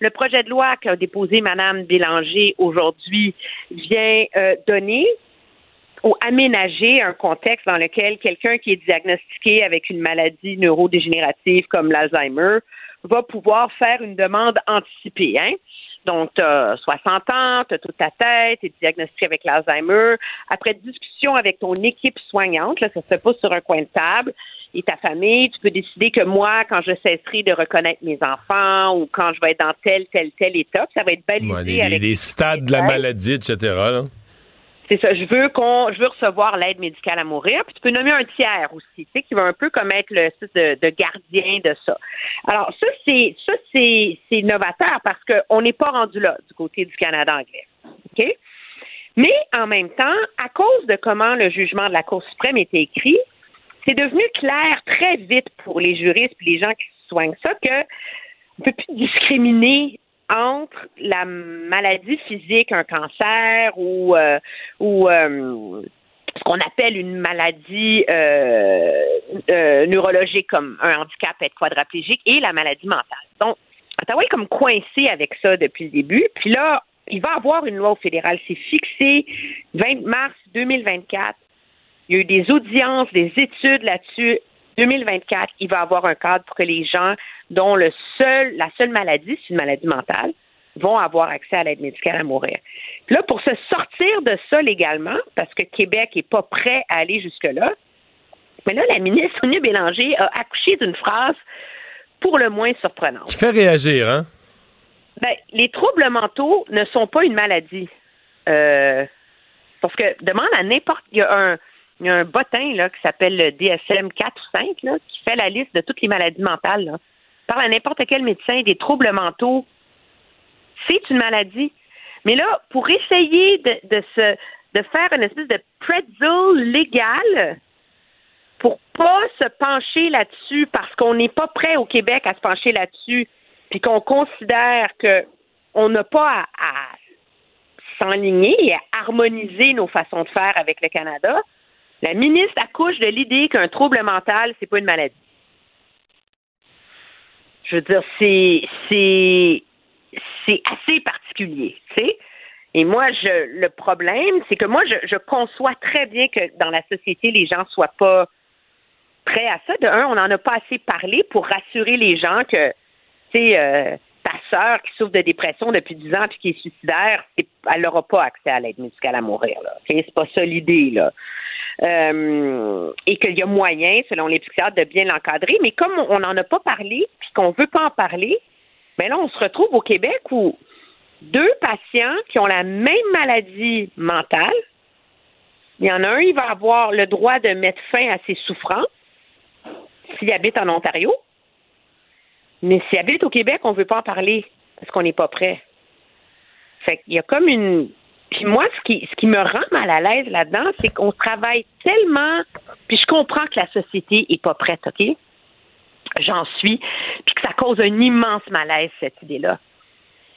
le projet de loi qu'a déposé Mme Bélanger aujourd'hui vient euh, donner ou aménager un contexte dans lequel quelqu'un qui est diagnostiqué avec une maladie neurodégénérative comme l'Alzheimer va pouvoir faire une demande anticipée. Hein? Donc, tu as 60 ans, tu as toute ta tête, tu es diagnostiqué avec l'Alzheimer. Après discussion avec ton équipe soignante, là, ça se fait pas sur un coin de table, et ta famille, tu peux décider que moi, quand je cesserai de reconnaître mes enfants ou quand je vais être dans tel, tel, tel état, ça va être balisé Ouais, les, avec les stades de la maladie, etc. là. c'est ça. Je veux qu'on, je veux recevoir l'aide médicale à mourir. Puis tu peux nommer un tiers aussi, tu sais, qui va un peu comme être le de, de gardien de ça. Alors ça, c'est ça, c'est, c'est novateur parce qu'on n'est pas rendu là du côté du Canada anglais. OK? Mais en même temps, à cause de comment le jugement de la Cour suprême était écrit, c'est devenu clair très vite pour les juristes et les gens qui soignent ça que on peut plus discriminer entre la maladie physique, un cancer ou euh, euh, ce qu'on appelle une maladie euh, neurologique comme un handicap, être quadraplégique, et la maladie mentale. Donc, Ottawa est comme coincé avec ça depuis le début. Puis là, il va avoir une loi au fédéral. C'est fixé 20 mars 2024. Il y a eu des audiences, des études là-dessus. 2024, il va avoir un cadre pour que les gens dont le seul, la seule maladie, c'est une maladie mentale, vont avoir accès à l'aide médicale à mourir. Puis là, pour se sortir de ça légalement, parce que Québec n'est pas prêt à aller jusque-là, mais là, la ministre Sonia Bélanger a accouché d'une phrase pour le moins surprenante. Qui fait réagir, hein? Ben, les troubles mentaux ne sont pas une maladie. Euh, parce que demande à n'importe. Il y a un, il y a un bottin là, qui s'appelle le DSM 4 ou 5 là, qui fait la liste de toutes les maladies mentales. Là. Parle à n'importe quel médecin des troubles mentaux. C'est une maladie. Mais là, pour essayer de, de, se, de faire une espèce de pretzel légal pour pas se pencher là-dessus parce qu'on n'est pas prêt au Québec à se pencher là-dessus, puis qu'on considère que on n'a pas à, à s'enligner et à harmoniser nos façons de faire avec le Canada, la ministre accouche de l'idée qu'un trouble mental, c'est pas une maladie. Je veux dire, c'est c'est c'est assez particulier, tu sais. Et moi, je le problème, c'est que moi, je, conçois très bien que dans la société, les gens soient pas prêts à ça. De un, on n'en a pas assez parlé pour rassurer les gens que, tu sais, euh, ta sœur qui souffre de dépression depuis 10 ans puis qui est suicidaire, elle n'aura pas accès à l'aide médicale à mourir. Là. OK? C'est pas ça l'idée. là. Euh, et qu'il y a moyen, selon les psychiatres, de bien l'encadrer. Mais comme on n'en a pas parlé puis qu'on veut pas en parler, ben là, on se retrouve au Québec où deux patients qui ont la même maladie mentale, il y en a un, il va avoir le droit de mettre fin à ses souffrances s'il habite en Ontario. Mais s'il habite au Québec, on ne veut pas en parler parce qu'on n'est pas prêt. Fait qu'il y a comme une. Puis moi, ce qui, me rend mal à l'aise là-dedans, c'est qu'on travaille tellement. Puis je comprends que la société est pas prête, OK? J'en suis. Puis que ça cause un immense malaise, cette idée-là.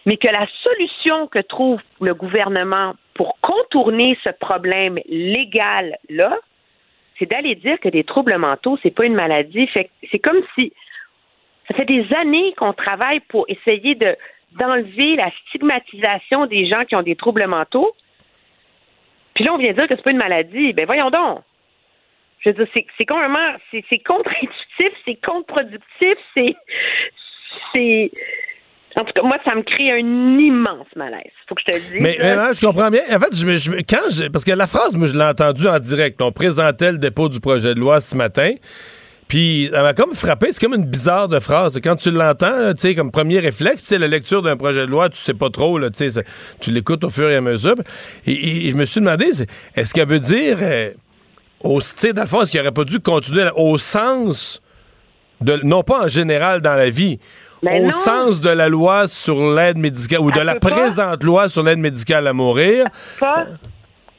Mais que la solution que trouve le gouvernement pour contourner ce problème légal-là, c'est d'aller dire que des troubles mentaux, c'est pas une maladie. Fait c'est comme si ça fait des années qu'on travaille pour essayer de d'enlever la stigmatisation des gens qui ont des troubles mentaux. Puis là, on vient dire que c'est pas une maladie. Ben voyons donc. Je veux dire, c'est, c'est complètement, c'est, c'est contre-intuitif, c'est contre-productif, c'est, c'est, en tout cas, moi, ça me crée un immense malaise. Faut que je te le dise. Mais, hein, je comprends bien. En fait, je, quand je- parce que la phrase, moi, je l'ai entendue en direct. On présentait le dépôt du projet de loi ce matin. Puis, ça m'a comme frappé, c'est comme une bizarre de phrase. Quand tu l'entends, tu sais, comme premier réflexe, puis la lecture d'un projet de loi, tu sais pas trop, là, tu sais, tu l'écoutes au fur et à mesure. Et, je me suis demandé, est-ce qu'elle veut dire, euh, au, dans le fond, est-ce qu'il aurait pas dû continuer au sens de, non pas en général dans la vie, au sens de la loi sur l'aide médicale ou de la présente loi sur l'aide médicale à mourir?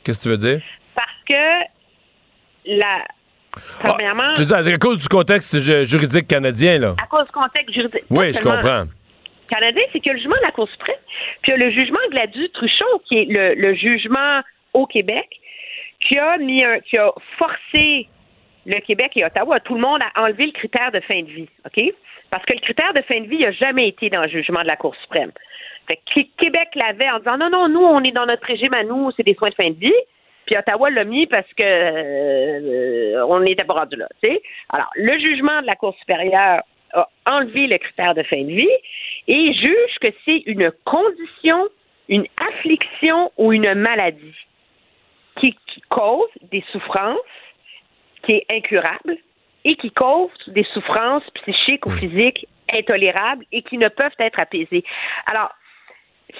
Qu'est-ce que tu veux dire? Parce que la. Premièrement. Ah, dis à cause du contexte juridique canadien, là. À cause du contexte juridique. Oui, je comprends. Canadien, c'est que le jugement de la Cour suprême, puis le jugement Gladu-Truchon, qui est le, jugement au Québec, qui a mis un, qui a forcé le Québec et Ottawa, tout le monde à enlever le critère de fin de vie, OK? Parce que le critère de fin de vie n'a jamais été dans le jugement de la Cour suprême. Fait que Québec l'avait en disant non, non, nous, on est dans notre régime à nous, c'est des soins de fin de vie. Puis Ottawa l'a mis parce que euh, on est d'abord là. Alors, le jugement de la Cour supérieure a enlevé le critère de fin de vie et juge que c'est une condition, une affliction ou une maladie qui cause des souffrances, qui est incurable et qui cause des souffrances psychiques ou physiques intolérables et qui ne peuvent être apaisées. Alors,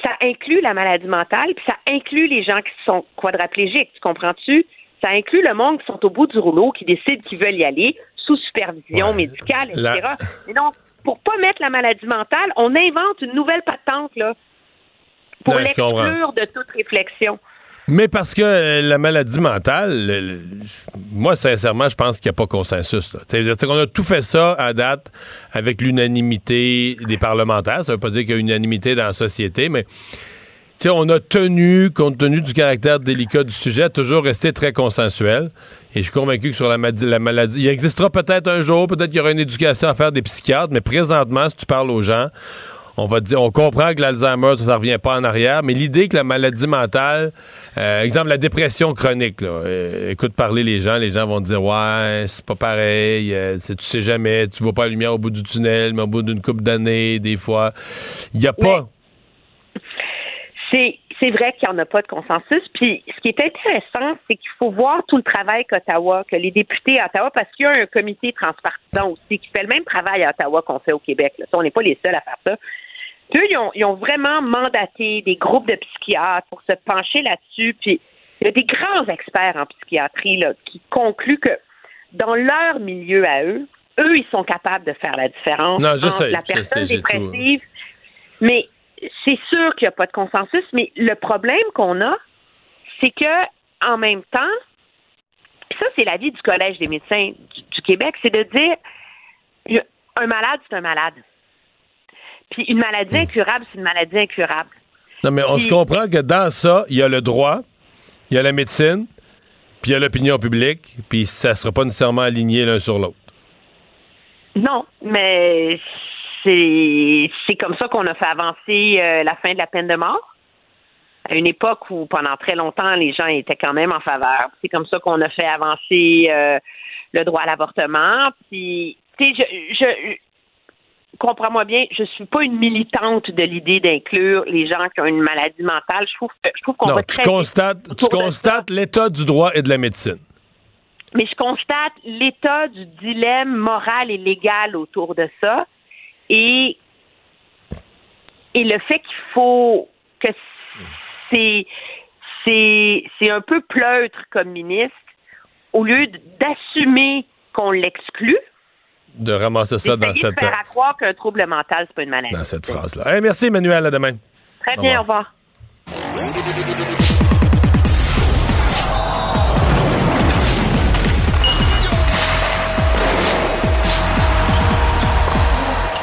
ça inclut la maladie mentale, puis ça inclut les gens qui sont quadraplégiques, tu comprends-tu? Ça inclut le monde qui sont au bout du rouleau, qui décident qu'ils veulent y aller sous supervision médicale, etc. Et donc, pour pas mettre la maladie mentale, on invente une nouvelle patente, là, pour l'exclure de toute réflexion. Mais parce que euh, la maladie mentale, moi, sincèrement, je pense qu'il n'y a pas consensus. C'est-à-dire qu'on a tout fait ça à date avec l'unanimité des parlementaires. Ça ne veut pas dire qu'il y a unanimité dans la société, mais on a tenu, compte tenu du caractère délicat du sujet, toujours rester très consensuel. Et je suis convaincu que sur la, la maladie, il existera peut-être un jour, peut-être qu'il y aura une éducation à faire des psychiatres, mais présentement, si tu parles aux gens, on va dire, on comprend que l'Alzheimer, ça, ne revient pas en arrière, mais l'idée que la maladie mentale, euh, exemple la dépression chronique, là, euh, écoute parler les gens, les gens vont dire ouais, c'est pas pareil, euh, tu sais jamais, tu vois pas la lumière au bout du tunnel, mais au bout d'une couple d'années, des fois, il y a pas. C'est c'est vrai qu'il n'y en a pas de consensus. Puis ce qui est intéressant, c'est qu'il faut voir tout le travail qu'Ottawa, que les députés à Ottawa, parce qu'il y a un comité transpartisan aussi qui fait le même travail à Ottawa qu'on fait au Québec. On n'est pas les seuls à faire ça. Eux, ils ont, vraiment mandaté des groupes de psychiatres pour se pencher là-dessus. Puis il y a des grands experts en psychiatrie là, qui concluent que dans leur milieu à eux, eux, ils sont capables de faire la différence entre la personne dépressive. Mais c'est sûr qu'il n'y a pas de consensus, mais le problème qu'on a, c'est que en même temps, puis ça, c'est l'avis du Collège des médecins du, Québec, c'est de dire un malade, c'est un malade. Puis une maladie hmm. incurable, c'est une maladie incurable. Non, mais on se comprend que dans ça, il y a le droit, il y a la médecine, puis il y a l'opinion publique, puis ça ne sera pas nécessairement aligné l'un sur l'autre. Non, mais c'est comme ça qu'on a fait avancer euh, la fin de la peine de mort. À une époque où pendant très longtemps les gens étaient quand même en faveur. C'est comme ça qu'on a fait avancer euh, le droit à l'avortement. Puis, tu sais, je, comprends-moi bien, je suis pas une militante de l'idée d'inclure les gens qui ont une maladie mentale. Je trouve, je trouve qu'on va très tu constates, tu constates l'état du droit et de la médecine. Mais je constate l'état du dilemme moral et légal autour de ça et, et le fait qu'il faut que c'est, c'est, c'est un peu pleutre comme ministre, au lieu d'assumer qu'on l'exclut, de ramasser ça dans cette. faire à croire qu'un trouble mental, c'est pas une maladie. Dans cette phrase-là. merci, Emmanuel. À demain. Très bien, au revoir.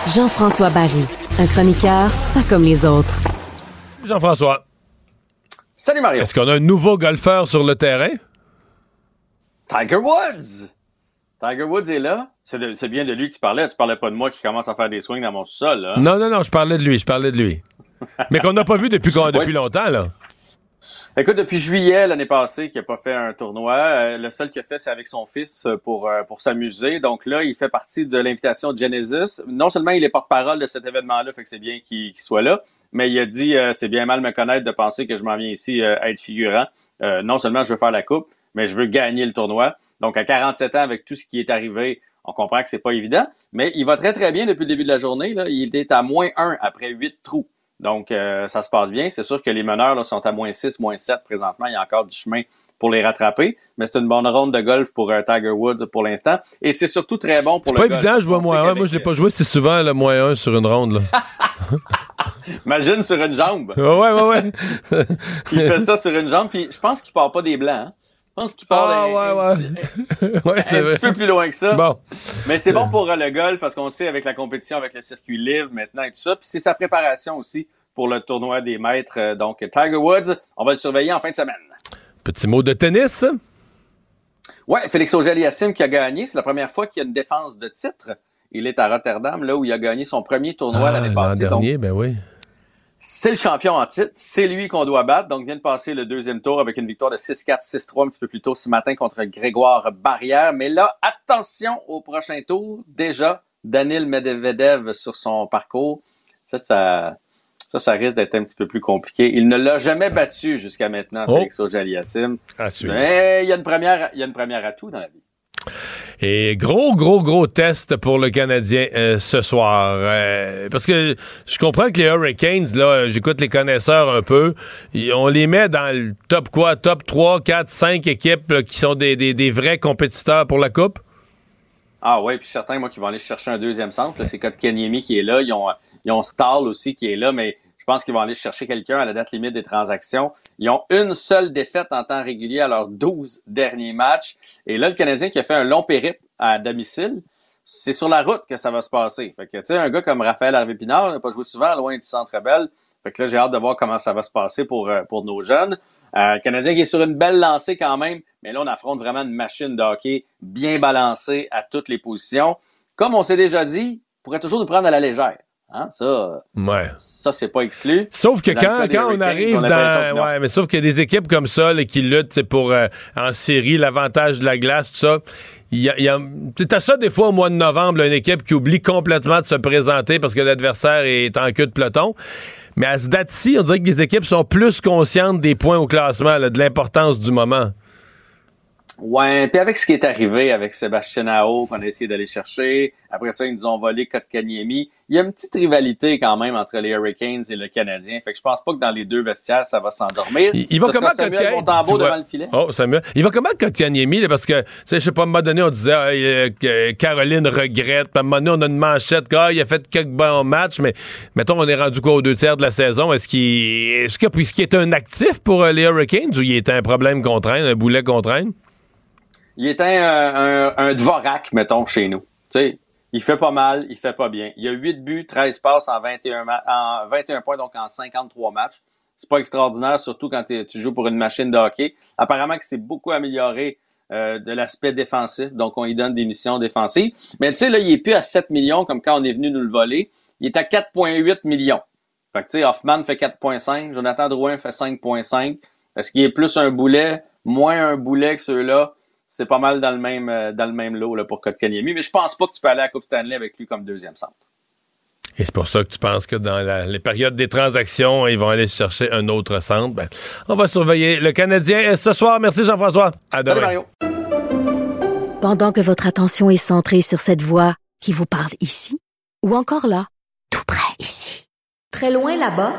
Jean-François Barry, un chroniqueur pas comme les autres. Jean-François. Salut Mario. Est-ce qu'on a un nouveau golfeur sur le terrain? Tiger Woods. Tiger Woods est là. C'est bien de lui que tu parlais. Tu parlais pas de moi qui commence à faire des swings dans mon sol. Là. Non, non, non, je parlais de lui. Je parlais de lui. *laughs* Mais qu'on n'a pas vu depuis, depuis longtemps, là. Écoute, depuis juillet l'année passée, qui n'a pas fait un tournoi, euh, le seul qu'il a fait, c'est avec son fils euh, pour, euh, pour s'amuser. Donc là, il fait partie de l'invitation de Genesis. Non seulement il est porte-parole de cet événement-là, fait que c'est bien qu'il soit là, mais il a dit c'est bien mal me connaître de penser que je m'en viens ici à être figurant. non seulement je veux faire la coupe, mais je veux gagner le tournoi. Donc à 47 ans, avec tout ce qui est arrivé, On comprend que c'est pas évident, mais il va très très bien depuis le début de la journée. Là. Il est à moins 1 après 8 trous. Donc, euh, ça se passe bien. C'est sûr que les meneurs là, sont à moins 6, moins 7 présentement. Il y a encore du chemin pour les rattraper. Mais c'est une bonne ronde de golf pour euh, Tiger Woods pour l'instant. Et c'est surtout très bon pour C'est le pas golf. évident, je vois moins sait 1. Moi, je l'ai pas joué, c'est souvent le moins 1 sur une ronde. Là. *laughs* Imagine sur une jambe. Ouais, ouais, ouais. il fait ça sur une jambe, puis je pense qu'il part pas des blancs. hein. Je pense qu'il part Ah, un, ouais, un ouais. petit, *laughs* ouais, c'est un vrai. petit peu plus loin que ça. Bon. Mais c'est bon pour euh, le golf parce qu'on sait avec la compétition, avec le circuit live maintenant et tout ça. Puis c'est sa préparation aussi pour le tournoi des maîtres. Euh, Donc Tiger Woods, on va le surveiller en fin de semaine. Petit mot de tennis. Ouais, Félix Auger-Aliassime qui a gagné. C'est la première fois qu'il y a une défense de titre. Il est à Rotterdam, là où il a gagné son premier tournoi Ah, l'année L'an passée. Donc, dernier, ben oui. C'est le champion en titre. C'est lui qu'on doit battre. Donc, il vient de passer le deuxième tour avec une victoire de 6-4, 6-3 un petit peu plus tôt ce matin contre Grégoire Barrière. Mais là, attention au prochain tour. Déjà, Danil Medvedev sur son parcours. Ça, ça, ça, ça risque d'être un petit peu plus compliqué. Il ne l'a jamais battu jusqu'à maintenant, Oh. Félix suivre. Mais il y a une première, il y a une première atout dans la vie. Et gros, gros, gros test pour le Canadien euh, ce soir. Euh, parce que je comprends que les Hurricanes, là, euh, j'écoute les connaisseurs un peu, on les met dans le top quoi? Top 3, 4, 5 équipes qui sont des, des, des vrais compétiteurs pour la Coupe? Ah ouais, puis certains, moi, qui vont aller chercher un deuxième centre, c'est Kotkaniemi qui est là. Ils ont, ils ont aussi qui est là, mais pense qu'ils vont aller chercher quelqu'un à la date limite des transactions. Ils ont une seule défaite en temps régulier à leurs 12 derniers matchs. Et là, le Canadien qui a fait un long périple à domicile, c'est sur la route que ça va se passer. Fait que, tu sais, un gars comme Raphaël Harvey-Pinard n'a pas joué souvent loin du Centre Bell. Fait que là, j'ai hâte de voir comment ça va se passer pour, euh, pour nos jeunes. Euh, Canadien qui est sur une belle lancée quand même, mais là, on affronte vraiment une machine de hockey bien balancée à toutes les positions. Comme on s'est déjà dit, pourrait toujours nous prendre à la légère. Hein? Ça, Ouais. ça c'est pas exclu. Sauf que Dans quand, quand on arrive on que dans. Ouais, mais sauf qu'il y a des équipes comme ça là, qui luttent pour euh, en série, l'avantage de la glace, tout ça. Y a, y ça des fois au mois de novembre, là, une équipe qui oublie complètement de se présenter parce que l'adversaire est en queue de peloton. Mais à ce date-ci, on dirait que les équipes sont plus conscientes des points au classement, là, de l'importance du moment. Ouais, puis avec ce qui est arrivé avec Sébastien Ao, qu'on a essayé d'aller chercher, après ça, ils nous ont volé Kotkaniemi. Il y a une petite rivalité quand même entre les Hurricanes et le Canadien. Fait que je pense pas que dans les deux vestiaires, ça va s'endormir. Il, il va Ce comment Kotkaniemi? Devant le filet? Oh, Samuel. Il va comment Kotkaniemi, là, parce que, tu sais, je sais pas, à un moment donné, on disait, ah, euh, Caroline regrette, puis à un moment donné, on a une manchette, ah, il a fait quelques bons matchs, mais mettons, on est rendu quoi aux deux tiers de la saison? Est-ce qu'il, est-ce que, puisqu'il est un actif pour euh, les Hurricanes ou il est un problème qu'on traîne, un boulet qu'on traîne? Il est un, un, un Dvorak, mettons, chez nous. Tu sais, il fait pas mal, il fait pas bien. Il a 8 buts, 13 passes en 21, ma- en 21 points, donc en 53 matchs. C'est pas extraordinaire, surtout quand tu joues pour une machine de hockey. Apparemment que c'est beaucoup amélioré euh, de l'aspect défensif, donc on lui donne des missions défensives. Mais tu sais, là, il est plus à 7 millions comme quand on est venu nous le voler. Il est à 4,8 millions. Fait que tu sais, Hoffman fait 4,5, Jonathan Drouin fait 5,5. Est-ce qu'il est plus un boulet, moins un boulet que ceux-là? C'est pas mal dans le même, euh, dans le même lot là, pour Kotkaniemi, mais je pense pas que tu peux aller à la Coupe Stanley avec lui comme deuxième centre. Et c'est pour ça que tu penses que dans la- les périodes des transactions, ils vont aller chercher un autre centre. Ben, on va surveiller le Canadien ce soir. Merci Jean-François. À demain. Salut Mario. Pendant que votre attention est centrée sur cette voix qui vous parle ici, ou encore là, tout près ici, très loin là-bas,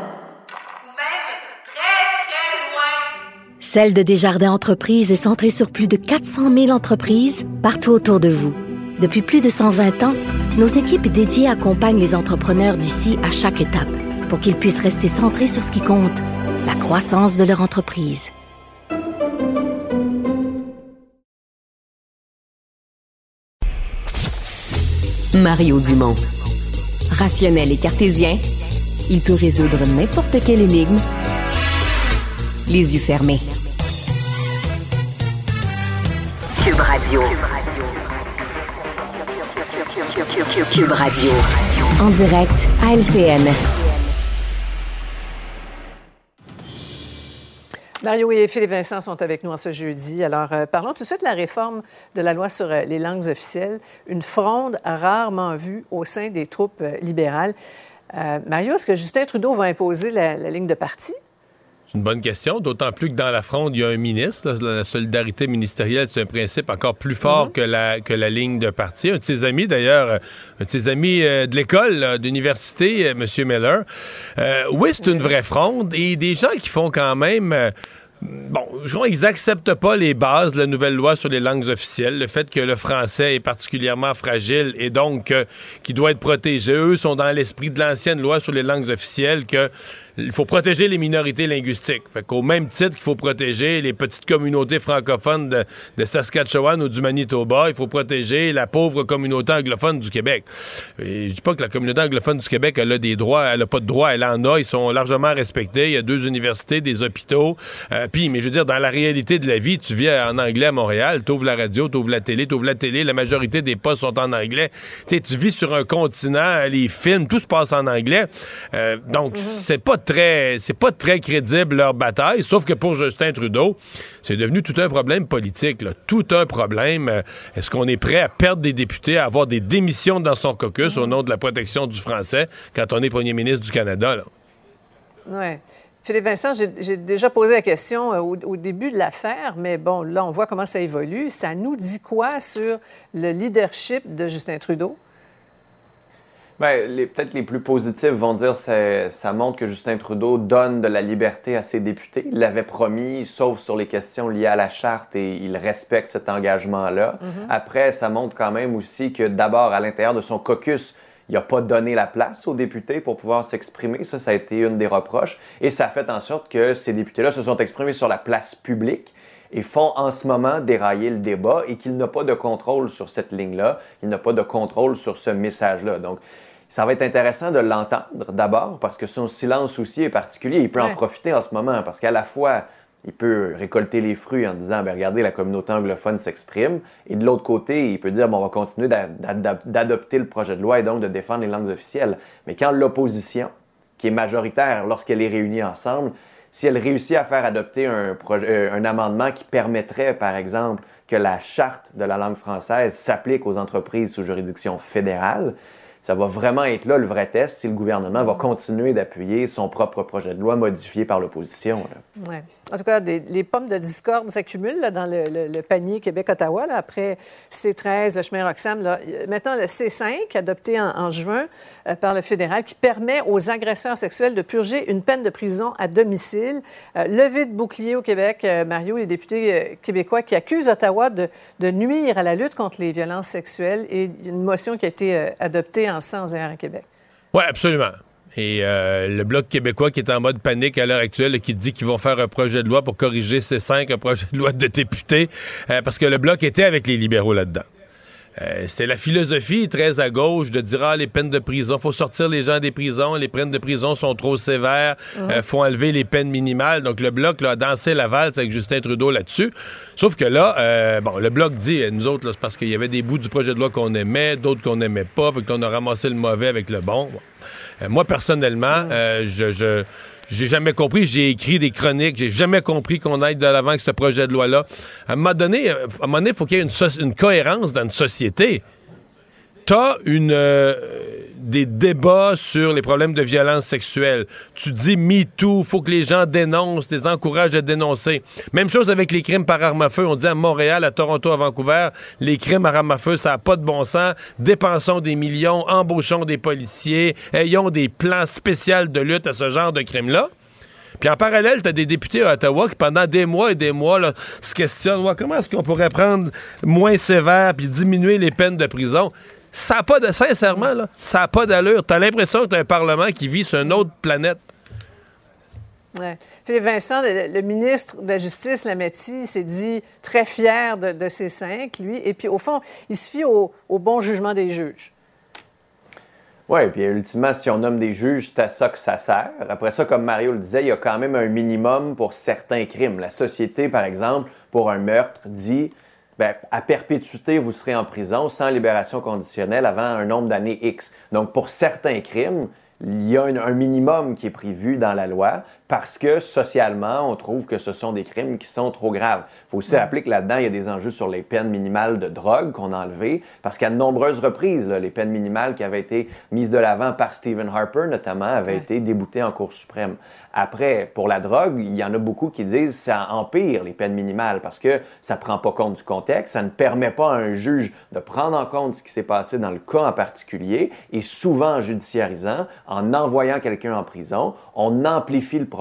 Celle de Desjardins Entreprises est centrée sur plus de 400 000 entreprises partout autour de vous. Depuis plus de 120 ans, nos équipes dédiées accompagnent les entrepreneurs d'ici à chaque étape pour qu'ils puissent rester centrés sur ce qui compte, la croissance de leur entreprise. Mario Dumont. Rationnel et cartésien, il peut résoudre n'importe quelle énigme les yeux fermés. Cube Radio. Cube Radio. En direct à LCN. Mario et Philippe Vincent sont avec nous en ce jeudi. Alors, euh, parlons tout de suite de la réforme de la loi sur euh, les langues officielles, une fronde rarement vue au sein des troupes euh, libérales. Euh, Mario, est-ce que Justin Trudeau va imposer la, la ligne de parti? C'est une bonne question, d'autant plus que dans la fronde, il y a un ministre. La solidarité ministérielle, c'est un principe encore plus fort mm-hmm. que, la, que la ligne de parti. Un de ses amis, d'ailleurs, euh, un de ses amis euh, de l'école, d'université, euh, M. Miller. oui, c'est une vraie fronde et des gens qui font quand même Bon, je crois qu'ils n'acceptent pas les bases de la nouvelle loi sur les langues officielles, le fait que le français est particulièrement fragile et donc qu'il doit être protégé. Eux sont dans l'esprit de l'ancienne loi sur les langues officielles que il faut protéger les minorités linguistiques. Fait qu'au même titre qu'il faut protéger les petites communautés francophones de, Saskatchewan ou du Manitoba, il faut protéger la pauvre communauté anglophone du Québec. Et je dis pas que la communauté anglophone du Québec, elle a des droits, elle a pas de droits, elle en a, ils sont largement respectés. Il y a deux universités, des hôpitaux. Euh, puis, mais je veux dire, dans la réalité de la vie, tu vis en anglais à Montréal, tu ouvres la radio, tu ouvres la télé, tu ouvres la télé, la majorité des postes sont en anglais. Tu tu vis sur un continent, les films, tout se passe en anglais. Euh, donc, mm-hmm. c'est pas c'est pas très crédible leur bataille, sauf que pour Justin Trudeau, c'est devenu tout un problème politique, tout un problème. Euh, est-ce qu'on est prêt à perdre des députés, à avoir des démissions dans son caucus au nom de la protection du français quand on est premier ministre du Canada? Oui. Philippe Vincent, j'ai déjà posé la question euh, au, début de l'affaire, mais bon, là, on voit comment ça évolue. Ça nous dit quoi sur le leadership de Justin Trudeau? Bien, peut-être les plus positifs vont dire que ça montre que Justin Trudeau donne de la liberté à ses députés. Il l'avait promis, sauf sur les questions liées à la charte, et il respecte cet engagement-là. Mm-hmm. Après, ça montre quand même aussi que d'abord, à l'intérieur de son caucus, il n'a pas donné la place aux députés pour pouvoir s'exprimer. Ça, ça a été une des reproches. Et ça a fait en sorte que ces députés-là se sont exprimés sur la place publique et font en ce moment dérailler le débat et qu'il n'a pas de contrôle sur cette ligne-là. Il n'a pas de contrôle sur ce message-là. Donc, ça va être intéressant de l'entendre d'abord parce que son silence aussi est particulier. Il peut en profiter en ce moment parce qu'à la fois, il peut récolter les fruits en disant ben, regardez, la communauté anglophone s'exprime. Et de l'autre côté, il peut dire bon, on va continuer d'adopter le projet de loi et donc de défendre les langues officielles. Mais quand l'opposition, qui est majoritaire lorsqu'elle est réunie ensemble, si elle réussit à faire adopter un, euh, un amendement qui permettrait, par exemple, que la charte de la langue française s'applique aux entreprises sous juridiction fédérale, ça va vraiment être là le vrai test si le gouvernement va continuer d'appuyer son propre projet de loi modifié par l'opposition. Ouais. En tout cas, les pommes de discorde s'accumulent dans le, panier Québec-Ottawa. Après C13, le chemin Roxham, maintenant le C5, adopté en, juin euh, par le fédéral, qui permet aux agresseurs sexuels de purger une peine de prison à domicile. Euh, de bouclier au Québec, euh, Mario, les députés québécois qui accusent Ottawa de, nuire à la lutte contre les violences sexuelles et une motion qui a été adoptée en sens à Québec. Oui, absolument. Et euh, le Bloc québécois qui est en mode panique à l'heure actuelle, qui dit qu'ils vont faire un projet de loi pour corriger ces cinq, un projet de loi de députés, euh, parce que le Bloc était avec les libéraux là-dedans. Euh, c'est la philosophie très à gauche de dire ah les peines de prison, faut sortir les gens des prisons, les peines de prison sont trop sévères, il faut enlever les peines minimales. Donc le bloc là, a dansé la valse avec Justin Trudeau là-dessus. Sauf que là, bon, le bloc dit nous autres c'est parce qu'il y avait des bouts du projet de loi qu'on aimait, d'autres qu'on n'aimait pas, fait qu'on a ramassé le mauvais avec le bon. Euh, moi, personnellement, euh, je, je j'ai jamais compris. J'ai écrit des chroniques. J'ai jamais compris qu'on aille de l'avant avec ce projet de loi-là. À un moment donné, à un moment donné, il faut qu'il y ait une, une cohérence dans une société t'as une euh, des débats sur les problèmes de violence sexuelle. Tu dis MeToo, faut que les gens dénoncent, les encouragent à dénoncer. Même chose avec les crimes par arme à feu. On dit à Montréal, à Toronto, à Vancouver, les crimes par arme à feu, ça n'a pas de bon sens. Dépensons des millions, embauchons des policiers, ayons des plans spéciaux de lutte à ce genre de crimes-là. Puis en parallèle, tu as des députés à Ottawa qui, pendant des mois et des mois, se questionnent comment est-ce qu'on pourrait prendre moins sévère puis diminuer les peines de prison? Ça n'a pas de. Sincèrement, là, ça n'a pas d'allure. Tu as l'impression que tu as un Parlement qui vit sur une autre planète. Ouais. Philippe Vincent, le, ministre de la Justice, Lametti, s'est dit très fier de, ces cinq, lui. Et puis, au fond, il se fie au, bon jugement des juges. Oui, puis ultimement, si on nomme des juges, c'est à ça que ça sert. Après ça, comme Mario le disait, il y a quand même un minimum pour certains crimes. La société, par exemple, pour un meurtre, dit ben, à perpétuité, vous serez en prison sans libération conditionnelle avant un nombre d'années X. Donc, pour certains crimes, il y a un, un minimum qui est prévu dans la loi parce que socialement, on trouve que ce sont des crimes qui sont trop graves. Il faut aussi rappeler que là-dedans, il y a des enjeux sur les peines minimales de drogue qu'on a enlevées, parce qu'à de nombreuses reprises, là, les peines minimales qui avaient été mises de l'avant par Stephen Harper, notamment, avaient été déboutées en Cour suprême. Après, pour la drogue, il y en a beaucoup qui disent que ça empire les peines minimales parce que ça ne prend pas compte du contexte, ça ne permet pas à un juge de prendre en compte ce qui s'est passé dans le cas en particulier et souvent en judiciarisant, en envoyant quelqu'un en prison, on amplifie le problème.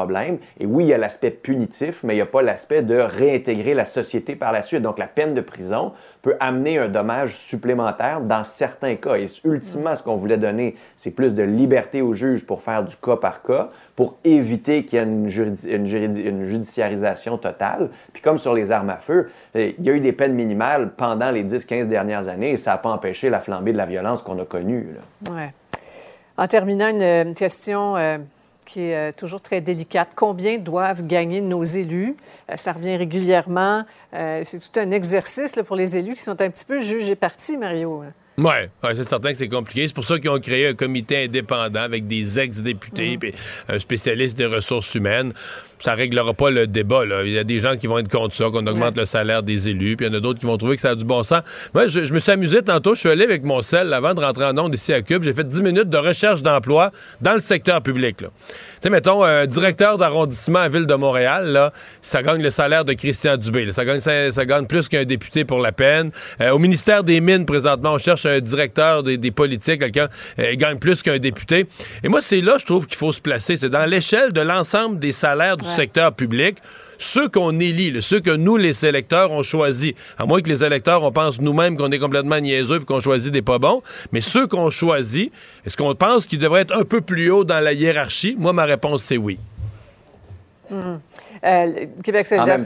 Et oui, il y a l'aspect punitif, mais il n'y a pas l'aspect de réintégrer la société par la suite. Donc la peine de prison peut amener un dommage supplémentaire dans certains cas. Et ultimement, ce qu'on voulait donner, c'est plus de liberté au juge pour faire du cas par cas, pour éviter qu'il y ait une, judiciarisation totale. Puis comme sur les armes à feu, eh, il y a eu des peines minimales pendant les 10-15 dernières années et ça n'a pas empêché la flambée de la violence qu'on a connue. là. Ouais. En terminant, une, une question euh, qui est euh, toujours très délicate. Combien doivent gagner nos élus? Euh, ça revient régulièrement. Euh, c'est tout un exercice là, pour les élus qui sont un petit peu jugés partis, Mario. hein. Ouais, ouais, c'est certain que c'est compliqué. C'est pour ça qu'ils ont créé un comité indépendant avec des ex-députés puis un spécialiste des ressources humaines. Ça réglera pas le débat. Là. Il y a des gens qui vont être contre ça, qu'on augmente le salaire des élus, puis il y en a d'autres qui vont trouver que ça a du bon sens. Moi, je, je me suis amusé tantôt. Je suis allé avec mon sel avant de rentrer en onde ici à Cube. J'ai fait 10 minutes de recherche d'emploi dans le secteur public. Là. Tu sais, mettons, un directeur d'arrondissement à Ville de Montréal, là, ça gagne le salaire de Christian Dubé. là. Ça gagne, ça, ça gagne plus qu'un député pour la peine. Euh, au ministère des Mines, présentement, on cherche un directeur des, des politiques, quelqu'un euh, gagne plus qu'un député. Et moi, c'est là, je trouve qu'il faut se placer. C'est dans l'échelle de l'ensemble des salaires du secteur public. Ceux qu'on élit, là, ceux que nous, les électeurs, on choisit. À moins que les électeurs, on pense nous-mêmes qu'on est complètement niaiseux et qu'on choisit des pas bons. Mais ceux qu'on choisit, est-ce qu'on pense qu'ils devraient être un peu plus haut dans la hiérarchie? Moi, ma réponse, c'est oui. Mhm. Euh, Québec solidaire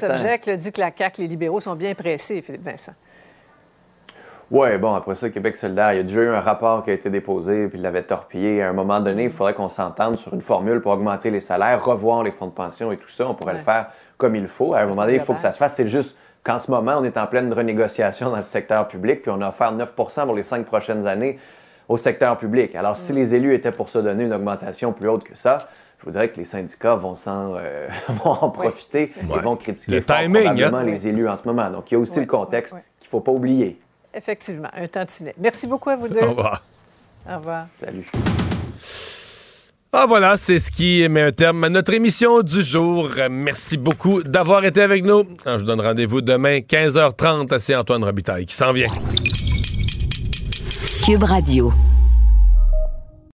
là, dit que la CAQ, les libéraux sont bien pressés, Philippe Vincent. Oui, bon, après ça, Québec solidaire, il y a déjà eu un rapport qui a été déposé, puis il l'avait torpillé. À un moment donné, il faudrait qu'on s'entende sur une formule pour augmenter les salaires, revoir les fonds de pension et tout ça. On pourrait le faire comme il faut. À un moment donné, il faut que ça se fasse. C'est juste qu'en ce moment, on est en pleine renégociation dans le secteur public, puis on a offert 9% pour les cinq prochaines années au secteur public. Alors, si les élus étaient pour se donner une augmentation plus haute que ça, je vous dirais que les syndicats vont, s'en, euh, *laughs* vont en profiter et Ouais. vont critiquer Le fort timing, probablement hein? les élus en ce moment. Donc, il y a aussi Ouais. le contexte qu'il ne faut pas oublier. Effectivement, un tantinet. Merci beaucoup à vous deux. Au revoir. Au revoir. Salut. Ah voilà, c'est ce qui met un terme à notre émission du jour. Merci beaucoup d'avoir été avec nous. Alors, je vous donne rendez-vous demain 15h30 à C. Antoine Robitaille qui s'en vient. Cube Radio.